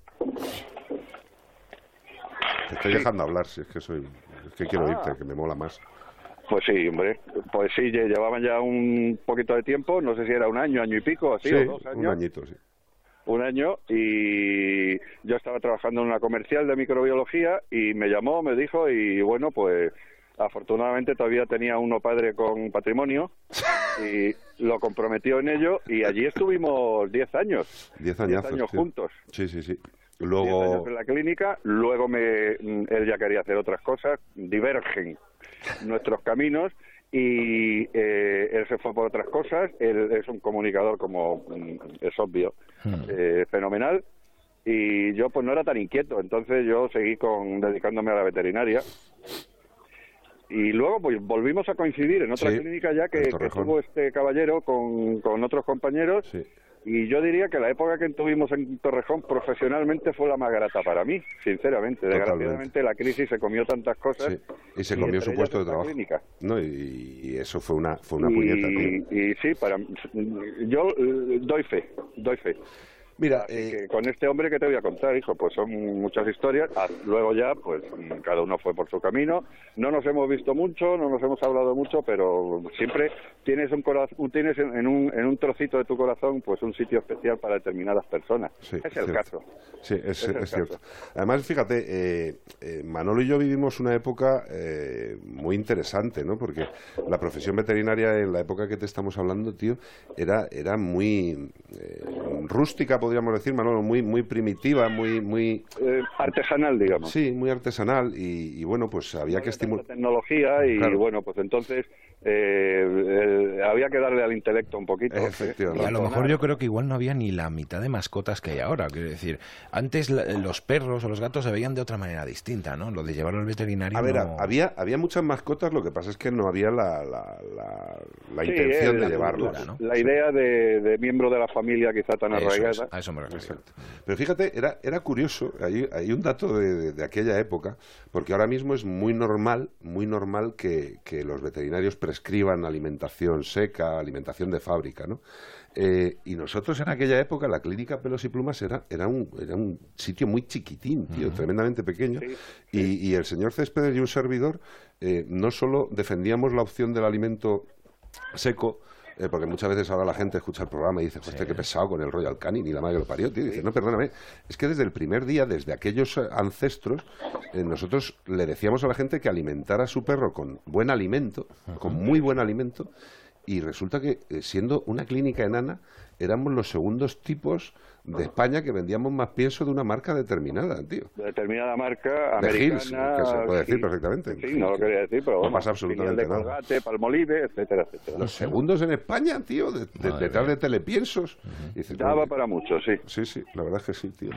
Te estoy Sí. dejando hablar, si es que soy... Es que quiero Ah. irte, que me mola más. Pues sí, hombre. Pues sí, lle- llevaban ya un poquito de tiempo, no sé si era un año, año y pico, así, o dos años. un añito, sí. Un año y yo estaba trabajando en una comercial de microbiología y me llamó, me dijo y bueno, pues afortunadamente todavía tenía uno padre con patrimonio y lo comprometió en ello y allí estuvimos 10 años. Diez Diez añazos, años tío. juntos. Sí, sí, sí. Luego... en la clínica, luego me, él ya quería hacer otras cosas, divergen nuestros caminos y eh, él se fue por otras cosas, él es un comunicador como mm, es obvio, eh, fenomenal. Y yo pues no era tan inquieto, entonces yo seguí con dedicándome a la veterinaria. Y luego pues volvimos a coincidir en otra Sí, clínica ya que, tuvo este caballero con, con otros compañeros y yo diría que la época que tuvimos en Torrejón profesionalmente fue la más grata para mí, sinceramente. Totalmente. Desgraciadamente la crisis se comió tantas cosas. Sí, y se comió su puesto de trabajo. clínica. No, y, y eso fue una, fue una y, puñeta, y sí, para yo eh, doy fe, doy fe. Mira, que con este hombre que te voy a contar, hijo, pues son muchas historias. Ah, luego ya, pues cada uno fue por su camino. No nos hemos visto mucho, no nos hemos hablado mucho, pero siempre tienes un corazón, tienes en un, en un trocito de tu corazón, pues un sitio especial para determinadas personas. Sí, es el caso. Sí, es, Es el es cierto. Además, fíjate, eh, eh, Manolo y yo vivimos una época eh, muy interesante, ¿no? Porque la profesión veterinaria en la época que te estamos hablando, tío, era, era muy eh, rústica, podríamos decir, Manolo, muy, muy primitiva, muy, muy... artesanal, digamos. Sí, muy artesanal y, y bueno, pues había que estimular... Tecnología y Claro. bueno, pues entonces eh, eh, había que darle al intelecto un poquito. Y a lo mejor yo creo que igual no había ni la mitad de mascotas que hay ahora. Quiero decir, antes la- los perros o los gatos se veían de otra manera distinta, ¿no? Lo de llevarlo al veterinario. A ver, no- había, había muchas mascotas, lo que pasa es que no había la, la, la, la Sí, intención eh, de la llevarlos. cultura, ¿no? La idea de, de miembro de la familia quizá tan Eso arraigada. es, a eso me Pero fíjate, era, era curioso, hay, hay un dato de, de- de aquella época, porque ahora mismo es muy normal, muy normal que, que los veterinarios prescriban alimentación seca, alimentación de fábrica, ¿no? Eh, y nosotros en aquella época, la clínica Pelos y Plumas era, era, un, era un sitio muy chiquitín, tío, tremendamente pequeño. Y, y el señor Céspedes y un servidor eh, no solo defendíamos la opción del alimento seco, eh, porque muchas veces ahora la gente escucha el programa y dice, hostia, qué pesado con el Royal Canin y la madre que lo parió, tío. Y dice, no, perdóname, es que desde el primer día, desde aquellos eh, ancestros, eh, nosotros le decíamos a la gente que alimentara a su perro con buen alimento, con muy buen alimento, y resulta que, siendo una clínica enana, éramos los segundos tipos de España que vendíamos más pienso de una marca determinada, tío. de determinada marca De americana. Hills, que se puede decir sí. perfectamente. Sí, no lo quería decir, pero No vamos, pasa absolutamente de nada. Colgate, Palmolive, etcétera, etcétera. Los segundos en España, tío, de- de- Madre detrás mía. de telepiensos. Y dices, Daba "Oye, para mucho, sí. Sí, sí, la verdad es que sí, tío.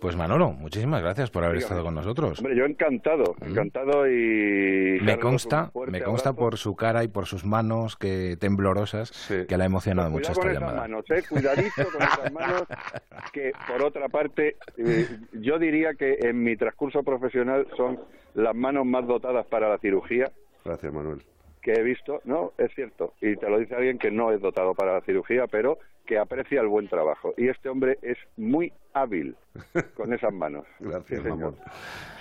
Pues Manolo, muchísimas gracias por haber Dígame. estado con nosotros. Hombre, yo encantado, encantado y... Me consta, me consta abrazo. por su cara y por sus manos que temblorosas que la ha emocionado mucho Cuidado esta llamada. manos, eh, cuidadito con esas manos, que por otra parte, eh, yo diría que en mi transcurso profesional son las manos más dotadas para la cirugía Gracias, Manuel. que he visto, no, es cierto, y te lo dice alguien que no es dotado para la cirugía, pero que aprecia el buen trabajo. Y este hombre es muy hábil con esas manos. Gracias, Sí, señor.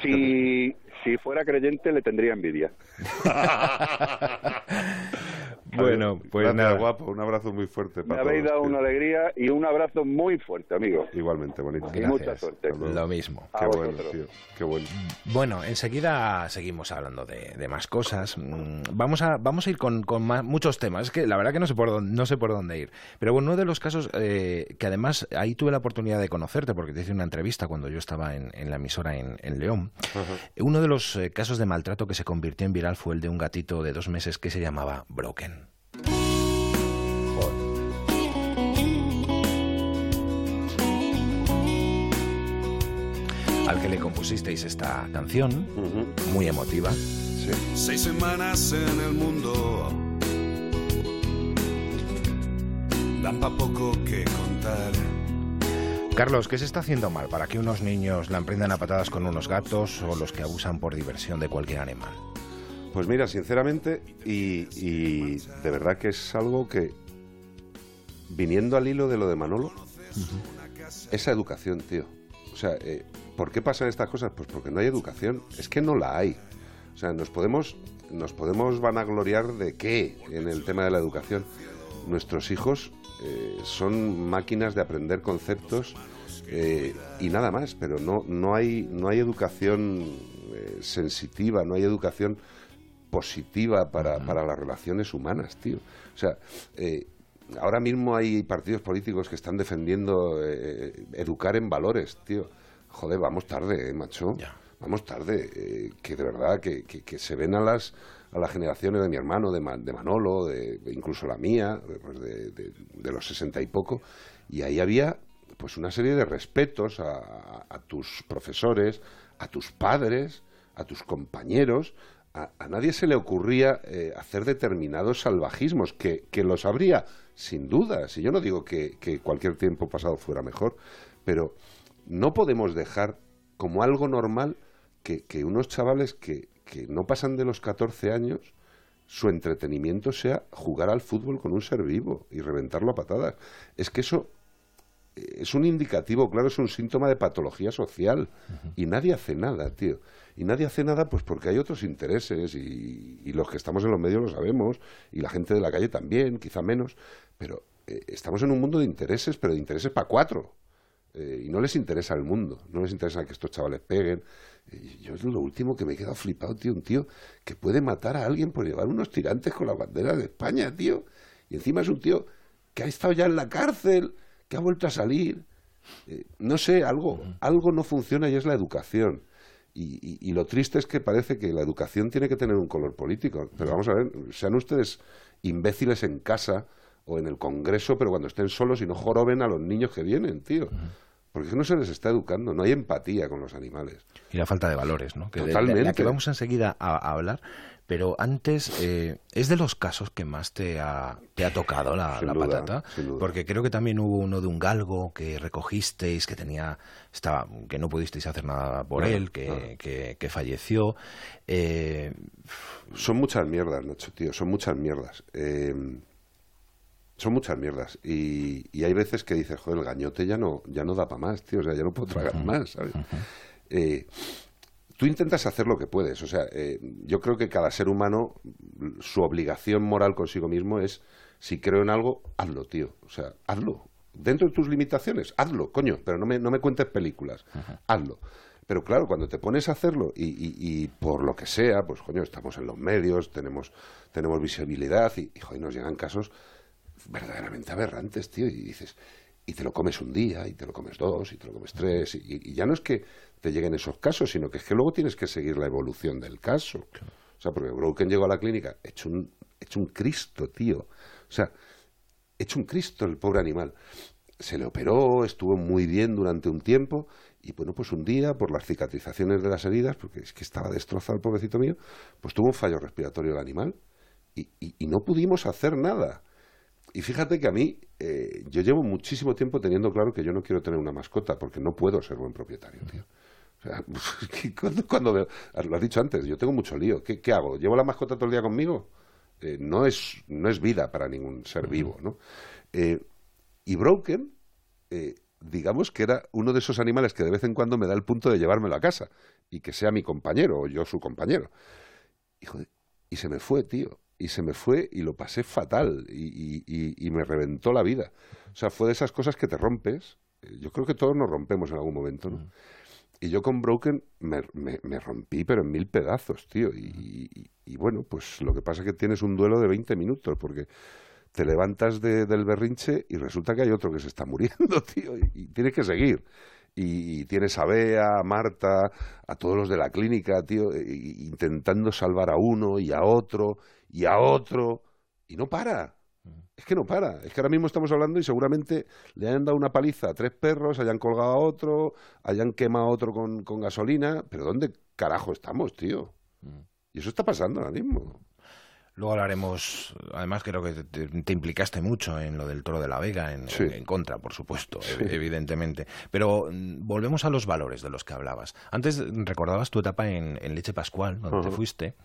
Si, si fuera creyente, le tendría envidia. Bueno, pues Gracias, nada. guapo. Un abrazo muy fuerte Me para habéis todos, dado tío. una alegría y un abrazo muy fuerte, amigo. Igualmente, bonito. Y mucha suerte. Lo mismo. A Qué bueno, tío. Qué bueno. Bueno, enseguida seguimos hablando de, de más cosas. Mm, Vamos a, vamos a ir con, con más- muchos temas. Es que la verdad que no sé por dónde, no sé por dónde ir. Pero bueno, uno de los casos eh, que además ahí tuve la oportunidad de conocerte porque te hice una entrevista cuando yo estaba en, en la emisora en, en León. Uno de los eh, casos de maltrato que se convirtió en viral fue el de un gatito de dos meses que se llamaba Broken. Al que le compusisteis esta canción, muy emotiva. Seis semanas en el mundo dan pa' poco que contar. Carlos, ¿qué se está haciendo mal para que unos niños la emprendan a patadas con unos gatos o los que abusan por diversión de cualquier animal? Pues mira, sinceramente, y, y de verdad que es algo que, viniendo al hilo de lo de Manolo, esa educación, tío. O sea, eh, ¿por qué pasan estas cosas? Pues porque no hay educación. Es que no la hay. O sea, nos podemos, nos podemos vanagloriar de qué en el tema de la educación. Nuestros hijos eh, son máquinas de aprender conceptos eh, y nada más, pero no, no, hay, no hay educación eh, sensitiva, no hay educación positiva para, para las relaciones humanas, tío. O sea, eh, ahora mismo hay partidos políticos que están defendiendo eh, educar en valores, tío. joder, vamos tarde, eh, macho. Vamos tarde. eh, que de verdad, que, que- que se ven a las a las generaciones de mi hermano, de, Ma- de Manolo, de, de incluso la mía, de, pues de- de- de los sesenta y poco, y ahí había pues una serie de respetos a, a- a tus profesores, a tus padres, a tus compañeros. A, nadie se le ocurría eh, hacer determinados salvajismos, que, que los habría, sin duda. Si yo no digo que, que cualquier tiempo pasado fuera mejor, pero no podemos dejar como algo normal que, que unos chavales que, que no pasan de los 14 años, su entretenimiento sea jugar al fútbol con un ser vivo y reventarlo a patadas. Es que eso es un indicativo, claro, es un síntoma de patología social. Y nadie hace nada, tío. Y nadie hace nada pues porque hay otros intereses y, y los que estamos en los medios lo sabemos y la gente de la calle también, quizá menos. Pero eh, estamos en un mundo de intereses, pero de intereses para cuatro. Eh, y no les interesa el mundo, no les interesa que estos chavales peguen. Eh, yo es lo último que me he quedado flipado, tío, un tío que puede matar a alguien por llevar unos tirantes con la bandera de España, tío. Y encima es un tío que ha estado ya en la cárcel, que ha vuelto a salir. Eh, no sé, algo, algo no funciona y es la educación. Y, y- y lo triste es que parece que la educación tiene que tener un color político. Pero vamos a ver, sean ustedes imbéciles en casa o en el Congreso, pero cuando estén solos y no joroben a los niños que vienen, tío. Porque no se les está educando, no hay empatía con los animales. Y la falta de valores, ¿no? Que Totalmente. De, la que vamos enseguida a, a hablar. Pero antes, eh, ¿es de los casos que más te ha, te ha tocado la, Sin la duda, patata? Porque creo que también hubo uno de un galgo que recogisteis, que tenía, estaba, que no pudisteis hacer nada por él, que, que, que falleció. Eh, Son muchas mierdas, Nacho, tío, son muchas mierdas. Eh, son muchas mierdas. Y, y hay veces que dices, joder, el gañote ya no, ya no da para más, tío, o sea, ya no puedo tragar más, ¿sabes? Tú intentas hacer lo que puedes. O sea, eh, yo creo que cada ser humano, su obligación moral consigo mismo es, si creo en algo, hazlo, tío. O sea, hazlo. Dentro de tus limitaciones, hazlo, coño, pero no me, no me cuentes películas, hazlo. Pero claro, cuando te pones a hacerlo y, y- y por lo que sea, pues coño, estamos en los medios, tenemos, tenemos visibilidad y, y joder, nos llegan casos verdaderamente aberrantes, tío, y dices, y te lo comes un día, y te lo comes dos, y te lo comes tres, y, y ya no es que te lleguen esos casos, sino que es que luego tienes que seguir la evolución del caso. O sea, porque Broken llegó a la clínica hecho un, hecho un Cristo, tío. O sea, hecho un Cristo el pobre animal. Se le operó, estuvo muy bien durante un tiempo, y bueno, pues un día, por las cicatrizaciones de las heridas, porque es que estaba destrozado el pobrecito mío, pues tuvo un fallo respiratorio el animal, y, y- y no pudimos hacer nada. Y fíjate que a mí, eh, yo llevo muchísimo tiempo teniendo claro que yo no quiero tener una mascota, porque no puedo ser buen propietario, tío. Cuando, cuando veo, lo has dicho antes, yo tengo mucho lío. ¿Qué, qué hago? ¿Llevo la mascota todo el día conmigo? Eh, no, es, no es vida para ningún ser vivo, ¿no? Eh, y Broken, eh, digamos que era uno de esos animales que de vez en cuando me da el punto de llevármelo a casa y que sea mi compañero o yo su compañero. Y, joder, y se me fue, tío. Y se me fue y lo pasé fatal y, y- y- me reventó la vida. O sea, fue de esas cosas que te rompes. Eh, Yo creo que todos nos rompemos en algún momento, ¿no? Y yo con Broken me, me- me rompí, pero en mil pedazos, tío. Y, y- y bueno, pues lo que pasa es que tienes un duelo de 20 minutos, porque te levantas de- del berrinche y resulta que hay otro que se está muriendo, tío, y, y tienes que seguir. Y, tienes a Bea, a Marta, a todos los de la clínica, tío, e- intentando salvar a uno y a otro y a otro, y no para. Es que no para. Es que ahora mismo estamos hablando y seguramente le hayan dado una paliza a tres perros, hayan colgado a otro, hayan quemado a otro con, con gasolina. Pero ¿dónde carajo estamos, tío? Y eso está pasando ahora mismo. Luego hablaremos, además creo que te, te implicaste mucho en lo del toro de la Vega, en, Sí. en contra, por supuesto, Sí. evidentemente. Pero mm, volvemos a los valores de los que hablabas. Antes mm, recordabas tu etapa en, en Leche Pascual, donde te fuiste.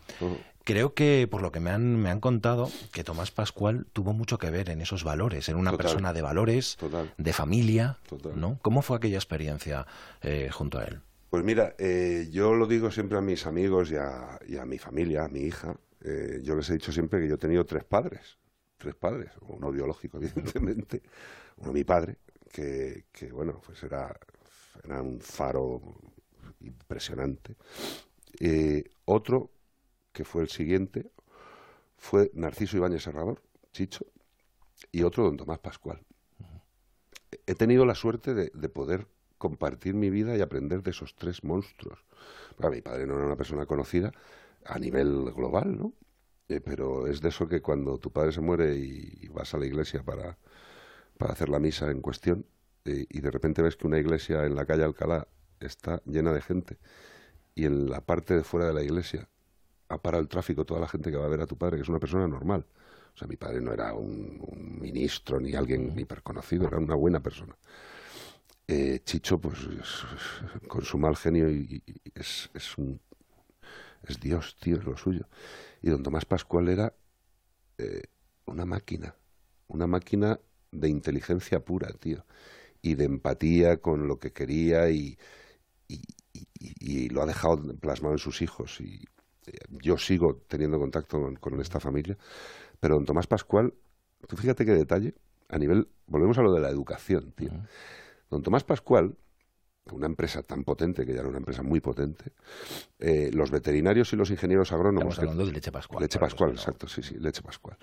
Creo que, por lo que me han, me han contado, que Tomás Pascual tuvo mucho que ver en esos valores, en una Total. persona de valores, de familia, Total. ¿no? ¿Cómo fue aquella experiencia eh, junto a él? Pues mira, eh, yo lo digo siempre a mis amigos y a, y a mi familia, a mi hija. Eh, yo les he dicho siempre que yo he tenido tres padres. Tres padres, uno biológico, evidentemente. Uno mi padre, que, bueno, pues era, era un faro impresionante. Eh, otro, que fue el siguiente, fue Narciso Ibáñez Serrador, Chicho, y otro don Tomás Pascual. He tenido la suerte de, de poder compartir mi vida y aprender de esos tres monstruos. Claro, mi padre no era una persona conocida a nivel global, ¿no? Eh, pero es de eso que cuando tu padre se muere y vas a la iglesia para, para hacer la misa en cuestión eh, y de repente ves que una iglesia en la calle Alcalá está llena de gente y en la parte de fuera de la iglesia ha parado el tráfico toda la gente que va a ver a tu padre, que es una persona normal. O sea, mi padre no era un, un ministro ni alguien hiperconocido, era una buena persona. Eh, Chicho, pues, es- con su mal genio, y, y- es, es un es Dios, tío, es lo suyo. Y don Tomás Pascual era eh, una máquina, una máquina de inteligencia pura, tío, y de empatía con lo que quería y, y, y- y lo ha dejado plasmado en sus hijos. Y eh, yo sigo teniendo contacto con, con esta familia, pero don Tomás Pascual, tú fíjate qué detalle, a nivel, volvemos a lo de la educación, tío. Don Tomás Pascual, una empresa tan potente, que ya era una empresa muy potente, eh, los veterinarios y los ingenieros agrónomos... Estamos hablando de Leche Pascual, Leche Pascual, exacto, sí, sí, Leche Pascual.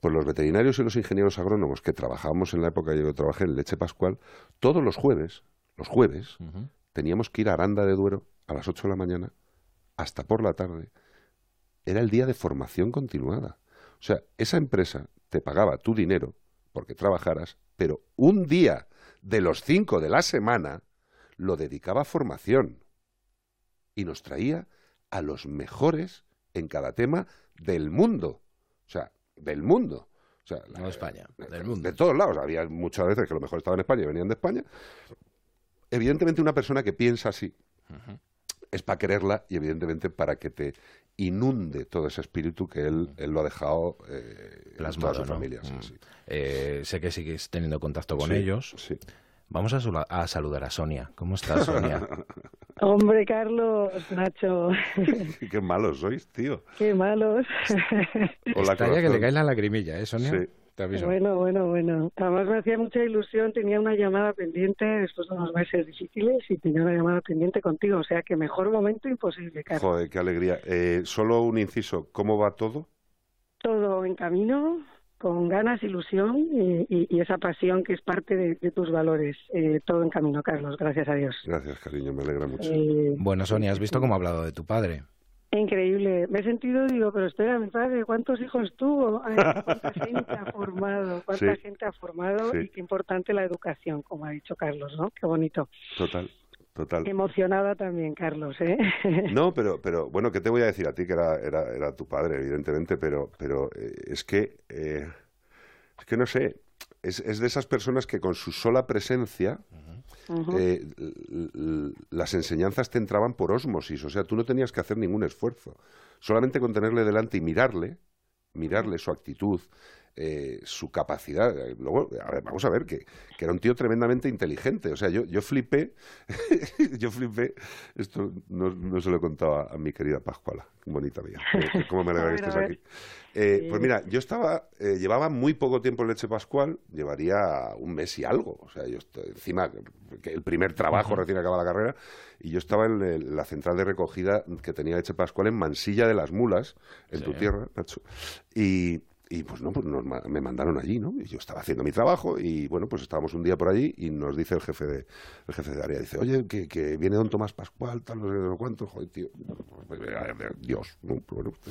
Pues los veterinarios y los ingenieros agrónomos que trabajábamos en la época que yo trabajé en Leche Pascual, todos los jueves, los jueves, teníamos que ir a Aranda de Duero a las 8 de la mañana hasta por la tarde. Era el día de formación continuada. O sea, esa empresa te pagaba tu dinero porque trabajaras, pero un día de los cinco de la semana lo dedicaba a formación y nos traía a los mejores en cada tema del mundo. O sea, del mundo. O sea, No de España, del mundo. de todos lados. Había muchas veces que lo mejor estaba en España y venían de España. Evidentemente, una persona que piensa así es para quererla y, evidentemente, para que te inunde todo ese espíritu que él, él lo ha dejado eh, en Plasmado, toda su ¿no? familia. sí, Mm. sí. Eh, sé que sigues teniendo contacto con Sí, ellos. Vamos a, saludar a Sonia. ¿Cómo estás, Sonia? Hombre, Carlos, Nacho, Qué malos sois, tío. qué malos. Hola, Está ya que le cae la lagrimilla, ¿eh, Sonia? Sí. Te aviso. Bueno, bueno, bueno. Además me hacía mucha ilusión, tenía una llamada pendiente después de unos meses difíciles y tenía una llamada pendiente contigo, o sea que mejor momento imposible, Carlos. Joder, qué alegría. Eh, solo un inciso. ¿Cómo va todo? Todo en camino, con ganas, ilusión y, y- y esa pasión que es parte de, de tus valores. Eh, todo en camino, Carlos, gracias a Dios. Gracias, cariño. Me alegra mucho. Eh, Bueno, Sonia, ¿has visto cómo ha hablado de tu padre? Increíble. Me he sentido, digo, pero espera, mi padre, ¿cuántos hijos tuvo? Ay, ¿Cuánta gente ha formado? ¿Cuánta Sí. gente ha formado? Sí. Y qué importante la educación, como ha dicho Carlos, ¿no? Qué bonito. Total, total. Emocionada también, Carlos, ¿eh? No, pero, pero bueno, ¿qué te voy a decir a ti que era, era, era tu padre, evidentemente, pero, pero eh, es que, eh, es que no sé, es, es de esas personas que con su sola presencia eh, las enseñanzas te entraban por ósmosis, o sea, tú no tenías que hacer ningún esfuerzo, solamente con tenerle delante y mirarle, mirarle su actitud, eh, su capacidad. eh, Luego, a ver, vamos a ver, que, que era un tío tremendamente inteligente. O sea, yo, yo flipé, yo flipé, esto no, no se lo he contado a, a mi querida Pascuala, bonita mía, eh, cómo me alegra que estés aquí. Eh. Pues mira, yo estaba, llevaba muy poco tiempo en Leche Pascual, llevaría un mes y algo. O sea, yo estoy, encima, que el primer trabajo recién acabada la carrera, y yo estaba en el- la central de recogida que tenía Leche Pascual en Mansilla de las Mulas, en tu tierra, Nacho. Y, y pues no, pues nos me mandaron allí, ¿no? Y yo estaba haciendo mi trabajo y bueno, pues estábamos un día por allí y nos dice el jefe de el jefe de área, dice, oye, que, que viene don Tomás Pascual, tal, no sé no cuánto, joder, tío, Dios, ¿no? Bueno, te,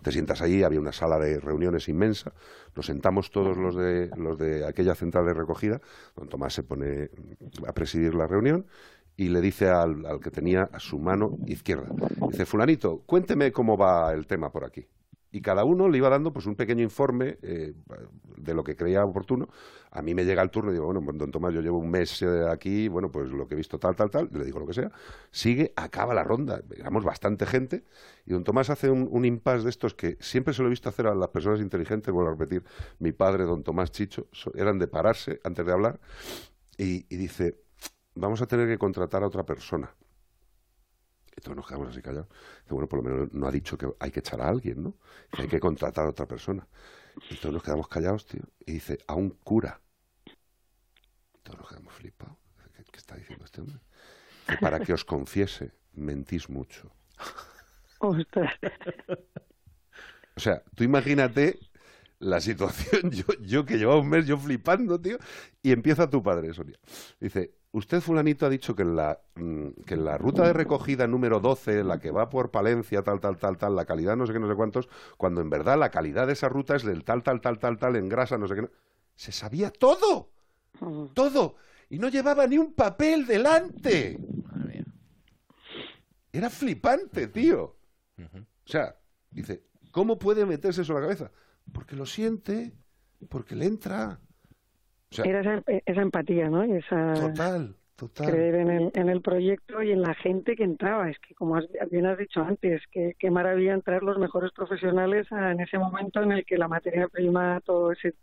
te sientas allí, había una sala de reuniones inmensa, nos sentamos todos los de, los de aquella central de recogida, don Tomás se pone a presidir la reunión y le dice al, al que tenía a su mano izquierda, dice, fulanito, cuénteme cómo va el tema por aquí y cada uno le iba dando pues un pequeño informe eh, de lo que creía oportuno. A mí me llega el turno y digo, bueno, pues, don Tomás, yo llevo un mes eh, aquí, bueno, pues lo que he visto tal, tal, tal, le digo lo que sea. Sigue, acaba la ronda, éramos bastante gente, y don Tomás hace un, un impasse de estos que siempre se lo he visto hacer a las personas inteligentes, vuelvo a repetir, mi padre, don Tomás Chicho, eran de pararse antes de hablar, y, y dice, vamos a tener que contratar a otra persona. Y todos nos quedamos así callados. Bueno, por lo menos no ha dicho que hay que echar a alguien, ¿no? Que hay que contratar a otra persona. Y todos nos quedamos callados, tío. Y dice, a un cura. Y todos nos quedamos flipados. ¿Qué, qué está diciendo este hombre? Dice, para que os confiese, mentís mucho. Ostras. O sea, tú imagínate la situación, yo, yo que llevaba un mes yo flipando, tío, y empieza tu padre, Sonia. Dice, usted fulanito ha dicho que en la, mm, que en la ruta de recogida número 12, la que va por Palencia, tal, tal, tal, tal, la calidad no sé qué, no sé cuántos, cuando en verdad la calidad de esa ruta es del tal, tal, tal, tal, tal, en grasa, no sé qué. no- Se sabía todo, todo, y no llevaba ni un papel delante. Era flipante, tío. O sea, dice, ¿cómo puede meterse eso en la cabeza? Porque lo siente, porque le entra. Sea, Era esa, esa empatía, ¿no? Y esa total, total. creer en el, en el proyecto y en la gente que entraba. Es que, como has- bien has dicho antes, que qué maravilla entrar los mejores profesionales a- en ese momento en el que la materia prima, todo ese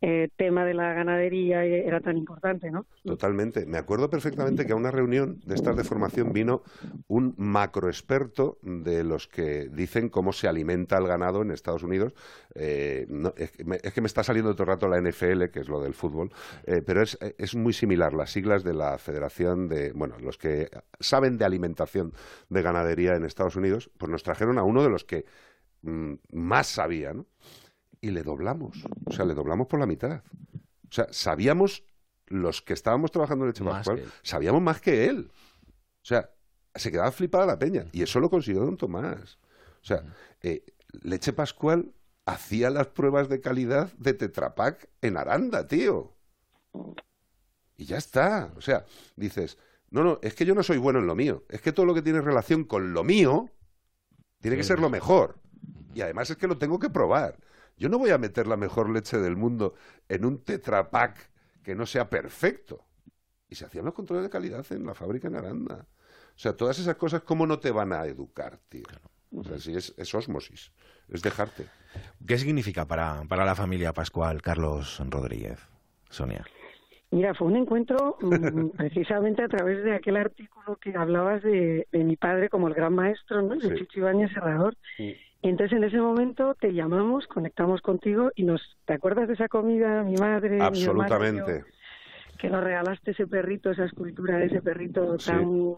eh, tema de la ganadería era tan importante, ¿no? Totalmente. Me acuerdo perfectamente que a una reunión de estas de formación vino un macroexperto de los que dicen cómo se alimenta el ganado en Estados Unidos. Eh, no, es, que me, es que me está saliendo todo el rato la NFL, que es lo del fútbol, eh, pero es, es muy similar. Las siglas de la Federación de, bueno, los que saben de alimentación de ganadería en Estados Unidos, pues nos trajeron a uno de los que mm, más sabía, ¿no? Y le doblamos. O sea, le doblamos por la mitad. O sea, sabíamos, los que estábamos trabajando en Leche Más Pascual, sabíamos más que él. O sea, se quedaba flipada la peña. Y eso lo consiguió don Tomás. O sea, eh, Leche Pascual hacía las pruebas de calidad de Tetra Pak en Aranda, tío. Y ya está. O sea, dices, no, no, es que yo no soy bueno en lo mío. Es que todo lo que tiene relación con lo mío tiene que ser lo mejor. Y además es que lo tengo que probar. Yo no voy a meter la mejor leche del mundo en un Tetra Pak que no sea perfecto. Y se hacían los controles de calidad en la fábrica en Aranda. O sea, todas esas cosas, ¿cómo no te van a educar, tío? O sea, sí, es, es osmosis, es dejarte. ¿Qué significa para, para la familia Pascual Carlos Rodríguez, Sonia? Mira, fue un encuentro mm, precisamente a través de aquel artículo que hablabas de, de mi padre como el gran maestro, ¿no? De Sí. Chicho Ibáñez Serrador. Y entonces en ese momento te llamamos, conectamos contigo y nos, ¿te acuerdas de esa comida, mi madre, mi hermano y yo, Absolutamente. que nos regalaste ese perrito, esa escultura de ese perrito tan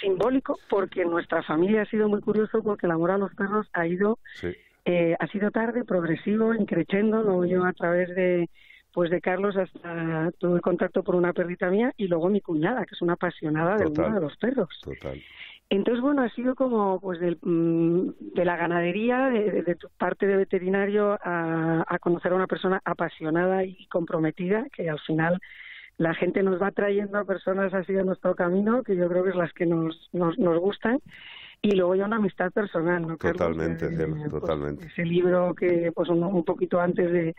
simbólico? Porque nuestra familia ha sido muy curioso porque el amor a los perros ha ido Sí. eh, ha sido tarde, progresivo, increciendo, luego yo a través de pues de Carlos hasta tuve contacto por una perrita mía y luego mi cuñada, que es una apasionada del mundo de los perros. Total. Entonces, bueno, ha sido como pues del, mm, de la ganadería, de, de- de tu parte de veterinario, a, conocer a una persona apasionada y comprometida, que al final la gente nos va trayendo a personas así a nuestro camino, que yo creo que es las que nos, nos, nos gustan. Y luego ya una amistad personal, ¿no, Carlos? Totalmente, Eh, cielo, pues, totalmente. ese libro que, pues un, un poquito antes de,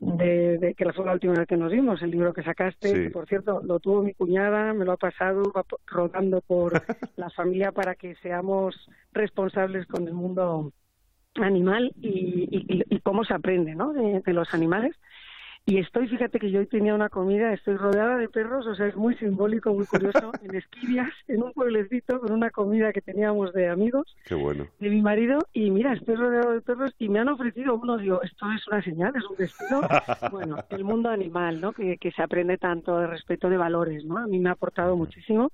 de, de que fue la última vez que nos vimos, el libro que sacaste, Sí. que por cierto lo tuvo mi cuñada, me lo ha pasado, va rodando por la familia para que seamos responsables con el mundo animal y, y, y cómo se aprende, ¿no? De, de los animales. Y estoy, fíjate que yo hoy tenía una comida, estoy rodeada de perros, o sea, es muy simbólico, muy curioso, en Esquivias, en un pueblecito, con una comida que teníamos de amigos Qué bueno. de mi marido y mira, estoy rodeado de perros y me han ofrecido uno, digo, esto es una señal, es un destino. bueno, el mundo animal, ¿no? Que, que se aprende tanto de respeto de valores, ¿no? A mí me ha aportado muchísimo.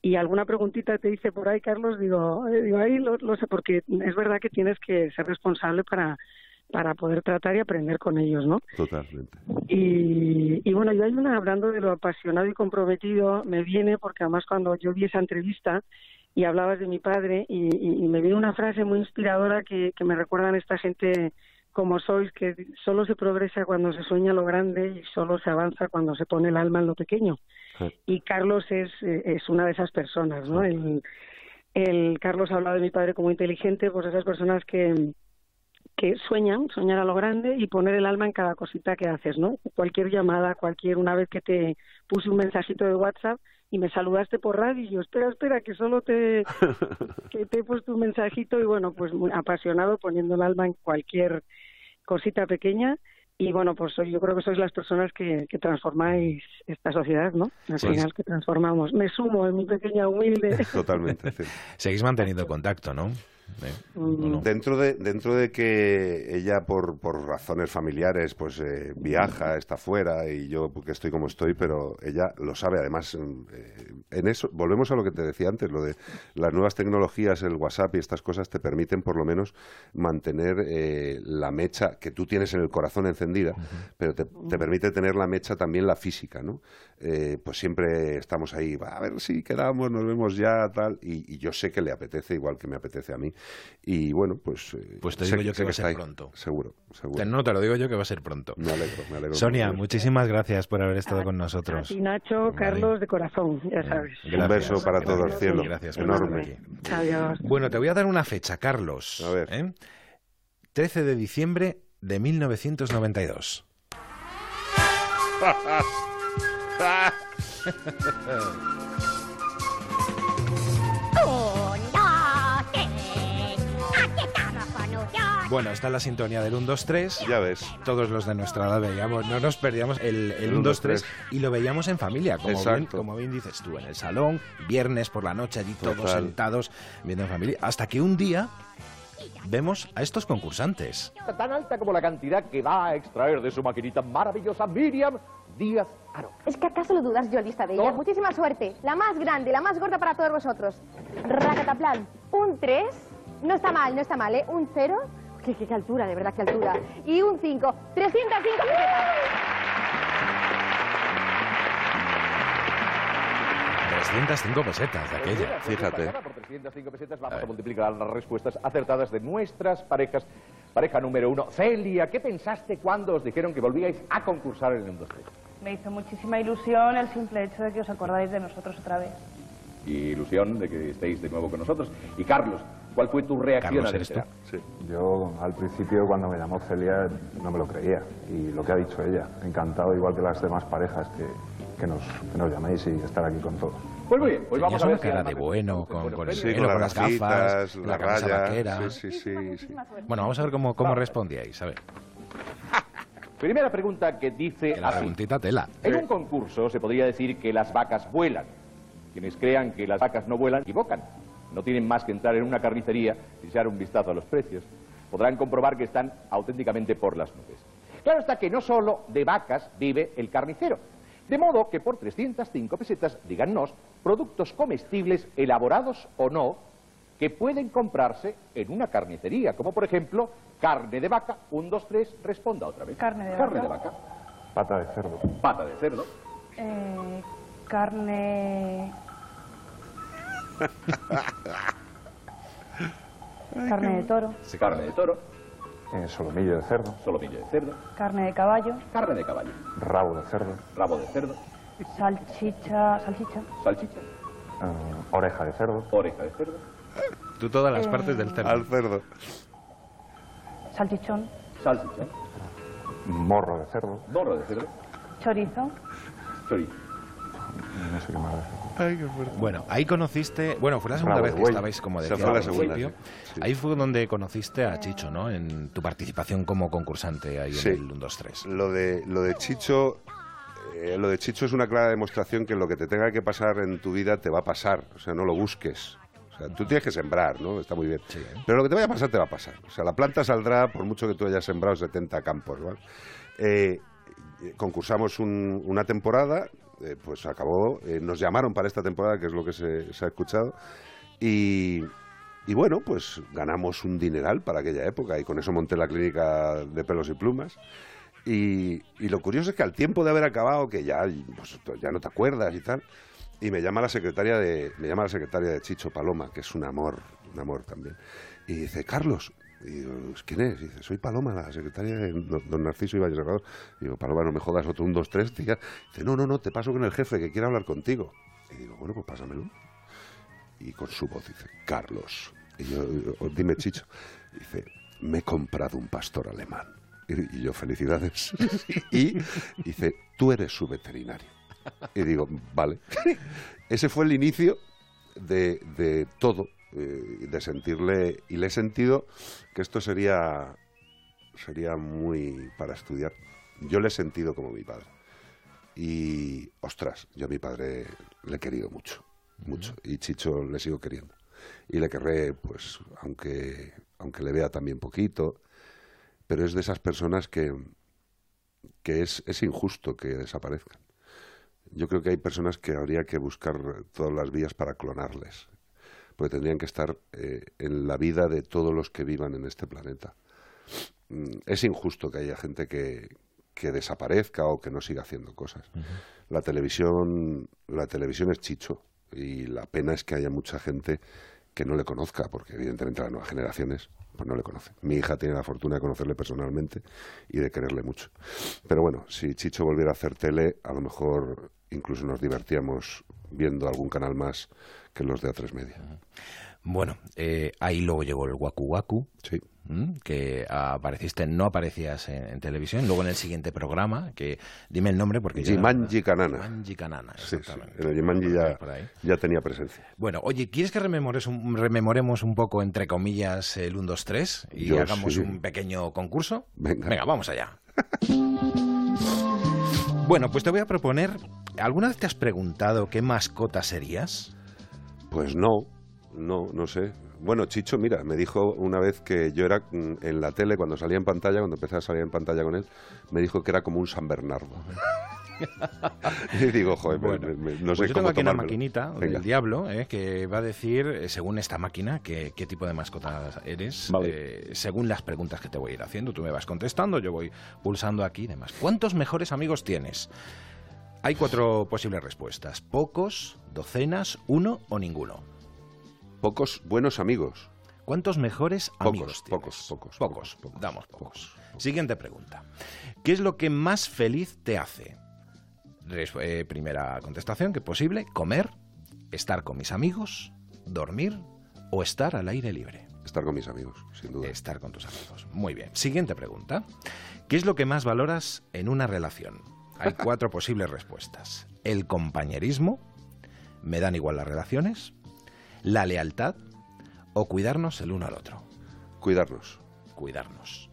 Y alguna preguntita te hice por ahí, Carlos, digo, eh, digo ahí lo, lo sé, porque es verdad que tienes que ser responsable para, para poder tratar y aprender con ellos, ¿no? Totalmente. Y, y bueno, yo hay una, hablando de lo apasionado y comprometido, me viene porque además cuando yo vi esa entrevista y hablabas de mi padre y, y- y me viene una frase muy inspiradora que, que me recuerdan esta gente como sois, que solo se progresa cuando se sueña lo grande y solo se avanza cuando se pone el alma en lo pequeño. Y Carlos es, eh, es una de esas personas, ¿no? El, el Carlos ha hablado de mi padre como inteligente, pues esas personas que, que sueñan, soñar a lo grande y poner el alma en cada cosita que haces, ¿no? Cualquier llamada, cualquier, una vez que te puse un mensajito de WhatsApp y me saludaste por radio y yo, espera, espera, que solo te, que te he puesto un mensajito y bueno, pues muy apasionado poniendo el alma en cualquier cosita pequeña y bueno, pues soy- yo creo que sois las personas que, que transformáis esta sociedad, ¿no? Al Sí. final que transformamos. Me sumo en mi pequeña humilde. Totalmente. sí. Seguís manteniendo contacto, ¿no? ¿Eh? Dentro de, dentro de que ella, por, por razones familiares, pues eh, viaja, está fuera y yo porque estoy como estoy, pero ella lo sabe. Además, eh, en eso, volvemos a lo que te decía antes, lo de las nuevas tecnologías, el WhatsApp y estas cosas te permiten por lo menos mantener eh, la mecha que tú tienes en el corazón encendida, pero te, te permite tener la mecha también la física, ¿no? Eh, pues siempre estamos ahí, va, a ver si quedamos, nos vemos ya, tal, y, y yo sé que le apetece igual que me apetece a mí. Y bueno, pues... eh, Pues te sé digo yo que va a ser ahí. pronto. Seguro, seguro. Te- No te lo digo yo que va a ser pronto. Me alegro, me alegro. Sonia, mucho. muchísimas gracias por haber estado con A nosotros. ti, Nacho, Carlos, de corazón, ya sabes. Un beso para todos, cielo. Gracias Enorme. Adiós. Bueno, te voy a dar una fecha, Carlos. A ver. 13 de diciembre de 1992. Bueno, está la sintonía del 1, 2, 3. Ya ves. Todos los de nuestra edad veíamos, no nos perdíamos el, el 1, 2, 3 y lo veíamos en familia, como bien, Exacto. como bien dices tú, en el salón, viernes por la noche, allí todos Total. sentados viendo en familia, hasta que un día vemos a estos concursantes. tan alta como la cantidad que va a extraer de su maquinita maravillosa Miriam Díaz Aro. ¿Es que acaso lo dudas, yo lista de ella? Muchísima suerte. La más grande, la más gorda para todos vosotros. Racataplan. Un 3. No está mal, no está mal, ¿eh? Un 0. ¿Qué, qué, qué altura, de verdad, qué altura. Y un 5. 305 pesetas. 305 pesetas de aquella. Fíjate. Por 305 pesetas vamos a multiplicar las respuestas acertadas de nuestras parejas. Pareja número uno. Celia, ¿qué pensaste cuando os dijeron que volvíais a concursar en el 1, 2, 3? Me hizo muchísima ilusión el simple hecho de que os acordáis de nosotros otra vez. Y ilusión de que estéis de nuevo con nosotros. Y Carlos, ¿cuál fue tu reacción al enterar? Yo al principio cuando me llamó Celia no me lo creía y lo que ha dicho ella, encantado igual que las demás parejas que, que nos, que nos llaméis y estar aquí con todos. Pues muy bien, pues vamos a una ver si cara de bueno, con, con el Sí, pelo, con con las gafas, la la camisa raya, vaquera. sí, sí, sí, sí. Bueno, vamos a ver cómo, cómo respondíais, a ver. Primera pregunta que dice Que la así. preguntita tela. En un concurso se podría decir que las vacas vuelan. Quienes crean que las vacas no vuelan, equivocan. No tienen más que entrar en una carnicería y echar un vistazo a los precios. Podrán comprobar que están auténticamente por las nubes. Claro está que no solo de vacas vive el carnicero. De modo que por 305 pesetas, díganos, productos comestibles elaborados o no, que pueden comprarse en una carnicería, como por ejemplo carne de vaca, un, dos, tres, responda otra vez. Carne de Carne vaca. de vaca, Pata de cerdo. pata de cerdo, Eh, carne... carne de toro, carne de toro, Eh, solomillo de cerdo. solomillo de cerdo, carne de caballo, carne de caballo, Rabo de cerdo. rabo de cerdo, salchicha, salchicha, salchicha, eh, oreja de cerdo. oreja de cerdo, Tú todas las Eh, partes del cerdo. Al cerdo. salchichón, salchicha, Morro de cerdo. morro de cerdo, chorizo, chorizo. No sé qué más decir. Bueno, ahí conociste, bueno, fue la segunda vez que estabais, como decía fue al la segunda, principio. sí. Sí. Ahí fue donde conociste a Chicho, ¿no? En tu participación como concursante ahí Sí. en el 1, 2, 3. Lo de, lo de Chicho. eh, lo de Chicho es una clara demostración que lo que te tenga que pasar en tu vida te va a pasar. O sea, no lo busques. O sea, tú tienes que sembrar, ¿no? Está muy bien. Pero lo que te vaya a pasar, te va a pasar. O sea, la planta saldrá por mucho que tú hayas sembrado 70 campos, ¿vale? Eh, eh, concursamos un- una temporada, eh, pues acabó, eh, nos llamaron para esta temporada, que es lo que se, se ha escuchado, y, y bueno, pues ganamos un dineral para aquella época y con eso monté la clínica de pelos y plumas. Y, y lo curioso es que al tiempo de haber acabado, que ya, pues, ya no te acuerdas y tal, y me llama la secretaria de me llama la secretaria de Chicho Paloma, que es un amor, un amor también. Y dice, Carlos, y digo, ¿quién es? Dice, soy Paloma, la secretaria de don Narciso Ibáñez Salvador. Y digo, Paloma, no me jodas otro un, dos, tres, tía. Dice, no, no, no, te paso con el jefe, que quiere hablar contigo. Y digo, bueno, pues pásamelo. Y con su voz dice, Carlos. Y yo, "Oh, dime, Chicho. Dice, me he comprado un pastor alemán. Y yo, felicidades. y dice, tú eres su veterinario. Y digo, vale. Ese fue el inicio de, de todo, eh, de sentirle, y le he sentido que esto sería, sería muy para estudiar. Yo le he sentido como mi padre. Y, ostras, yo a mi padre le he querido mucho, mucho. Y Chicho le sigo queriendo. y le querré, pues, aunque, aunque le vea también poquito, pero es de esas personas que, que es, es injusto que desaparezcan. Yo creo que hay personas que habría que buscar todas las vías para clonarles, porque tendrían que estar eh, en la vida de todos los que vivan en este planeta. Mm, es injusto que haya gente que, que desaparezca o que no siga haciendo cosas. La televisión, la televisión es chicho y la pena es que haya mucha gente que no le conozca, porque evidentemente las nuevas generaciones pues no le conocen. Mi hija tiene la fortuna de conocerle personalmente y de quererle mucho. Pero bueno, si Chicho volviera a hacer tele, a lo mejor incluso nos divertíamos viendo algún canal más que los de A3 Media. Bueno, eh, ahí luego llegó el Waku Waku. Sí. Que apareciste, no aparecías en, televisión. Luego en el siguiente programa, que dime el nombre porque. Jimanji Kanana. Jimanji Kanana, sí, En el Jimanji ya, ya, tenía presencia. Bueno, oye, ¿quieres que rememores un, rememoremos un poco, entre comillas, el 1, 2, 3 y hagamos un pequeño concurso? Venga. Venga, vamos allá. bueno, pues te voy a proponer. ¿Alguna vez te has preguntado qué mascota serías? Pues no. No, no sé. Bueno, Chicho, mira, me dijo una vez que yo era mm, en la tele, cuando salía en pantalla, cuando empecé a salir en pantalla con él, me dijo que era como un San Bernardo. y digo, joder, no sé pues yo tengo aquí una maquinita del diablo eh, que va a decir, eh, según esta máquina, qué tipo de mascota eres, eh, según las preguntas que te voy a ir haciendo. Tú me vas contestando, yo voy pulsando aquí y demás. ¿Cuántos mejores amigos tienes? Hay cuatro posibles respuestas. Pocos, docenas, uno o ninguno. Pocos buenos amigos. ¿Cuántos mejores amigos pocos, pocos, pocos, pocos, Damos pocos. Siguiente pregunta. ¿Qué es lo que más feliz te hace? Eh, primera contestación, que posible, comer, estar con mis amigos, dormir o estar al aire libre. Estar con mis amigos, sin duda. Estar con tus amigos. Muy bien. Siguiente pregunta. ¿Qué es lo que más valoras en una relación? Hay cuatro posibles respuestas. El compañerismo, me dan igual las relaciones, la lealtad o cuidarnos el uno al otro. Cuidarnos. Cuidarnos.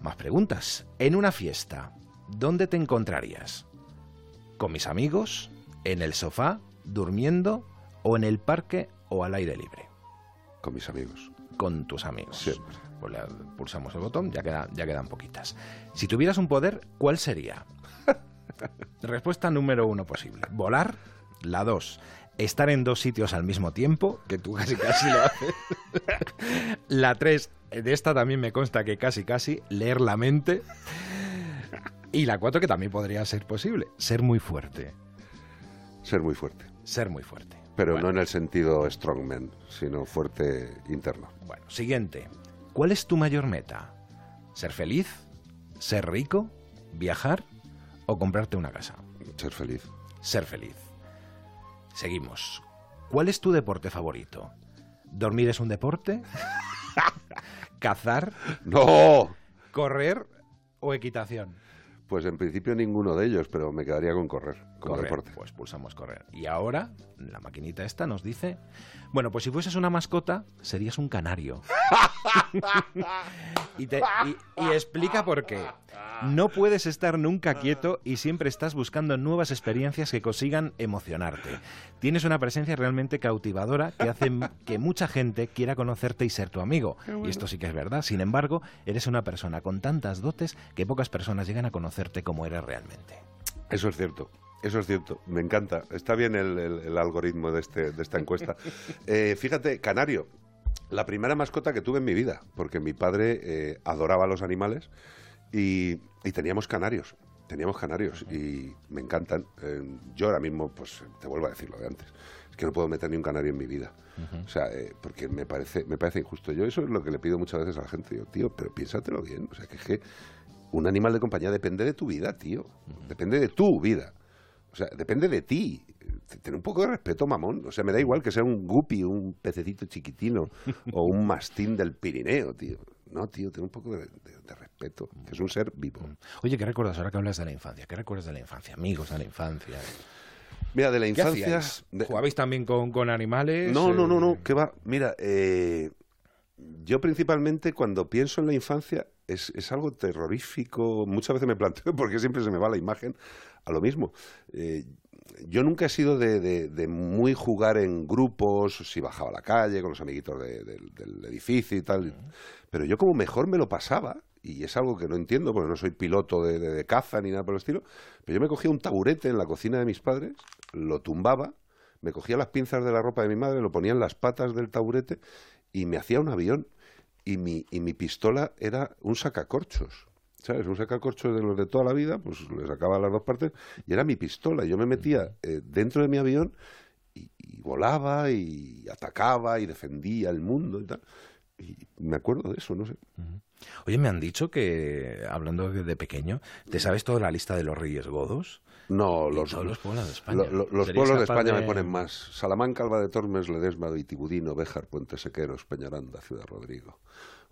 Más preguntas. En una fiesta, ¿dónde te encontrarías? ¿Con mis amigos? ¿En el sofá? ¿Durmiendo? ¿O en el parque o al aire libre? Con mis amigos. Con tus amigos. Siempre. Pues le pulsamos el botón, ya, ya quedan poquitas. Si tuvieras un poder, ¿cuál sería? Respuesta número uno posible. Volar. La dos estar en dos sitios al mismo tiempo, que tú casi casi lo haces. la tres, de esta también me consta que casi casi, leer la mente. Y la cuatro, que también podría ser posible, ser muy fuerte. Ser muy fuerte. Ser muy fuerte. Pero no en el sentido strongman, sino fuerte interno. Bueno, siguiente. ¿Cuál es tu mayor meta? ¿Ser feliz? ¿Ser rico? ¿Viajar? ¿O comprarte una casa? Ser feliz. Ser feliz. Seguimos. ¿Cuál es tu deporte favorito? ¿Dormir es un deporte? ¿Cazar? ¡No! ¿Correr o equitación? Pues en principio ninguno de ellos, pero me quedaría con correr, con deporte. Pues pulsamos correr. Y ahora, la maquinita esta nos dice, bueno, pues si fueses una mascota, serías un canario. y, y explica por qué. No puedes estar nunca quieto y siempre estás buscando nuevas experiencias que consigan emocionarte. Tienes una presencia realmente cautivadora que hace que mucha gente quiera conocerte y ser tu amigo. Y esto sí que es verdad. Sin embargo, eres una persona con tantas dotes que pocas personas llegan a conocerte como eres realmente. Eso es cierto. Eso es cierto, me encanta. Está bien el, algoritmo de, este, de esta encuesta. Eh, fíjate, Canario, la primera mascota que tuve en mi vida, porque mi padre eh, adoraba los animales y, teníamos canarios, teníamos canarios y me encantan. Eh, yo ahora mismo, pues te vuelvo a decir lo de antes, es que no puedo meter ni un canario en mi vida. O sea, eh, porque me parece, me parece injusto. Yo eso es lo que le pido muchas veces a la gente. Digo, tío, pero piénsatelo bien. O sea, que es que un animal de compañía depende de tu vida, tío. Depende de tu vida. O sea, depende de ti. Ten un poco de respeto, mamón. O sea, me da igual que sea un guppy, un pececito chiquitino o un mastín del Pirineo, tío. No, tío, ten un poco de, respeto, que es un ser vivo. Mm. Oye, ¿qué recuerdas ahora que hablas de la infancia? ¿Qué recuerdas de la infancia? Amigos de la infancia. Mira, de la infancia... ¿Jugabais también con, animales? No, no, no, no, ¿qué va? Mira, eh, yo principalmente cuando pienso en la infancia es, es, algo terrorífico. Muchas veces me planteo, porque siempre se me va la imagen, a lo mismo. Eh, yo nunca he sido de, muy jugar en grupos, si bajaba a la calle con los amiguitos del edificio y tal, pero yo como mejor me lo pasaba, y es algo que no entiendo porque no soy piloto de, caza ni nada por el estilo, pero yo me cogía un taburete en la cocina de mis padres, lo tumbaba, me cogía las pinzas de la ropa de mi madre, lo ponía en las patas del taburete y me hacía un avión. Y mi, y mi pistola era un sacacorchos. ¿Sabes? Un sacacorchos de los de toda la vida, pues le sacaba las dos partes y era mi pistola. Yo me metía eh, dentro de mi avión y, volaba y atacaba y defendía el mundo y tal. Y me acuerdo de eso, no sé. Oye, me han dicho que, hablando de pequeño, ¿te sabes toda la lista de los reyes godos? No, los, los pueblos de España. los pueblos de España me ponen más. Salamanca, Alba de Tormes, Ledesma, Vitibudino, Béjar, Puente Sequeros, Peñaranda, Ciudad Rodrigo.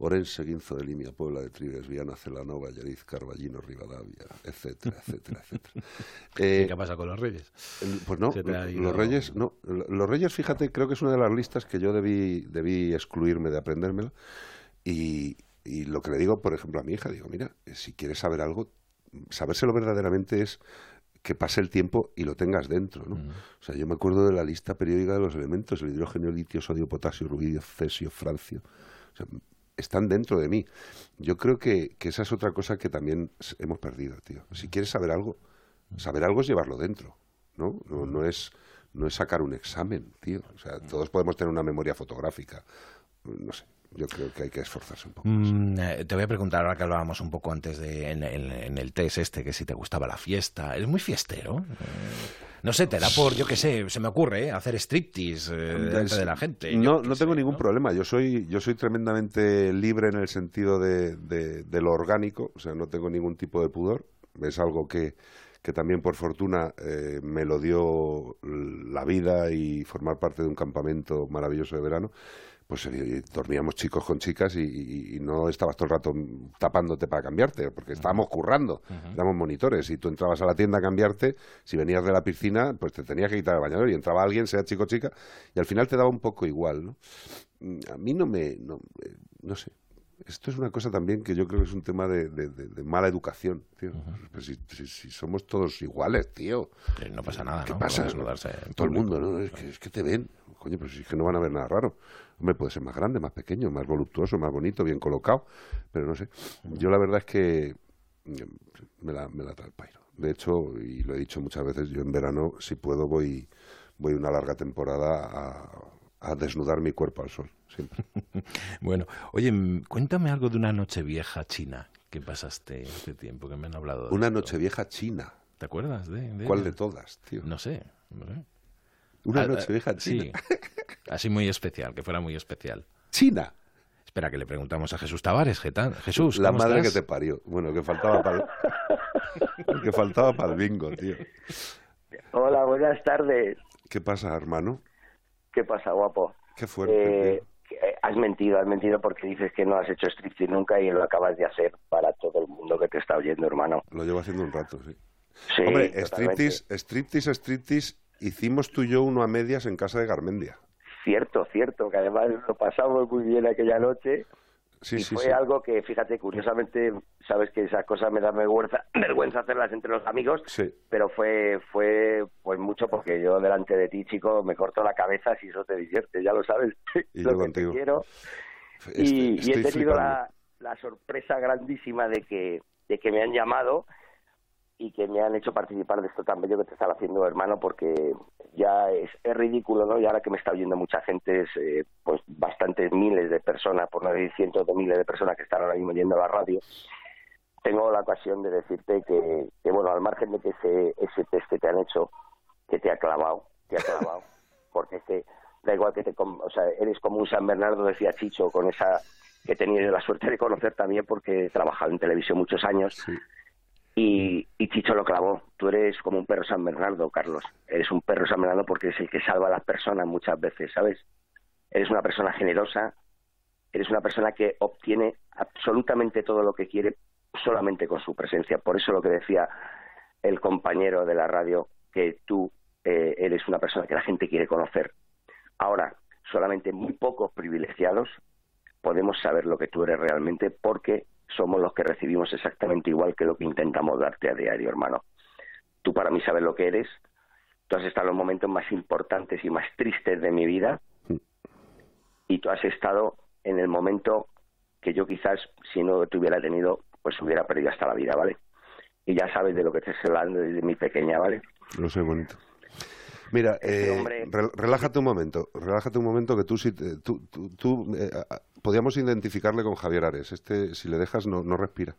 Orense, Guinzo de Limia, Puebla de Tribes, Viana, Celanova, Yariz, Carballino, Rivadavia, etcétera, etcétera, etcétera. Eh, ¿Qué pasa con los Reyes? Pues no, los Reyes, no, los Reyes, fíjate, creo que es una de las listas que yo debí, debí excluirme de aprendérmela y, y lo que le digo, por ejemplo, a mi hija, digo, mira, si quieres saber algo, sabérselo verdaderamente es que pase el tiempo y lo tengas dentro, ¿no? O sea, yo me acuerdo de la lista periódica de los elementos, el hidrógeno, litio, sodio, potasio, rubidio, cesio, francio. O sea, están dentro de mí. Yo creo que, que, esa es otra cosa que también hemos perdido, tío. Si quieres saber algo, saber algo es llevarlo dentro, ¿no? No, no es no es sacar un examen, tío. O sea, todos podemos tener una memoria fotográfica, no sé. Yo creo que hay que esforzarse un poco. Mm, eh, te voy a preguntar, ahora que hablábamos un poco antes de en, el test este, que si te gustaba la fiesta. ¿Eres muy fiestero? Eh, no sé, te da por, yo qué sé, se me ocurre, ¿eh? hacer striptease delante de la gente. No, no tengo ningún problema. Yo soy, yo soy tremendamente libre en el sentido de, de, lo orgánico, o sea, no tengo ningún tipo de pudor. Es algo que, que también por fortuna me lo dio la vida y formar parte de un campamento maravilloso de verano pues eh, dormíamos chicos con chicas y, no estabas todo el rato tapándote para cambiarte, porque estábamos currando, éramos monitores, y tú entrabas a la tienda a cambiarte, si venías de la piscina, pues te tenías que quitar el bañador y entraba alguien, sea chico o chica, y al final te daba un poco igual, ¿no? Mm, a mí no me, no, eh, no sé, esto es una cosa también que yo creo que es un tema de, mala educación, tío. Pues si, somos todos iguales, tío. no pasa nada, ¿Qué ¿no? pasa? Todo el mundo, ¿no? Es que, es que te ven. Coño, pero si es que no van a ver nada raro. Hombre, puede ser más grande, más pequeño, más voluptuoso, más bonito, bien colocado, pero no sé. Yo la verdad es que mm, me la, me la trae el pairo. De hecho, y lo he dicho muchas veces, yo en verano, si puedo, voy, voy una larga temporada a, desnudar mi cuerpo al sol, siempre. bueno, oye, cuéntame algo de una noche vieja china que pasaste hace tiempo, que me han hablado de Una noche vieja china. ¿Te acuerdas de, ¿Cuál de todas, tío? No sé. No sé. Una ah, noche vieja china. Sí. Así muy especial, que fuera muy especial. China. Espera, que le preguntamos a Jesús Tavares. Jesús, La madre que te parió. Bueno, que faltaba para el... que faltaba para el bingo, tío. Hola, buenas tardes. ¿Qué pasa, hermano? ¿Qué pasa, guapo? Qué fuerte. Eh, eh, has mentido, has mentido porque dices que no has hecho striptease nunca y lo acabas de hacer para todo el mundo que te está oyendo, hermano. Lo llevo haciendo un rato, sí. Sí, Hombre, striptease, striptease, striptease hicimos tú y yo uno a medias en casa de Garmendia. Cierto, cierto, que además lo pasamos muy bien aquella noche. Sí, y sí, fue algo que, fíjate, curiosamente, sabes que esas cosas me dan vergüenza, vergüenza hacerlas entre los amigos, sí. pero fue, fue pues mucho porque yo delante de ti, chico, me corto la cabeza si eso te divierte, ya lo sabes. Y yo contigo. quiero. y, y, he tenido la, la sorpresa grandísima de que, de que me han llamado y que me han hecho participar de esto tan bello que te están haciendo, hermano, porque ya es, es ridículo, ¿no? Y ahora que me está oyendo mucha gente, es, eh, pues bastantes miles de personas, por no decir cientos de miles de personas que están ahora mismo yendo a la radio, tengo la ocasión de decirte que, que bueno, al margen de que ese, ese test que te han hecho, que te ha clavado, te ha clavado, porque es que da igual que te, o sea, eres como un San Bernardo, decía Chicho, con esa que he tenido la suerte de conocer también porque he trabajado en televisión muchos años. Y, y, Chicho lo clavó. Tú eres como un perro San Bernardo, Carlos. Eres un perro San Bernardo porque es el que salva a las personas muchas veces, ¿sabes? Eres una persona generosa, eres una persona que obtiene absolutamente todo lo que quiere solamente con su presencia. Por eso lo que decía el compañero de la radio, que tú eh, eres una persona que la gente quiere conocer. Ahora, solamente muy pocos privilegiados podemos saber lo que tú eres realmente porque somos los que recibimos exactamente igual que lo que intentamos darte a diario, hermano. Tú para mí sabes lo que eres tú has estado en los momentos más importantes y más tristes de mi vida y tú has estado en el momento que yo quizás si no te hubiera tenido pues hubiera perdido hasta la vida, ¿vale? Y ya sabes de lo que estoy hablando desde mi pequeña, ¿vale? Lo sé bonito. Mira, este eh, relájate un momento, relájate un momento que tú, si tú, tú, eh, podíamos identificarle con Javier Ares. Este, si le dejas, no, no respira.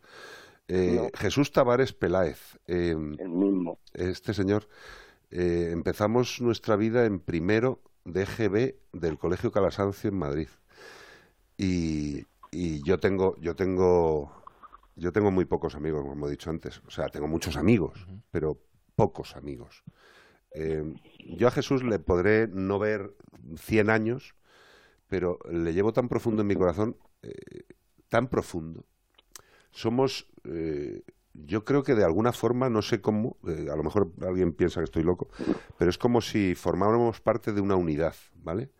Eh, Jesús Tavares Peláez. el mismo. Este señor, empezamos nuestra vida en primero de EGB del Colegio Calasancio en Madrid. Y, y yo tengo, yo tengo, yo tengo muy pocos amigos, como he dicho antes. O sea, tengo muchos amigos, pero pocos amigos. Eh, yo a Jesús le podré no ver 100 años, pero le llevo tan profundo en mi corazón, eh, tan profundo. Somos, eh, yo creo que de alguna forma, no sé cómo, a lo mejor alguien piensa que estoy loco, pero es como si formáramos parte de una unidad, ¿vale?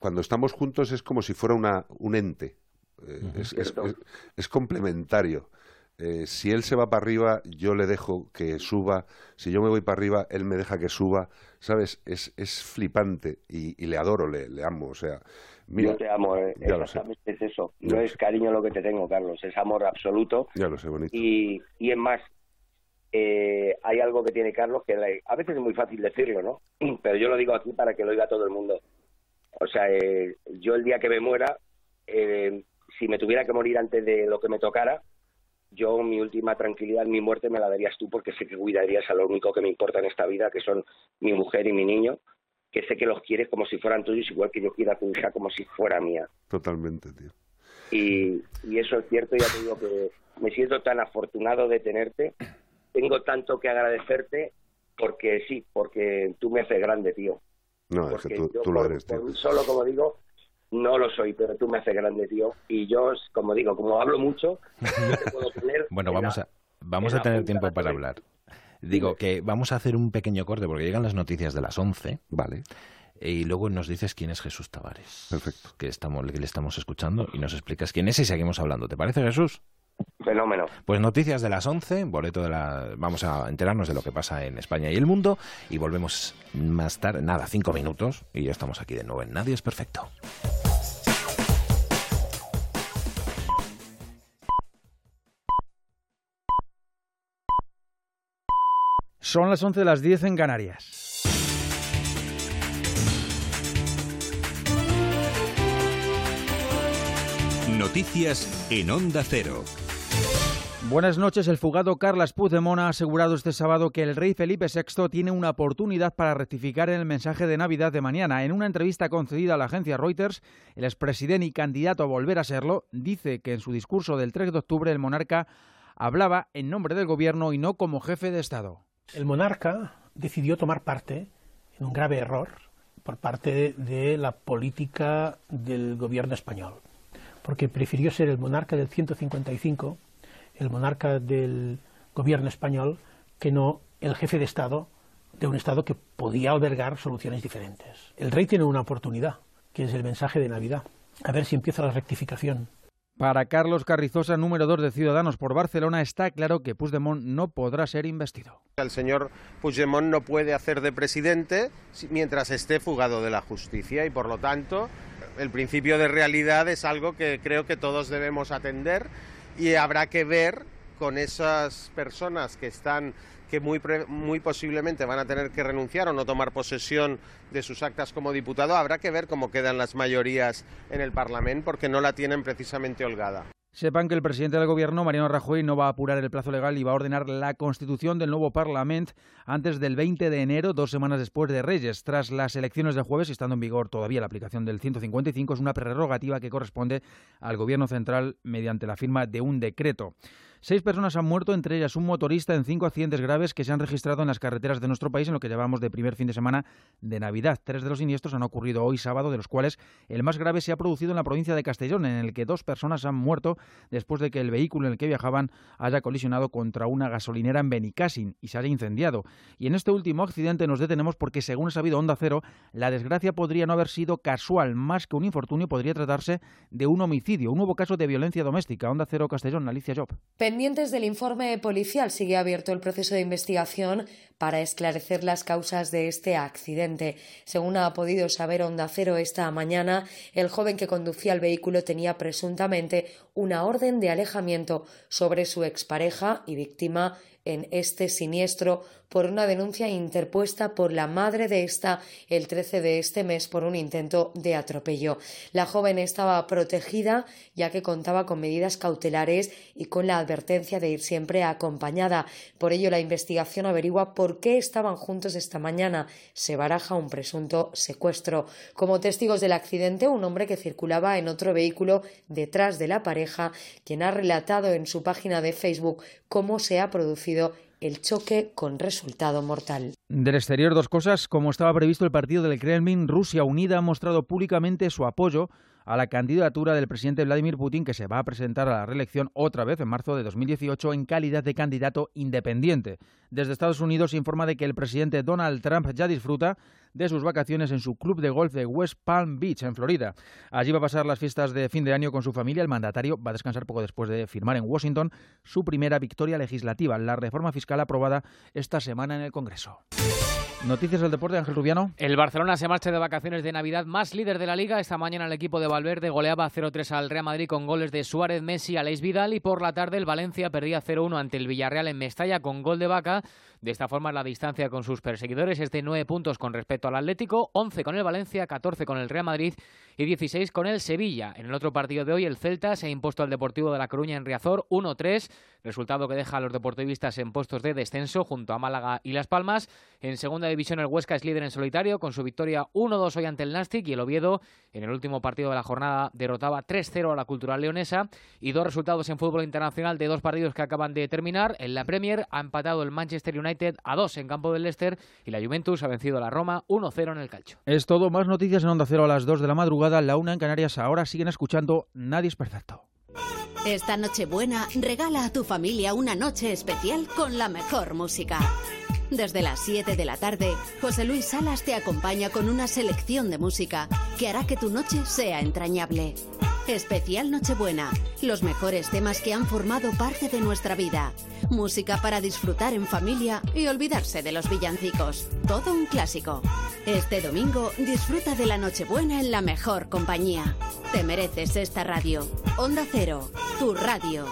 cuando estamos juntos es como si fuera una, un ente, es complementario. Eh, si él se va para arriba, yo le dejo que suba. Si yo me voy para arriba, él me deja que suba. ¿Sabes? Es, es flipante y, le adoro, le, le, amo. O sea, yo te amo, eh, exactamente es eso. no es cariño lo que te tengo, Carlos, es amor absoluto. Ya lo sé, bonito. Y, y es más, eh, hay algo que tiene Carlos que a veces es muy fácil decirlo, ¿no? Pero yo lo digo aquí para que lo oiga todo el mundo. O sea, yo el día que me muera, si me tuviera que morir antes de lo que me tocara, yo mi última tranquilidad, mi muerte me la darías tú porque sé que cuidarías a lo único que me importa en esta vida, que son mi mujer y mi niño, que sé que los quieres como si fueran tuyos, igual que yo quiero a tu hija como si fuera mía. Totalmente, tío. Y, y eso es cierto, ya te digo que me siento tan afortunado de tenerte, tengo tanto que agradecerte, porque sí, porque tú me haces grande, tío. No, es que tú, lo eres, tío. solo, como digo, no lo soy, pero tú me haces grande, tío. Y yo, como digo, como hablo mucho, te puedo tener bueno, vamos a, vamos a tener tiempo para hablar. Digo que vamos a hacer un pequeño corte porque llegan las noticias de las 11. Vale. Y luego nos dices quién es Jesús Tavares. Perfecto. Que, estamos, que le estamos escuchando y nos explicas quién es y seguimos hablando. ¿Te parece, Jesús? Fenómeno. Pues noticias de las 11, boleto de la... Vamos a enterarnos de lo que pasa en España y el mundo y volvemos más tarde, nada, cinco minutos y ya estamos aquí de nuevo en Nadie es Perfecto. Son las 11 de las 10 en Canarias. Noticias en Onda Cero. Buenas noches. El fugado Carles Puigdemont ha asegurado este sábado que el rey Felipe VI tiene una oportunidad para rectificar en el mensaje de Navidad de mañana. En una entrevista concedida a la agencia Reuters, el expresidente y candidato a volver a serlo dice que en su discurso del 3 de octubre el monarca hablaba en nombre del gobierno y no como jefe de Estado el monarca decidió tomar parte en un grave error por parte de la política del gobierno español, porque prefirió ser el monarca del 155, el monarca del gobierno español, que no el jefe de Estado de un Estado que podía albergar soluciones diferentes. El rey tiene una oportunidad, que es el mensaje de Navidad. A ver si empieza la rectificación. Para Carlos Carrizosa, número 2 de Ciudadanos por Barcelona, está claro que Puigdemont no podrá ser investido. El señor Puigdemont no puede hacer de presidente mientras esté fugado de la justicia y, por lo tanto, el principio de realidad es algo que creo que todos debemos atender y habrá que ver con esas personas que están que muy, muy posiblemente van a tener que renunciar o no tomar posesión de sus actas como diputado, habrá que ver cómo quedan las mayorías en el Parlamento porque no la tienen precisamente holgada. Sepan que el presidente del gobierno, Mariano Rajoy, no va a apurar el plazo legal y va a ordenar la constitución del nuevo Parlamento antes del 20 de enero, dos semanas después de Reyes. Tras las elecciones de jueves, estando en vigor todavía la aplicación del 155, es una prerrogativa que corresponde al gobierno central mediante la firma de un decreto. Seis personas han muerto, entre ellas un motorista, en cinco accidentes graves que se han registrado en las carreteras de nuestro país en lo que llevamos de primer fin de semana de Navidad. Tres de los siniestros han ocurrido hoy sábado, de los cuales el más grave se ha producido en la provincia de Castellón, en el que dos personas han muerto después de que el vehículo en el que viajaban haya colisionado contra una gasolinera en Benicassin y se haya incendiado. Y en este último accidente nos detenemos porque, según ha sabido Onda Cero, la desgracia podría no haber sido casual, más que un infortunio, podría tratarse de un homicidio, un nuevo caso de violencia doméstica. Onda Cero Castellón, Alicia Job Pendientes del informe policial, sigue abierto el proceso de investigación para esclarecer las causas de este accidente. Según ha podido saber Onda Cero esta mañana, el joven que conducía el vehículo tenía presuntamente una orden de alejamiento sobre su expareja y víctima en este siniestro por una denuncia interpuesta por la madre de esta el 13 de este mes por un intento de atropello. La joven estaba protegida ya que contaba con medidas cautelares y con la advertencia de ir siempre acompañada. Por ello, la investigación averigua por qué estaban juntos esta mañana. Se baraja un presunto secuestro. Como testigos del accidente, un hombre que circulaba en otro vehículo detrás de la pareja, quien ha relatado en su página de Facebook cómo se ha producido el choque con resultado mortal. Del exterior, dos cosas. Como estaba previsto el partido del Kremlin, Rusia Unida ha mostrado públicamente su apoyo a la candidatura del presidente Vladimir Putin, que se va a presentar a la reelección otra vez en marzo de 2018 en calidad de candidato independiente. Desde Estados Unidos se informa de que el presidente Donald Trump ya disfruta de sus vacaciones en su club de golf de West Palm Beach, en Florida. Allí va a pasar las fiestas de fin de año con su familia. El mandatario va a descansar poco después de firmar en Washington su primera victoria legislativa, la reforma fiscal aprobada esta semana en el Congreso. Noticias del deporte, Ángel Rubiano. El Barcelona se marcha de vacaciones de Navidad más líder de la liga. Esta mañana el equipo de Valverde goleaba 0-3 al Real Madrid con goles de Suárez, Messi, Aleix Vidal y por la tarde el Valencia perdía 0-1 ante el Villarreal en Mestalla con gol de Vaca. De esta forma la distancia con sus perseguidores es de 9 puntos con respecto al Atlético, 11 con el Valencia, 14 con el Real Madrid y 16 con el Sevilla. En el otro partido de hoy el Celta se ha impuesto al Deportivo de La Coruña en Riazor 1-3, resultado que deja a los deportivistas en puestos de descenso junto a Málaga y Las Palmas. En segunda división el Huesca es líder en solitario con su victoria 1-2 hoy ante el Nastic y el Oviedo en el último partido de la jornada derrotaba 3-0 a la Cultural Leonesa y dos resultados en fútbol internacional de dos partidos que acaban de terminar. En la Premier ha empatado el Manchester United a 2 en campo del Leicester y la Juventus ha vencido a la Roma 1-0 en el calcio. Es todo, más noticias en Onda Cero a las 2 de la madrugada, la 1 en Canarias. Ahora siguen escuchando Nadie es perfecto. Esta Nochebuena regala a tu familia una noche especial con la mejor música. Desde las 7 de la tarde, José Luis Salas te acompaña con una selección de música que hará que tu noche sea entrañable. Especial Nochebuena, los mejores temas que han formado parte de nuestra vida. Música para disfrutar en familia y olvidarse de los villancicos. Todo un clásico. Este domingo disfruta de la Nochebuena en la mejor compañía. Te mereces esta radio. Onda Cero, tu radio.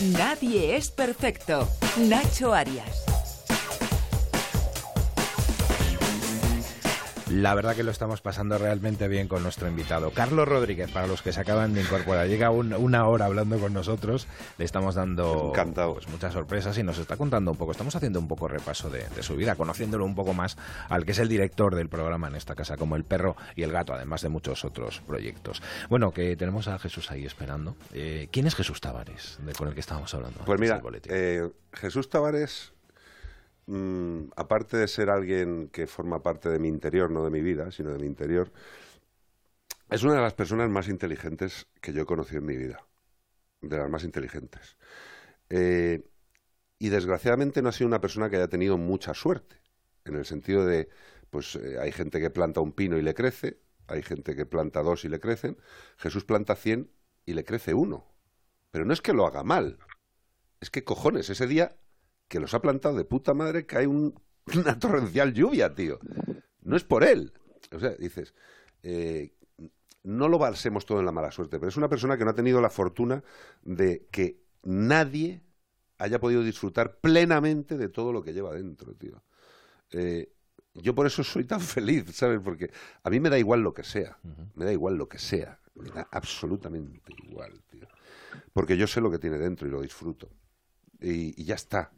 Nadie es perfecto. Nacho Arias. La verdad que lo estamos pasando realmente bien con nuestro invitado. Carlos Rodríguez, para los que se acaban de incorporar, llega una hora hablando con nosotros, le estamos dando pues, muchas sorpresas y nos está contando un poco, estamos haciendo un poco repaso de, su vida, conociéndolo un poco más al que es el director del programa en esta casa, como el perro y el gato, además de muchos otros proyectos. Bueno, que tenemos a Jesús ahí esperando. Eh, ¿Quién es Jesús Tavares, de, con el que estábamos hablando? Pues mira, eh, Jesús Tavares Mm, aparte de ser alguien que forma parte de mi interior, no de mi vida, sino de mi interior, es una de las personas más inteligentes que yo he conocido en mi vida. De las más inteligentes. Eh, y desgraciadamente no ha sido una persona que haya tenido mucha suerte. En el sentido de, pues eh, hay gente que planta un pino y le crece, hay gente que planta dos y le crecen. Jesús planta cien y le crece uno. Pero no es que lo haga mal. Es que cojones, ese día que los ha plantado de puta madre que hay una torrencial lluvia, tío. No es por él. O sea, dices, eh, no lo basemos todo en la mala suerte, pero es una persona que no ha tenido la fortuna de que nadie haya podido disfrutar plenamente de todo lo que lleva dentro, tío. Eh, yo por eso soy tan feliz, ¿sabes? Porque a mí me da igual lo que sea, me da igual lo que sea, me da absolutamente igual, tío. Porque yo sé lo que tiene dentro y lo disfruto. y ya está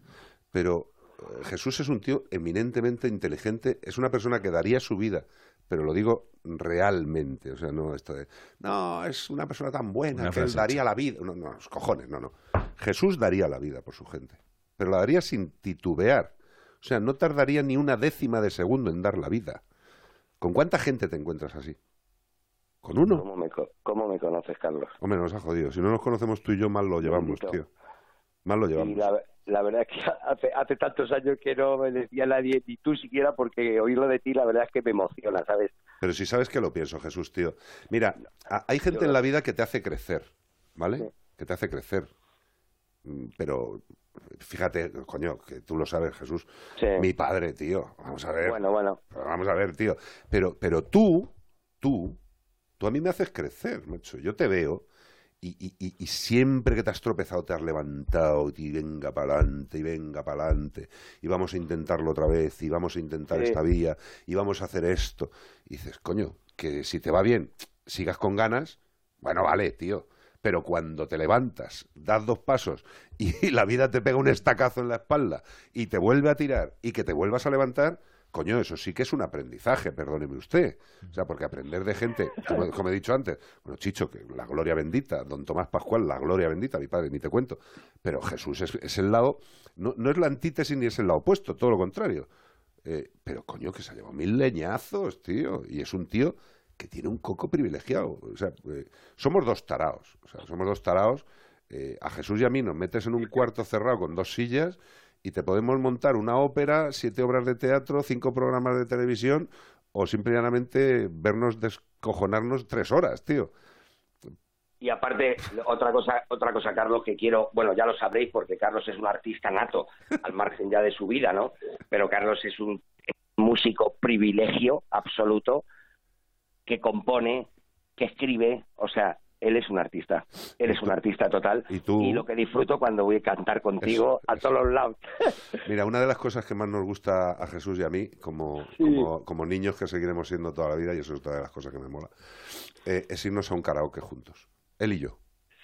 pero eh, Jesús es un tío eminentemente inteligente, es una persona que daría su vida, pero lo digo realmente, o sea, no esto de, no, es una persona tan buena que él daría la vida, no, no, los cojones, no, no. Jesús daría la vida por su gente, pero la daría sin titubear, o sea, no tardaría ni una décima de segundo en dar la vida. ¿Con cuánta gente te encuentras así? ¿Con uno? ¿Cómo me, cómo me conoces, Carlos? Hombre, nos ha jodido. Si no nos conocemos tú y yo, mal lo llevamos, tío. Mal lo llevamos. Y la, la verdad es que hace, hace tantos años que no me decía nadie, ni tú siquiera, porque oírlo de ti, la verdad es que me emociona, ¿sabes? Pero si sabes que lo pienso, Jesús, tío. Mira, hay gente en la vida que te hace crecer, ¿vale? Que te hace crecer. Mm, pero fíjate, coño, que tú lo sabes, Jesús. Mi padre, tío. Vamos a ver. Bueno, bueno. Vamos a ver, tío. Pero, pero tú, tú, tú a mí me haces crecer, macho. Yo te veo y, y, y, siempre que te has tropezado te has levantado y venga para adelante y venga para adelante y vamos a intentarlo otra vez y vamos a intentar esta vía y vamos a hacer esto. Y dices, coño, que si te va bien, sigas con ganas, bueno, vale, tío. Pero cuando te levantas, das dos pasos y la vida te pega un estacazo en la espalda y te vuelve a tirar y que te vuelvas a levantar, Coño, eso sí que es un aprendizaje, perdóneme usted. O sea, porque aprender de gente, como, he dicho antes, bueno, Chicho, que la gloria bendita, don Tomás Pascual, la gloria bendita, mi padre, ni te cuento. Pero Jesús es, el lado, no, no, es la antítesis ni es el lado opuesto, todo lo contrario. Eh, pero coño, que se ha llevado mil leñazos, tío. Y es un tío que tiene un coco privilegiado. O sea, eh, somos dos taraos. O sea, somos dos taraos. Eh, a Jesús y a mí nos metes en un cuarto cerrado con dos sillas y te podemos montar una ópera, siete obras de teatro, cinco programas de televisión o simplemente vernos descojonarnos tres horas, tío. Y aparte, otra cosa, otra cosa, Carlos, que quiero, bueno, ya lo sabréis porque Carlos es un artista nato, al margen ya de su vida, ¿no? Pero Carlos es un músico privilegio absoluto que compone, que escribe, o sea, él es un artista. Él es un artista total. ¿Y, tú? y lo que disfruto cuando voy a cantar contigo a todos los lados. Mira, una de las cosas que más nos gusta a Jesús y a mí, como, como, niños que seguiremos siendo toda la vida, y eso es otra de las cosas que me mola, eh, es irnos a un karaoke juntos. Él y yo.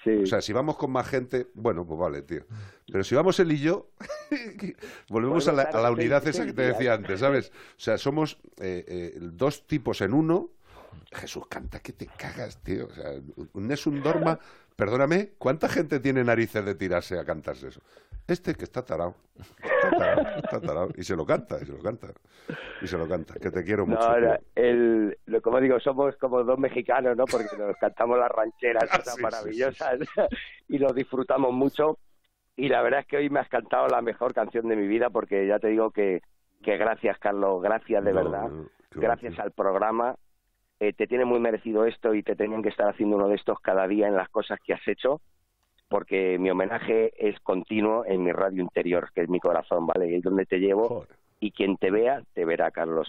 Sí. O sea, si vamos con más gente, bueno, pues vale, tío. Pero si vamos él y yo, volvemos a, la, unidad esa que te decía antes, ¿sabes? O sea, somos eh, eh, dos tipos en uno Jesús, canta que te cagas, tío. O sea, un Nessun Dorma, perdóname, ¿cuánta gente tiene narices de tirarse a cantarse eso? Este que está tarado. Está tarado, Y se lo canta, y se lo canta. Y se lo canta, que te quiero mucho. ahora, el, como digo, somos como dos mexicanos, ¿no? Porque nos cantamos las rancheras ah, maravillosas y lo disfrutamos mucho. Y la verdad es que hoy me has cantado la mejor canción de mi vida porque ya te digo que, que gracias, Carlos, gracias de verdad. gracias al programa eh, te tiene muy merecido esto y te tenían que estar haciendo uno de estos cada día en las cosas que has hecho, porque mi homenaje es continuo en mi radio interior, que es mi corazón, ¿vale? Es donde te llevo y quien te vea, te verá, Carlos.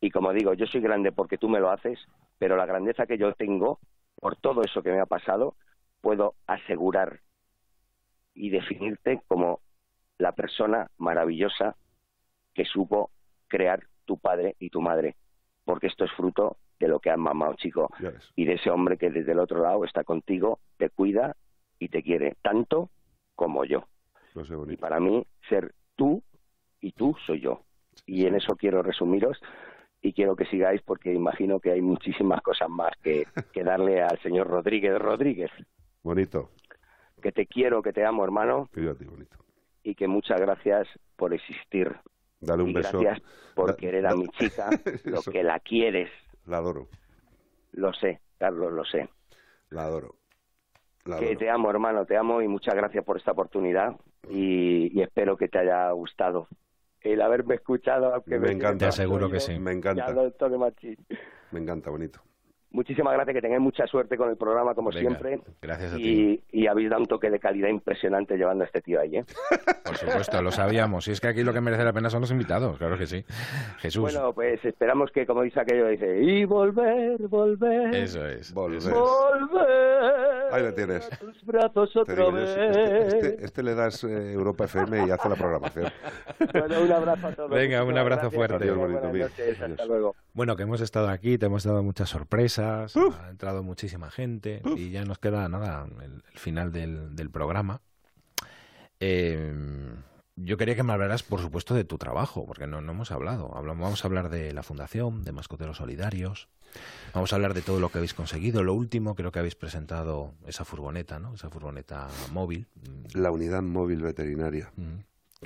Y como digo, yo soy grande porque tú me lo haces, pero la grandeza que yo tengo, por todo eso que me ha pasado, puedo asegurar y definirte como la persona maravillosa que supo crear tu padre y tu madre, porque esto es fruto de lo que has mamado, chico, y de ese hombre que desde el otro lado está contigo, te cuida y te quiere tanto como yo. y para mí, ser tú y tú soy yo. Y en eso quiero resumiros y quiero que sigáis porque imagino que hay muchísimas cosas más que, que darle al señor Rodríguez Rodríguez. Bonito. Que te quiero, que te amo, hermano. bonito. Y que muchas gracias por existir. Dale un y beso. Gracias por querer a mi chica, lo que la quieres, la adoro. Lo sé, Carlos, lo sé. La adoro. que te amo, hermano, te amo y muchas gracias por esta oportunidad y, espero que te haya gustado el haberme escuchado. Aunque me, encanta. Te aseguro que sí. Me encanta. Me encanta, bonito muchísimas gracias, que tengáis mucha suerte con el programa, como siempre. Gracias a y, ti. Y habéis dado un toque de calidad impresionante llevando a este tío ahí, ¿eh? Por supuesto, lo sabíamos. Y es que aquí lo que merece la pena son los invitados, claro que sí. Jesús. Bueno, pues esperamos que, como dice aquello, dice, y volver, volver. Eso es. Volver. Volver. Ahí lo tienes. Tus brazos otra vez. Este, este, este, le das eh, Europa FM y hace la programación. Bueno, un abrazo a todos. Venga, un abrazo fuerte. Adiós, bonito mío. hasta luego. Bueno, que hemos estado aquí, te hemos dado muchas sorpresas, ha entrado muchísima gente y ya nos queda nada, el, final del, programa. Em, yo quería que me hablaras, por supuesto, de tu trabajo, porque no, no hemos hablado. Vamos a hablar de la Fundación, de Mascoteros Solidarios. Vamos a hablar de todo lo que habéis conseguido. Lo último, creo que habéis presentado esa furgoneta, ¿no? Esa furgoneta móvil. La unidad móvil veterinaria.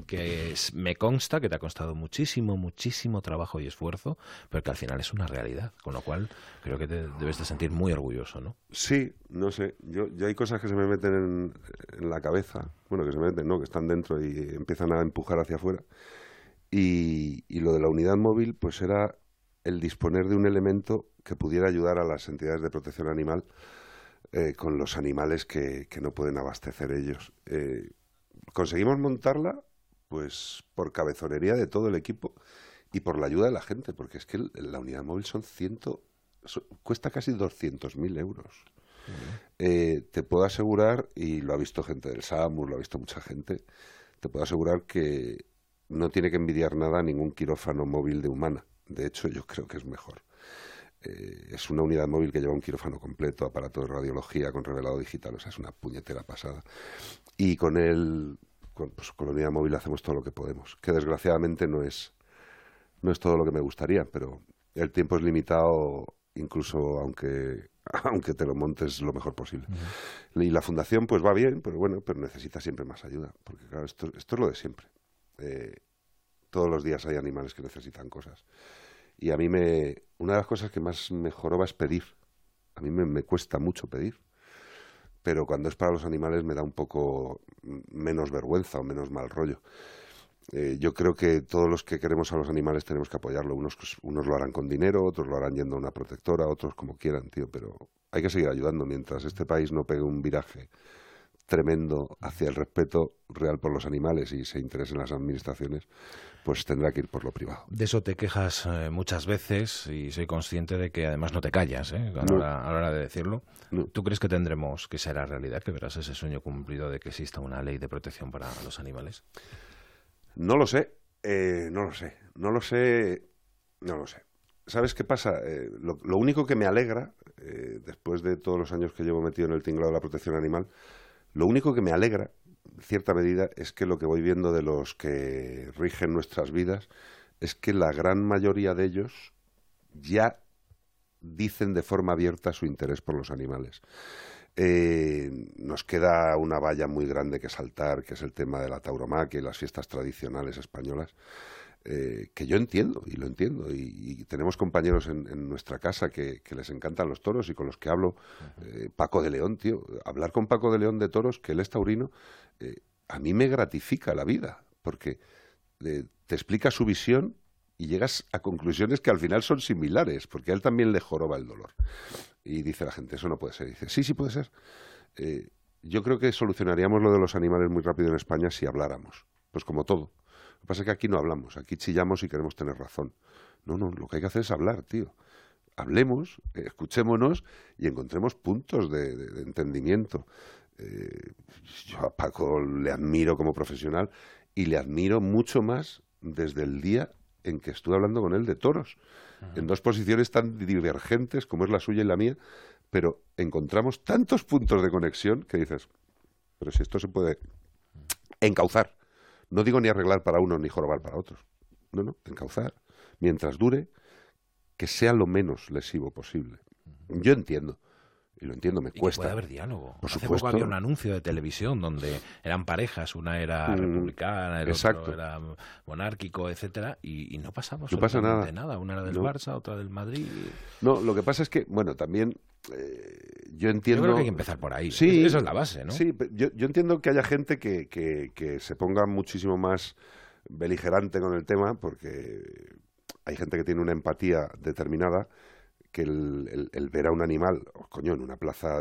Que me consta que te ha costado muchísimo, muchísimo trabajo y esfuerzo, pero que al final es una realidad, con lo cual creo que te debes de sentir muy orgulloso, ¿no? Sí, no sé, yo, yo hay cosas que se me meten en, en, la cabeza, bueno, que se me meten, no, que están dentro y empiezan a empujar hacia afuera, y, lo de la unidad móvil, pues era el disponer de un elemento que pudiera ayudar a las entidades de protección animal eh, con los animales que, que, no pueden abastecer ellos. Eh, conseguimos montarla pues por cabezonería de todo el equipo y por la ayuda de la gente, porque es que la unidad móvil son ciento, cuesta casi 200.000 euros. Eh, te puedo asegurar, y lo ha visto gente del SAMUR, lo ha visto mucha gente, te puedo asegurar que no tiene que envidiar nada a ningún quirófano móvil de humana. De hecho, yo creo que es mejor. Eh, es una unidad móvil que lleva un quirófano completo, aparato de radiología con revelado digital, o sea, es una puñetera pasada. Y con el con, pues, con la unidad móvil hacemos todo lo que podemos, que desgraciadamente no es, no es todo lo que me gustaría, pero el tiempo es limitado incluso aunque aunque te lo montes lo mejor posible. Y la fundación pues va bien, pero bueno, pero necesita siempre más ayuda, porque claro, esto, esto es lo de siempre. Eh, todos los días hay animales que necesitan cosas. Y a mí me, una de las cosas que más me joroba es pedir. A mí me, me cuesta mucho pedir pero cuando es para los animales me da un poco menos vergüenza o menos mal rollo. Eh, yo creo que todos los que queremos a los animales tenemos que apoyarlo. Unos, unos lo harán con dinero, otros lo harán yendo a una protectora, otros como quieran, tío, pero hay que seguir ayudando mientras este país no pegue un viraje tremendo hacia el respeto real por los animales y se interesen las administraciones, pues tendrá que ir por lo privado. De eso te quejas eh, muchas veces y soy consciente de que además no te callas ¿eh? a, la, hora, de decirlo. ¿Tú crees que tendremos que ser la realidad, que verás ese sueño cumplido de que exista una ley de protección para los animales? No lo sé, eh, no lo sé, no lo sé, no lo sé. ¿Sabes qué pasa? Eh, lo, lo, único que me alegra, después de todos los años que llevo metido en el tinglado de la protección animal, lo único que me alegra, en cierta medida, es que lo que voy viendo de los que rigen nuestras vidas es que la gran mayoría de ellos ya dicen de forma abierta su interés por los animales. Eh, nos queda una valla muy grande que saltar, que es el tema de la tauromaquia y las fiestas tradicionales españolas. Eh, que yo entiendo y lo entiendo. Y, tenemos compañeros en, nuestra casa que, les encantan los toros y con los que hablo. Eh, Paco de León, tío. Hablar con Paco de León de toros, que él es taurino, eh, a mí me gratifica la vida, porque te explica su visión y llegas a conclusiones que al final son similares, porque a él también le joroba el dolor. Y dice la gente, eso no puede ser. dice, sí, sí puede ser. yo creo que solucionaríamos lo de los animales muy rápido en España si habláramos. Pues como todo lo que pasa es que aquí no hablamos, aquí chillamos y queremos tener razón. No, no, lo que hay que hacer es hablar, tío. Hablemos, eh, escuchémonos y encontremos puntos de, entendimiento. Eh, yo a Paco le admiro como profesional y le admiro mucho más desde el día en que estuve hablando con él de toros, en dos posiciones tan divergentes como es la suya y la mía, pero encontramos tantos puntos de conexión que dices, pero si esto se puede encauzar no digo ni arreglar para unos ni jorobar para otros. No, no, encauzar. Mientras dure, que sea lo menos lesivo posible. Yo entiendo. Y lo entiendo, me cuesta. puede haber diálogo. Por Hace poco había un anuncio de televisión donde eran parejas, una era mm, republicana, el otro era monárquico, etcétera, y, no pasamos no pasa nada. Una era del Barça, otra del Madrid. No, lo que pasa es que, bueno, también eh, yo entiendo. Yo creo que hay que empezar por ahí. Sí, esa es la base, ¿no? Sí, yo, yo entiendo que haya gente que, que, que se ponga muchísimo más beligerante con el tema, porque hay gente que tiene una empatía determinada que el, el, ver a un animal, oh, coño, en una plaza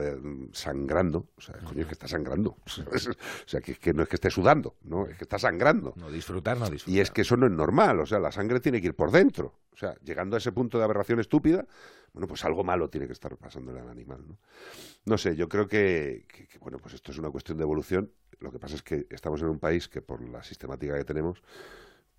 sangrando, o sea, coño, es que está sangrando. o sea, que, que, no es que esté sudando, no, es que está sangrando. No disfrutar, no disfrutar. Y es que eso no es normal, o sea, la sangre tiene que ir por dentro. O sea, llegando a ese punto de aberración estúpida, bueno, pues algo malo tiene que estar pasándole al animal, ¿no? No sé, yo creo que, que, que, bueno, pues esto es una cuestión de evolución. Lo que pasa es que estamos en un país que por la sistemática que tenemos,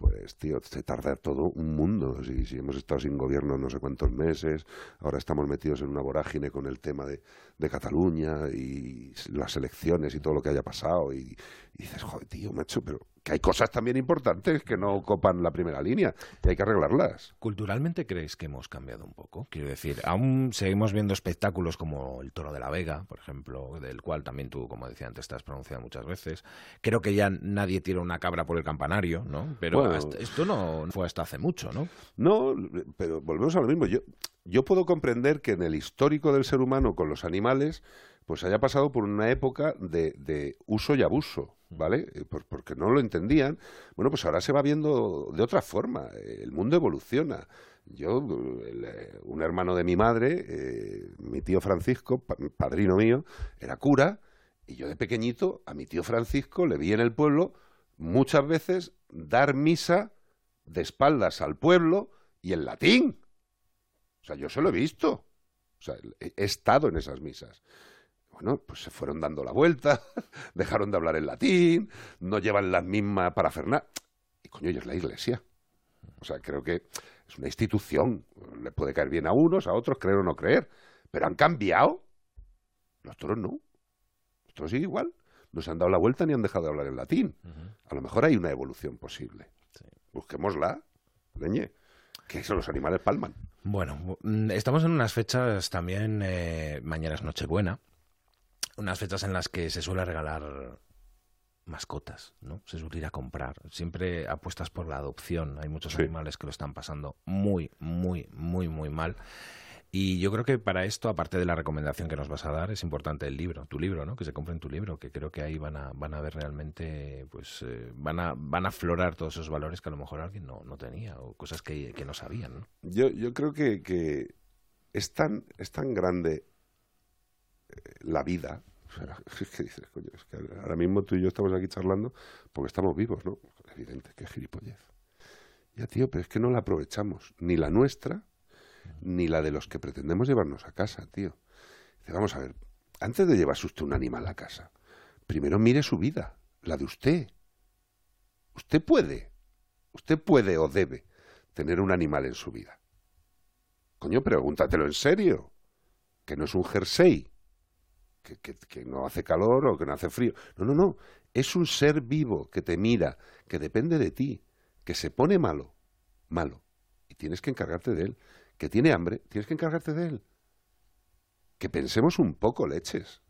pues, tío, se tarda todo un mundo. Si, si, hemos estado sin gobierno no sé cuántos meses, ahora estamos metidos en una vorágine con el tema de, Cataluña y las elecciones y todo lo que haya pasado. Y dices, joder, tío, macho, pero que hay cosas también importantes que no copan la primera línea y hay que arreglarlas. ¿Culturalmente crees que hemos cambiado un poco? Quiero decir, aún seguimos viendo espectáculos como el Toro de la Vega, por ejemplo, del cual también tú, como decía antes, te has pronunciado muchas veces. Creo que ya nadie tira una cabra por el campanario, ¿no? Pero esto no fue hasta hace mucho, ¿no? No, pero volvemos a lo mismo. Yo, yo puedo comprender que en el histórico del ser humano con los animales pues haya pasado por una época de, uso y abuso, ¿vale? Eh, porque no lo entendían. Bueno, pues ahora se va viendo de otra forma. El mundo evoluciona. Yo, eh, un hermano de mi madre, eh, mi tío Francisco, padrino mío, era cura, y yo de pequeñito a mi tío Francisco le vi en el pueblo muchas veces dar misa de espaldas al pueblo y en latín. O sea, yo se lo he visto. O sea, he estado en esas misas bueno, pues se fueron dando la vuelta, dejaron de hablar en latín, no llevan la misma parafernalia. Y coño, es la iglesia. O sea, creo que es una institución. Le puede caer bien a unos, a otros, creer o no creer. Pero han cambiado. Los toros no. Los toros siguen igual. No se han dado la vuelta ni han dejado de hablar en latín. A lo mejor hay una evolución posible. Busquémosla, leñe. Que eso los animales palman. Bueno, mm, estamos en unas fechas también, eh, mañana es Nochebuena, unas fechas en las que se suele regalar mascotas, ¿no? Se suele ir a comprar. Siempre apuestas por la adopción. Hay muchos animales que lo están pasando muy, muy, muy, muy mal. Y yo creo que para esto, aparte de la recomendación que nos vas a dar, es importante el libro, tu libro, ¿no? Que se compren tu libro, que creo que ahí van a, van a ver realmente, pues, eh, van, a, van a aflorar todos esos valores que a lo mejor alguien no, no tenía o cosas que, que no sabían, ¿no? Yo, yo creo que, que es, tan, es tan grande la vida. ahora mismo tú y yo estamos aquí charlando porque estamos vivos, ¿no? Evidente, que gilipollez. Ya, tío, pero es que no la aprovechamos, ni la nuestra, ni la de los que pretendemos llevarnos a casa, tío. vamos a ver, antes de llevarse usted un animal a casa, primero mire su vida, la de usted. Usted puede, usted puede o debe tener un animal en su vida. Coño, pregúntatelo en serio, que no es un jersey, que, no hace calor o que no hace frío. No, no, no. Es un ser vivo que te mira, que depende de ti, que se pone malo, malo. Y tienes que encargarte de él. Que tiene hambre, tienes que encargarte de él. Que pensemos un poco, leches.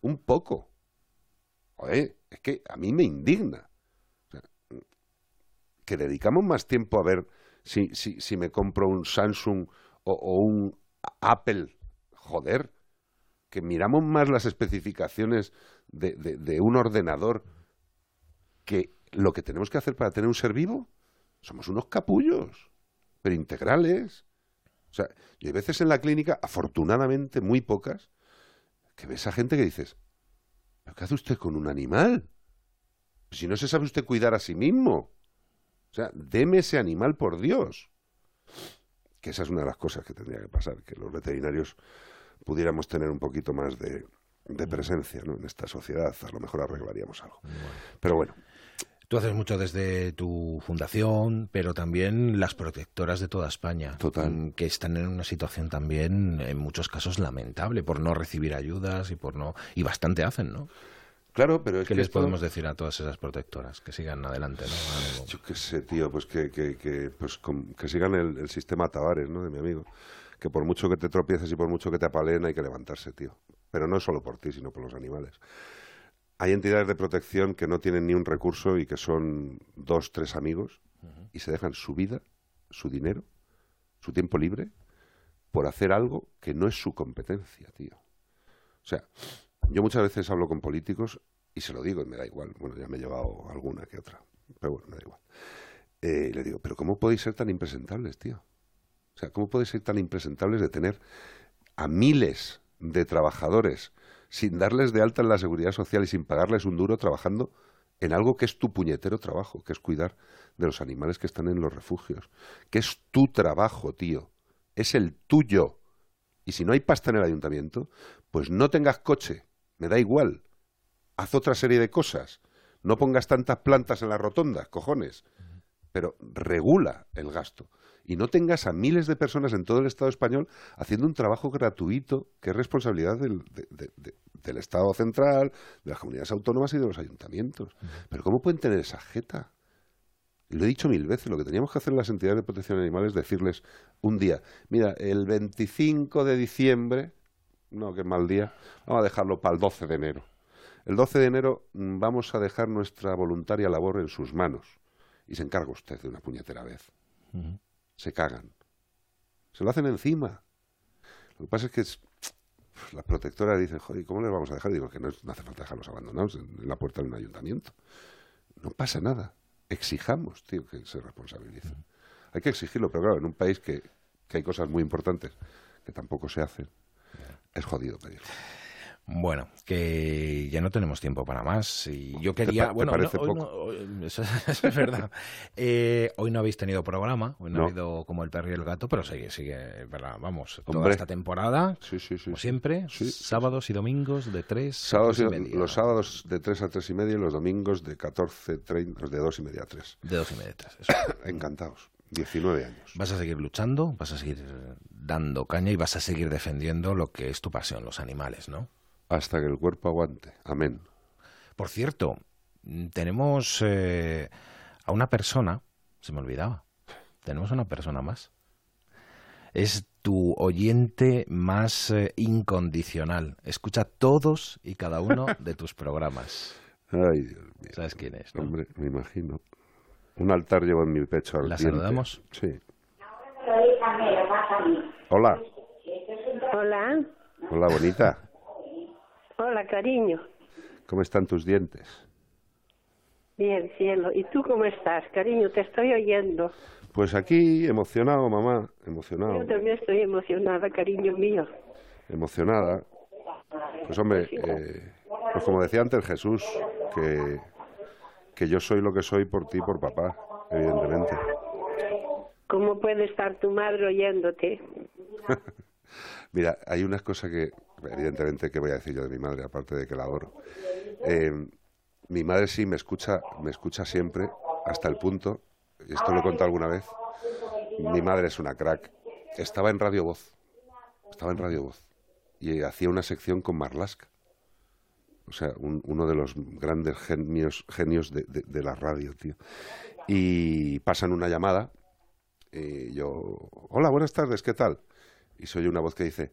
Un poco. Oye, es que a mí me indigna. que dedicamos más tiempo a ver si, si, si me compro un Samsung o un Apple. Joder, que miramos más las especificaciones de, un ordenador que lo que tenemos que hacer para tener un ser vivo, somos unos capullos, pero integrales. O sea, hay veces en la clínica, afortunadamente muy pocas, que ves a gente que dices, ¿pero qué hace usted con un animal? Si no se sabe usted cuidar a sí mismo. O sea, deme ese animal por Dios. Que esa es una de las cosas que tendría que pasar, que los veterinarios pudiéramos tener un poquito más de, presencia ¿no? en esta sociedad, a lo mejor arreglaríamos algo. Pero bueno. Tú haces mucho desde tu fundación, pero también las protectoras de toda España, Total. que están en una situación también, en muchos casos, lamentable por no recibir ayudas y por no y bastante hacen, ¿no? Claro, pero es ¿Qué les podemos decir a todas esas protectoras? Que sigan adelante, ¿no? Yo qué sé, tío, pues que, que, que, pues que sigan el, el sistema Tavares, ¿no? De mi amigo que por mucho que te tropieces y por mucho que te apaleen hay que levantarse, tío. Pero no solo por ti, sino por los animales. Hay entidades de protección que no tienen ni un recurso y que son dos, tres amigos y se dejan su vida, su dinero, su tiempo libre por hacer algo que no es su competencia, tío. O sea, yo muchas veces hablo con políticos y se lo digo y me da igual. Bueno, ya me he llevado alguna que otra, pero bueno, me da igual. Eh, y le digo, pero ¿cómo podéis ser tan impresentables, tío? O sea, ¿cómo puede ser tan impresentables de tener a miles de trabajadores sin darles de alta en la seguridad social y sin pagarles un duro trabajando en algo que es tu puñetero trabajo, que es cuidar de los animales que están en los refugios, que es tu trabajo, tío, es el tuyo. Y si no hay pasta en el ayuntamiento, pues no tengas coche, me da igual. Haz otra serie de cosas. No pongas tantas plantas en las rotondas, cojones. Pero regula el gasto y no tengas a miles de personas en todo el Estado español haciendo un trabajo gratuito que es responsabilidad del, del Estado central, de las comunidades autónomas y de los ayuntamientos. Pero ¿cómo pueden tener esa jeta? Y lo he dicho mil veces, lo que teníamos que hacer en las entidades de protección animal es decirles un día, mira, el 25 de diciembre, no, qué mal día, vamos a dejarlo para el 12 de enero. El 12 de enero mm, vamos a dejar nuestra voluntaria labor en sus manos. Y se encarga usted de una puñetera vez. Se cagan. Se lo hacen encima. Lo que pasa es que las protectoras dicen, joder, ¿cómo les vamos a dejar? Digo, que no, hace falta dejarlos abandonados en, la puerta de un ayuntamiento. No pasa nada. Exijamos, tío, que se responsabilicen. Hay que exigirlo, pero claro, en un país que, que hay cosas muy importantes que tampoco se hacen, es jodido pedirlo. Bueno, que ya no tenemos tiempo para más. Y yo quería. bueno, parece hoy poco? eso, es verdad. Eh, hoy no habéis tenido programa, hoy no, ha habido como el perro y el gato, pero sigue, sigue, ¿verdad? Vamos, toda esta temporada, sí, sí, sí, como siempre, sábados y domingos de 3 sábados a 3 y media. Los sábados de 3 a 3 y media y los domingos de 14, 30, de 2 y media a 3. De 2 y media a 3, Encantados. 19 años. Vas a seguir luchando, vas a seguir dando caña y vas a seguir defendiendo lo que es tu pasión, los animales, ¿no? Hasta que el cuerpo aguante. Amén. Por cierto, tenemos eh, a una persona, se me olvidaba, tenemos a una persona más. Es tu oyente más eh, incondicional. Escucha todos y cada uno de tus programas. Ay, Dios mío. ¿Sabes quién es? Hombre, me imagino. Un altar llevo en mi pecho al ¿La saludamos? Sí. Hola. Hola. Hola, bonita. Hola, cariño. ¿Cómo están tus dientes? Bien, cielo. ¿Y tú cómo estás, cariño? Te estoy oyendo. Pues aquí, emocionado, mamá, emocionado. Yo también estoy emocionada, cariño mío. Emocionada. Pues hombre, eh, pues como decía antes Jesús, que, que yo soy lo que soy por ti y por papá, evidentemente. ¿Cómo puede estar tu madre oyéndote? Mira, hay unas cosas que, evidentemente, que voy a decir yo de mi madre, aparte de que la adoro. Eh, mi madre sí me escucha, me escucha siempre, hasta el punto, y esto lo he contado alguna vez, mi madre es una crack. Estaba en Radio Voz, estaba en Radio Voz, y hacía una sección con Marlaska. O sea, uno de los grandes genios, genios de, de, la radio, tío. Y pasan una llamada, y yo, hola, buenas tardes, ¿qué tal? Y soy una voz que dice,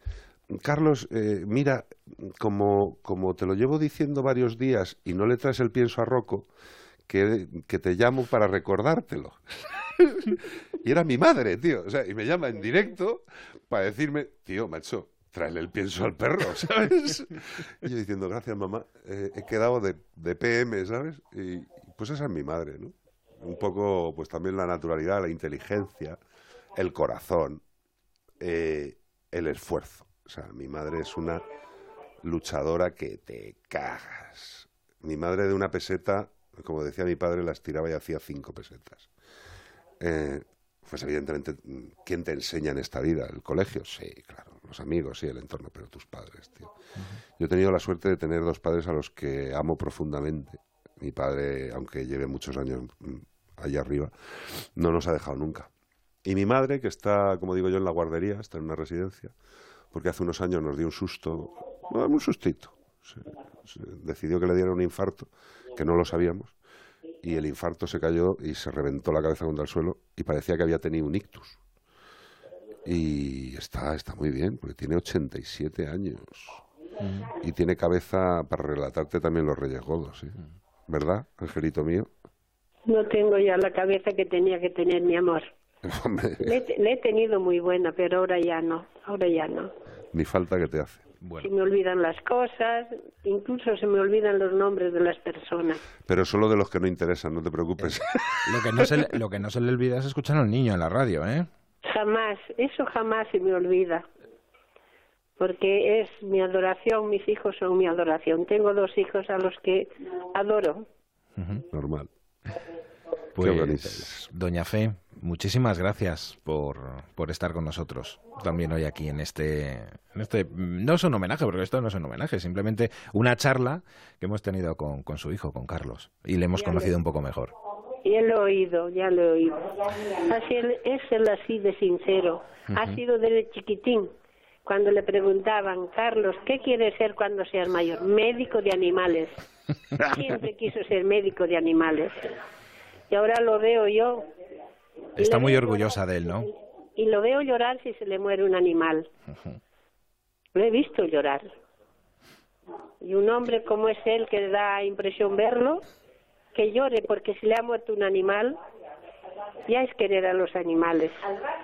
Carlos, eh, mira, como, como te lo llevo diciendo varios días y no le traes el pienso a Rocco, que, que te llamo para recordártelo. y era mi madre, tío. O sea, y me llama en directo para decirme, tío, macho, tráele el pienso al perro, ¿sabes? y yo diciendo, gracias, mamá, eh, he quedado de, de PM, ¿sabes? Y pues esa es mi madre, ¿no? Un poco, pues también la naturalidad, la inteligencia, el corazón, eh, el esfuerzo. O sea, mi madre es una luchadora que te cagas. Mi madre de una peseta, como decía mi padre, las tiraba y hacía cinco pesetas. Eh, pues evidentemente, ¿quién te enseña en esta vida? ¿El colegio? Sí, claro. Los amigos, sí, el entorno, pero tus padres, tío. Yo he tenido la suerte de tener dos padres a los que amo profundamente. Mi padre, aunque lleve muchos años mm, allá arriba, no nos ha dejado nunca. Y mi madre, que está, como digo yo, en la guardería, está en una residencia, porque hace unos años nos dio un susto, un sustito. decidió que le diera un infarto, que no lo sabíamos, y el infarto se cayó y se reventó la cabeza contra el suelo y parecía que había tenido un ictus. Y está, está muy bien, porque tiene 87 años. Mm. Y tiene cabeza para relatarte también los Reyes Godos, ¿verdad, Angelito mío? No tengo ya la cabeza que tenía que tener mi amor. Le, he tenido muy buena, pero ahora ya no, ahora ya no. Ni falta que te hace. Se me olvidan las cosas, incluso se me olvidan los nombres de las personas. Pero solo de los que no interesan, no te preocupes. lo, que no se, lo que no se le olvida es escuchar al niño en la radio, ¿eh? Jamás, eso jamás se me olvida. Porque es mi adoración, mis hijos son mi adoración. Tengo dos hijos a los que adoro. Normal. Pues, Doña Fe, muchísimas gracias por, por, estar con nosotros también hoy aquí en este, en este. No es un homenaje, porque esto no es un homenaje, simplemente una charla que hemos tenido con, con su hijo, con Carlos, y le hemos conocido un poco mejor. Ya lo he oído, ya lo he oído. Así, es el así de sincero. Ha sido desde chiquitín cuando le preguntaban, Carlos, ¿qué quieres ser cuando seas mayor? Médico de animales. Siempre quiso ser médico de animales. Y ahora lo veo yo. Está muy orgullosa de él, ¿no? Y lo veo llorar si se le muere un animal. Lo he visto llorar. Y un hombre como es él, que da impresión verlo, que llore porque si le ha muerto un animal, ya es querer a los animales.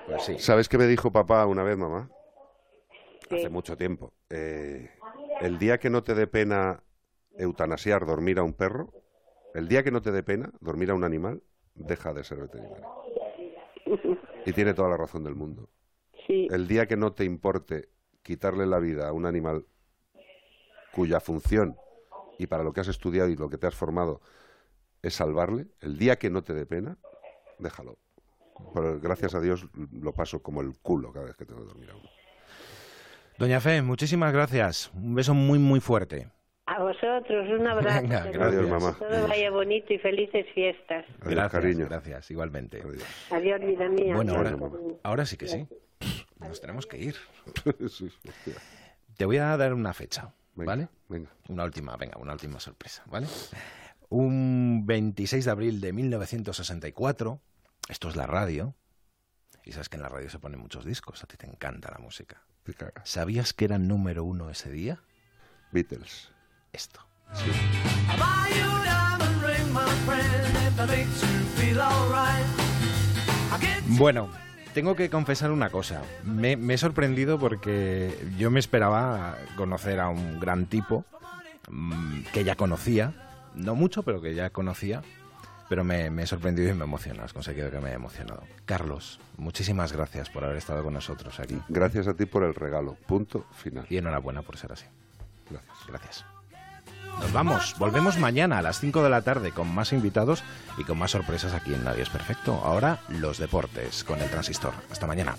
Pues ¿Sabes qué me dijo papá una vez, mamá? Hace mucho tiempo. Eh, el día que no te dé pena eutanasiar, dormir a un perro, el día que no te dé pena dormir a un animal, deja de ser veterinario. Y tiene toda la razón del mundo. El día que no te importe quitarle la vida a un animal cuya función y para lo que has estudiado y lo que te has formado es salvarle, el día que no te dé pena, déjalo. Pero gracias a Dios lo paso como el culo cada vez que tengo que dormir a uno. Doña Fe, muchísimas gracias. Un beso muy, muy fuerte. A vosotros, un abrazo. gracias, mamá. todo vaya bonito y felices fiestas. gracias, cariño. Gracias, igualmente. Adiós, vida mía. Bueno, ahora, sí que sí. Nos tenemos que ir. Te voy a dar una fecha, ¿vale? Venga. Una última, venga, una última sorpresa, ¿vale? Un 26 de abril de 1964, esto es la radio, y sabes que en la radio se ponen muchos discos, a ti te encanta la música. ¿Sabías que era número uno ese día? Beatles. Esto. Bueno, tengo que confesar una cosa. Me, me, he sorprendido porque yo me esperaba conocer a un gran tipo mm, que ya conocía, no mucho, pero que ya conocía, pero me, he sorprendido y me emociona, has conseguido que me haya emocionado. Carlos, muchísimas gracias por haber estado con nosotros aquí. Gracias a ti por el regalo, punto final. Y enhorabuena por ser así. Gracias. Gracias. Nos vamos, volvemos mañana a las 5 de la tarde con más invitados y con más sorpresas aquí en Nadie es Perfecto. Ahora los deportes con el transistor. Hasta mañana.